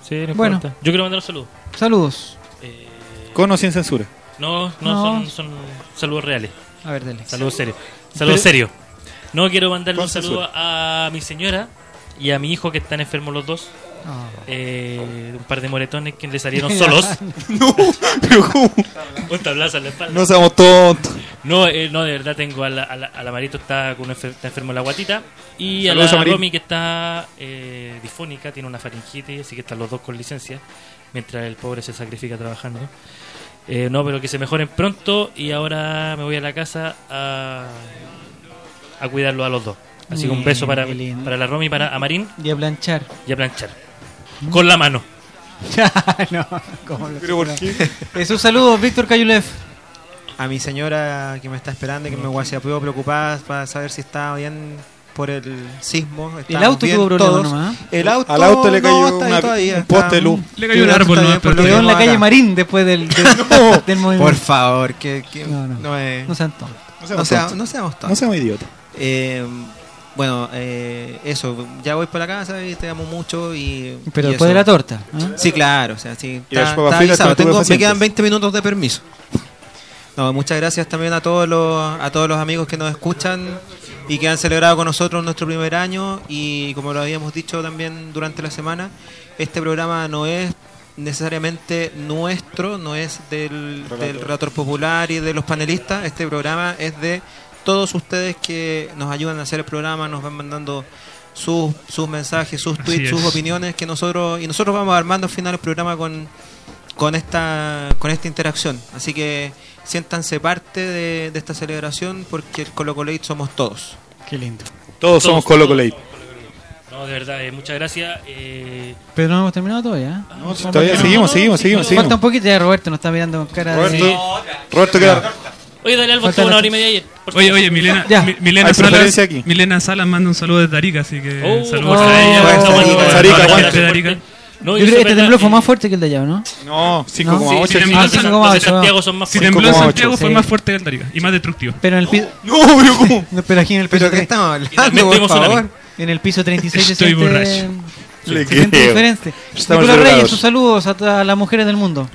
Sí, no Bueno. importa. Yo quiero mandar un saludo. Saludos. Eh, Con o sin censura. no, no, No. Son, son saludos reales. A ver, dale. Saludos serios. Saludos serios. No quiero mandarle un saludo a mi señora y a mi hijo que están enfermos los dos. Ah. Eh, un par de moretones que le salieron solos. No, pero ¿cómo? un tablazo en la espalda. No seamos tontos. No, eh, no, de verdad tengo al, al, al Amarito está, con enfer- está enfermo en la guatita y Saludos, a la Amarín. Romy que está eh, difónica, tiene una faringitis, así que están los dos con licencia, mientras el pobre se sacrifica trabajando. Eh, no, pero que se mejoren pronto y ahora me voy a la casa a, a cuidarlo a los dos. Así que un beso para, para la Romy y para Amarín Y a planchar. y a planchar. Con la mano. no, ¿cómo lo- ¿Pero por qué? Es un saludo, Víctor Cayulev. A mi señora que me está esperando y que me se puedo preocupada para saber si está bien por el sismo. El auto bien tuvo problemas nomás. El auto, Al auto le no, cayó ahí una- todavía, un poste de luz. Le cayó un árbol, ¿no? lo Quedó que en la calle. Marín después del, del, del movimiento. Por favor, que, que No, no. no es- No sean tontos. No no, seamos sea- tontos. no seamos tontos. No seamos idiotas. Eh, bueno, eh, eso, ya voy para la casa y te amo mucho y... Pero y después eso. de la torta. ¿eh? Sí, claro, o sea, sí. Está, está avisado. Tengo- me quedan 20 minutos de permiso. No, muchas gracias también a todos los a todos los amigos que nos escuchan y que han celebrado con nosotros nuestro primer año y como lo habíamos dicho también durante la semana, este programa no es necesariamente nuestro, no es del, del relator popular y de los panelistas, este programa es de todos ustedes que nos ayudan a hacer el programa, nos van mandando sus, sus mensajes, sus tweets, sus es. opiniones que nosotros y nosotros vamos armando al final el programa con con esta con esta interacción. Así que siéntanse parte de, de esta celebración porque el Colo Colate somos todos. Qué lindo. Todos somos Colo Colate. No, de verdad, eh, muchas gracias. Eh, Pero no hemos terminado todavía. ¿eh? No, todavía seguimos, seguimos, seguimos, Falta seguimos. un poquito ya Roberto nos está mirando con cara Roberto, de... Roberto, queda- oye, dale Falta estuvo una hora y media ayer. Oye, oye, Milena, Ya. Mi- Milena Salas, aquí. Milena Salas manda un saludo desde Arica, así que Oh, saludos oh, a ella. Arica. No, Yo y creo que este es temblor fue más fuerte que el de allá, ¿no? No, 5,8 Sí, aquí. tembló en Santiago son más Si fuertes. tembló en 5,8. Santiago fue más fuerte que el de Arica y más destructivo. Pero en el piso... No, pero ¿cómo? No, pero aquí en el piso... Pero que tre- estamos hablando, por favor. En el piso 36 se Estoy borracho. Le creo. diferente. Estamos Nicolás Reyes, sus saludos a todas las mujeres del mundo.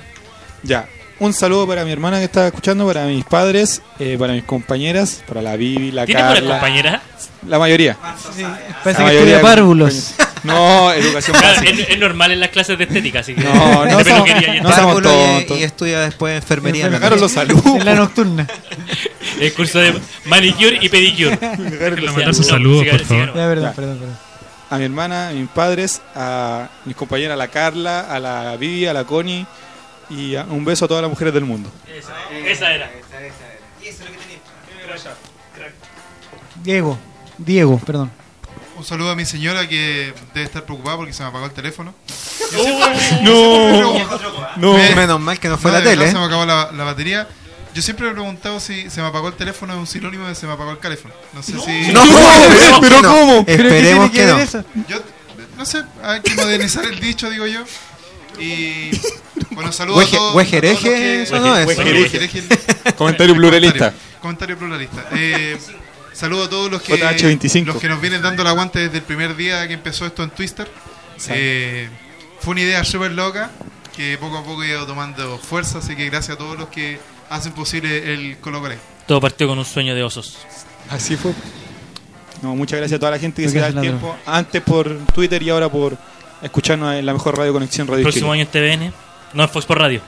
Ya. Un saludo para mi hermana que está escuchando, para mis padres, eh, para mis compañeras, para la Vivi, la ¿Tienes buena Carla. compañera? La mayoría. Parece La que mayoría estudia de párvulos. compañeras. No, educación Claro, básica. es, es normal en las clases de estética, así que. No, no somos- no somos Párvulo y- tontos. y, estudia después enfermería. Enfermería. Sacaron los saludos. En la nocturna. El curso de manicure y pedicure. Mandar sus saludos, por favor. Ya, perdón, Ya. perdón, perdón. A mi hermana, a mis padres, a mis compañeras, a la Carla, a la Vivi, a la Connie y a- un beso a todas las mujeres del mundo. Esa era. Diego. Diego, perdón. Un saludo a mi señora que debe estar preocupada porque se me apagó el teléfono. No, no. Me- Menos mal que no fue No, la tele. Se me acabó la, la batería. Yo siempre me he preguntado si se me apagó el teléfono es un sinónimo de se me apagó el teléfono. No sé si. No, pero- pero no. ¿cómo? ¿Pero qué Esperemos que ver no. eso? Yo, no sé, hay que modernizar el dicho, digo yo. Y. Bueno, saludos a todos. a todos huejereje, eso no es. Huejereje. Comentario pluralista. Comentario pluralista. Eh, saludo a todos los que, JH25. los que nos vienen dando el aguante desde el primer día que empezó esto en Twister. Eh, fue una idea súper loca que poco a poco ha ido tomando fuerza, así que gracias a todos los que hacen posible el Colo Colo. Todo partió con un sueño de osos. Así fue. No, muchas gracias a toda la gente que Porque se da el tiempo. Antes por Twitter y ahora por escucharnos en la mejor radio conexión Radio próximo Chile. año en TVN. No, en Fox por Radio.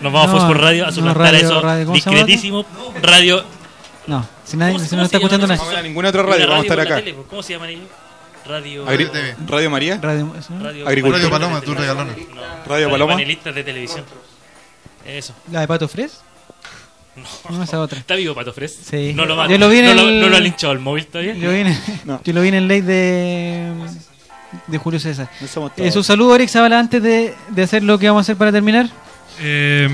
Nos vamos No, a Fox por Radio a no, suplantar radio, eso. radio, ¿cómo se llama? discretísimo. Radio. No, si nadie ¿Cómo- si no está se llama escuchando nadie. Vamos a ninguna otra radio, vamos a estar acá. tele. ¿Cómo se llaman ellos? Radio. Agri- TV. Radio María. Radio, ¿eso no? Radio, Agricultura. Radio Paloma, tú regalona. No, Radio Paloma. Panelistas de televisión. Eso. ¿La de Pato Fres? No, esa otra. ¿Está vivo Pato Fres? Sí. No lo, mata. Yo lo vi en no, lo, el- no lo ha linchado el móvil todavía. Yo vine, No. yo lo vi en el ley de, de Julio César. No somos Eh, su saludo, Eric Zavala, antes de, de hacer lo que vamos a hacer para terminar. Eh,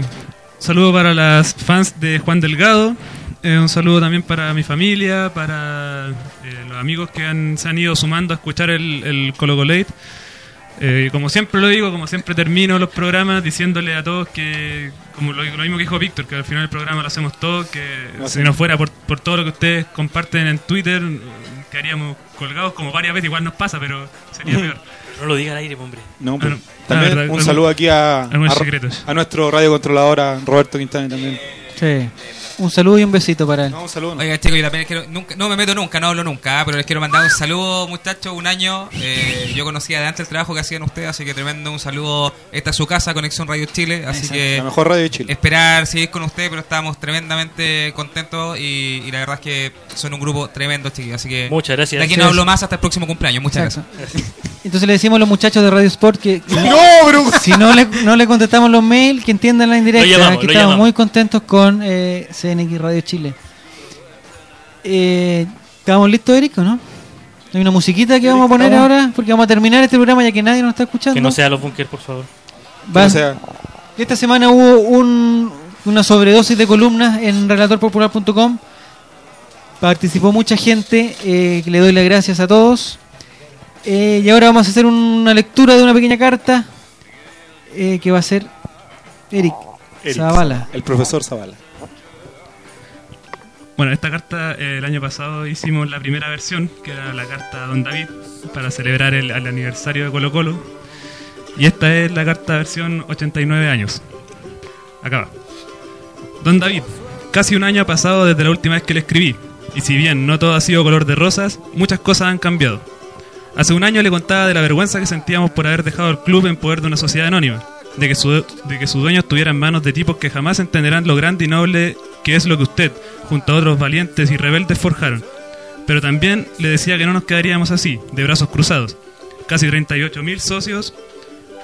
saludo para las fans de Juan Delgado. Eh, un saludo también para mi familia, para eh, los amigos que han, se han ido sumando a escuchar el, el Colo Colate. Eh, como siempre lo digo, como siempre termino los programas diciéndole a todos que, como lo, lo mismo que dijo Víctor, que al final del programa lo hacemos todos, que No, si sí. no fuera por, por todo lo que ustedes comparten en Twitter, eh, quedaríamos colgados como varias veces, igual nos pasa, pero sería peor. No lo diga al aire, hombre. No, pues, Ah, no. También Ah, verdad, un saludo aquí a, a, secretos. a nuestro radio controlador, a Roberto Quintana también. Sí. Un saludo y un besito para él. un saludo. Oiga, chicos, yo también quiero, nunca, no me meto nunca, no hablo nunca, ah, pero les quiero mandar un saludo, muchachos, un año. eh, yo conocía de antes el trabajo que hacían ustedes, así que tremendo un saludo. Esta es su casa, Conexión Radio Chile, así Exacto. que... La mejor radio de Chile. Esperar seguir con ustedes, pero estamos tremendamente contentos y, y la verdad es que son un grupo tremendo, chiquillos, así que... Muchas gracias. De aquí no hablo más hasta el próximo cumpleaños, muchas Exacto. gracias. Entonces le decimos a los muchachos de Radio Sport que, No, bro. si no le, no le contestamos los mails, que entiendan la indirecta. Llamamos, que estamos muy contentos con eh, CNX Radio Chile. Eh, ¿Estamos listos, Eric, o no? Hay una musiquita que vamos a poner ahora, porque vamos a terminar este programa ya que nadie nos está escuchando. Que no sea los bunkers, por favor. Va- Esta semana hubo un- una sobredosis de columnas en relatorpopular.com. Participó mucha gente, eh, que le doy las gracias a todos. Eh, y ahora vamos a hacer una lectura de una pequeña carta eh, que va a ser Eric, Eric, Zavala. El profesor Zavala. Bueno, esta carta eh, el año pasado hicimos la primera versión, que era la carta a Don David, para celebrar el, el aniversario de Colo Colo. Y esta es la carta versión 89 años. Acá va. Don David, casi un año ha pasado desde la última vez que le escribí, y si bien no todo ha sido color de rosas, muchas cosas han cambiado. Hace un año le contaba de la vergüenza que sentíamos por haber dejado el club en poder de una sociedad anónima, de que su, de que su dueño estuviera en manos de tipos que jamás entenderán lo grande y noble que es lo que usted, junto a otros valientes y rebeldes, forjaron. Pero también le decía que no nos quedaríamos así, de brazos cruzados. Casi 38.000 socios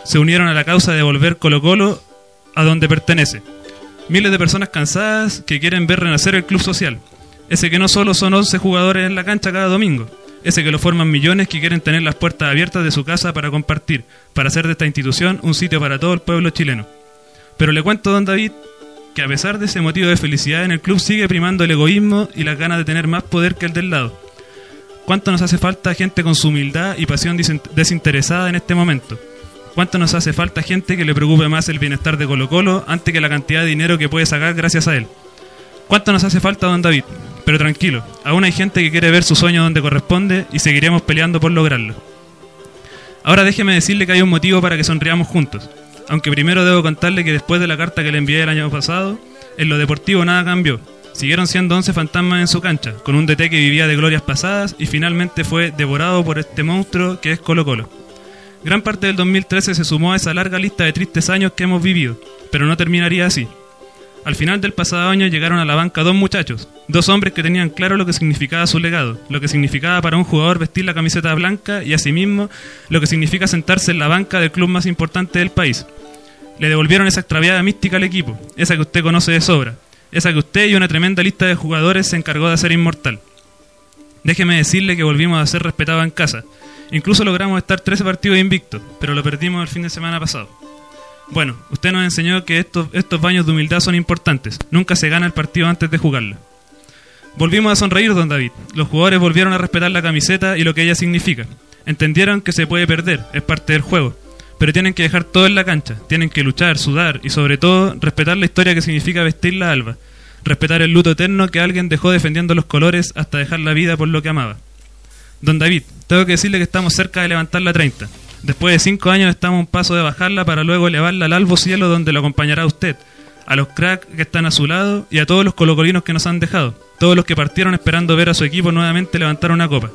se unieron a la causa de volver Colo Colo a donde pertenece. Miles de personas cansadas que quieren ver renacer el club social. Ese que no solo son 11 jugadores en la cancha cada domingo. Ese que lo forman millones que quieren tener las puertas abiertas de su casa para compartir, para hacer de esta institución un sitio para todo el pueblo chileno. Pero le cuento, don David, que a pesar de ese motivo de felicidad en el club sigue primando el egoísmo y las ganas de tener más poder que el del lado. ¿Cuánto nos hace falta gente con su humildad y pasión desinteresada en este momento? ¿Cuánto nos hace falta gente que le preocupe más el bienestar de Colo Colo antes que la cantidad de dinero que puede sacar gracias a él? ¿Cuánto nos hace falta, don David? Pero tranquilo, aún hay gente que quiere ver su sueño donde corresponde y seguiremos peleando por lograrlo. Ahora déjeme decirle que hay un motivo para que sonriamos juntos. Aunque primero debo contarle que después de la carta que le envié el año pasado, en lo deportivo nada cambió. Siguieron siendo 11 fantasmas en su cancha, con un DT que vivía de glorias pasadas y finalmente fue devorado por este monstruo que es Colo Colo. Gran parte del 2013 se sumó a esa larga lista de tristes años que hemos vivido, pero no terminaría así. Al final del pasado año llegaron a la banca dos muchachos, dos hombres que tenían claro lo que significaba su legado, lo que significaba para un jugador vestir la camiseta blanca y asimismo lo que significa sentarse en la banca del club más importante del país. Le devolvieron esa extraviada mística al equipo, esa que usted conoce de sobra, esa que usted y una tremenda lista de jugadores se encargó de hacer inmortal. Déjeme decirle que volvimos a ser respetados en casa. Incluso logramos estar 13 partidos invictos, pero lo perdimos el fin de semana pasado. Bueno, usted nos enseñó que estos, estos baños de humildad son importantes. Nunca se gana el partido antes de jugarlo. Volvimos a sonreír, don David. Los jugadores volvieron a respetar la camiseta y lo que ella significa. Entendieron que se puede perder, es parte del juego. Pero tienen que dejar todo en la cancha. Tienen que luchar, sudar y sobre todo respetar la historia que significa vestir la alba. Respetar el luto eterno que alguien dejó defendiendo los colores hasta dejar la vida por lo que amaba. Don David, tengo que decirle que estamos cerca de levantar la 30. Después de cinco años estamos a un paso de bajarla para luego elevarla al albo cielo donde lo acompañará usted, a los cracks que están a su lado y a todos los colocolinos que nos han dejado, todos los que partieron esperando ver a su equipo nuevamente levantar una copa.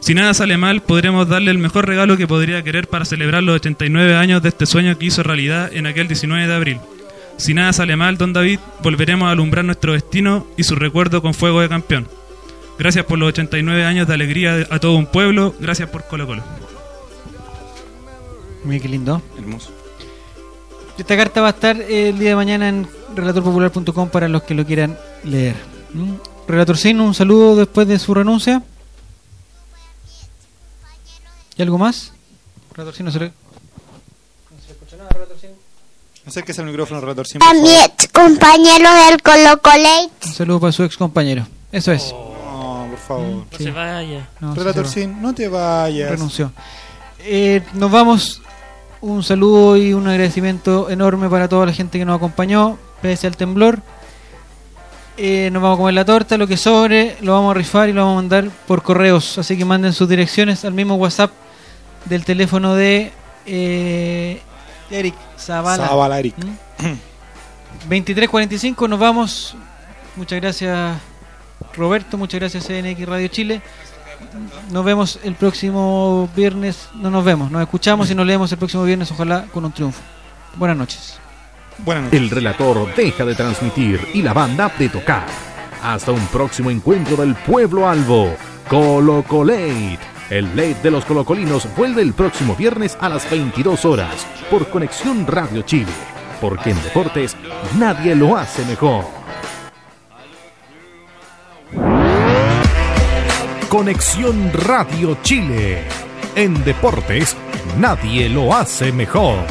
Si nada sale mal, podremos darle el mejor regalo que podría querer para celebrar los 89 años de este sueño que hizo realidad en aquel 19 de abril. Si nada sale mal, don David, volveremos a alumbrar nuestro destino y su recuerdo con fuego de campeón. Gracias por los 89 años de alegría a todo un pueblo, gracias por Colo Colo. Mira qué lindo. Hermoso. Esta carta va a estar el día de mañana en relatorpopular.com para los que lo quieran leer. ¿Mm? Relator Sin, un saludo después de su renuncia. ¿Y algo más? Relator Sin, no se le... Acérquese al micrófono, relator. Sin, A mi ex compañero del Colo Colate. Un saludo para su ex compañero. Eso es. No, por favor. No se vaya. No, relator sí se Sin, no te vayas. renunció. Eh, nos vamos. Un saludo y un agradecimiento enorme para toda la gente que nos acompañó, pese al temblor. Eh, nos vamos a comer la torta, lo que sobre, lo vamos a rifar y lo vamos a mandar por correos. Así que manden sus direcciones al mismo WhatsApp del teléfono de eh, Eric Zavala. Zavala, Eric. ¿Mm? 2345, nos vamos Muchas gracias Roberto, muchas gracias CNX Radio Chile. Nos vemos el próximo viernes, no nos vemos, nos escuchamos y nos leemos el próximo viernes, ojalá con un triunfo. Buenas noches. El relator deja de transmitir y la banda de tocar. Hasta un próximo encuentro del pueblo albo. Colo Colate. El late de los colocolinos vuelve el próximo viernes a las 22 horas por Conexión Radio Chile. Porque en deportes nadie lo hace mejor. Conexión Radio Chile. En deportes, nadie lo hace mejor.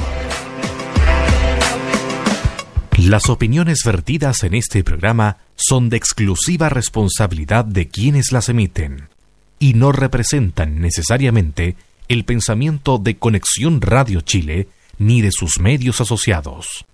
Las opiniones vertidas en este programa son de exclusiva responsabilidad de quienes las emiten y no representan necesariamente el pensamiento de Conexión Radio Chile ni de sus medios asociados.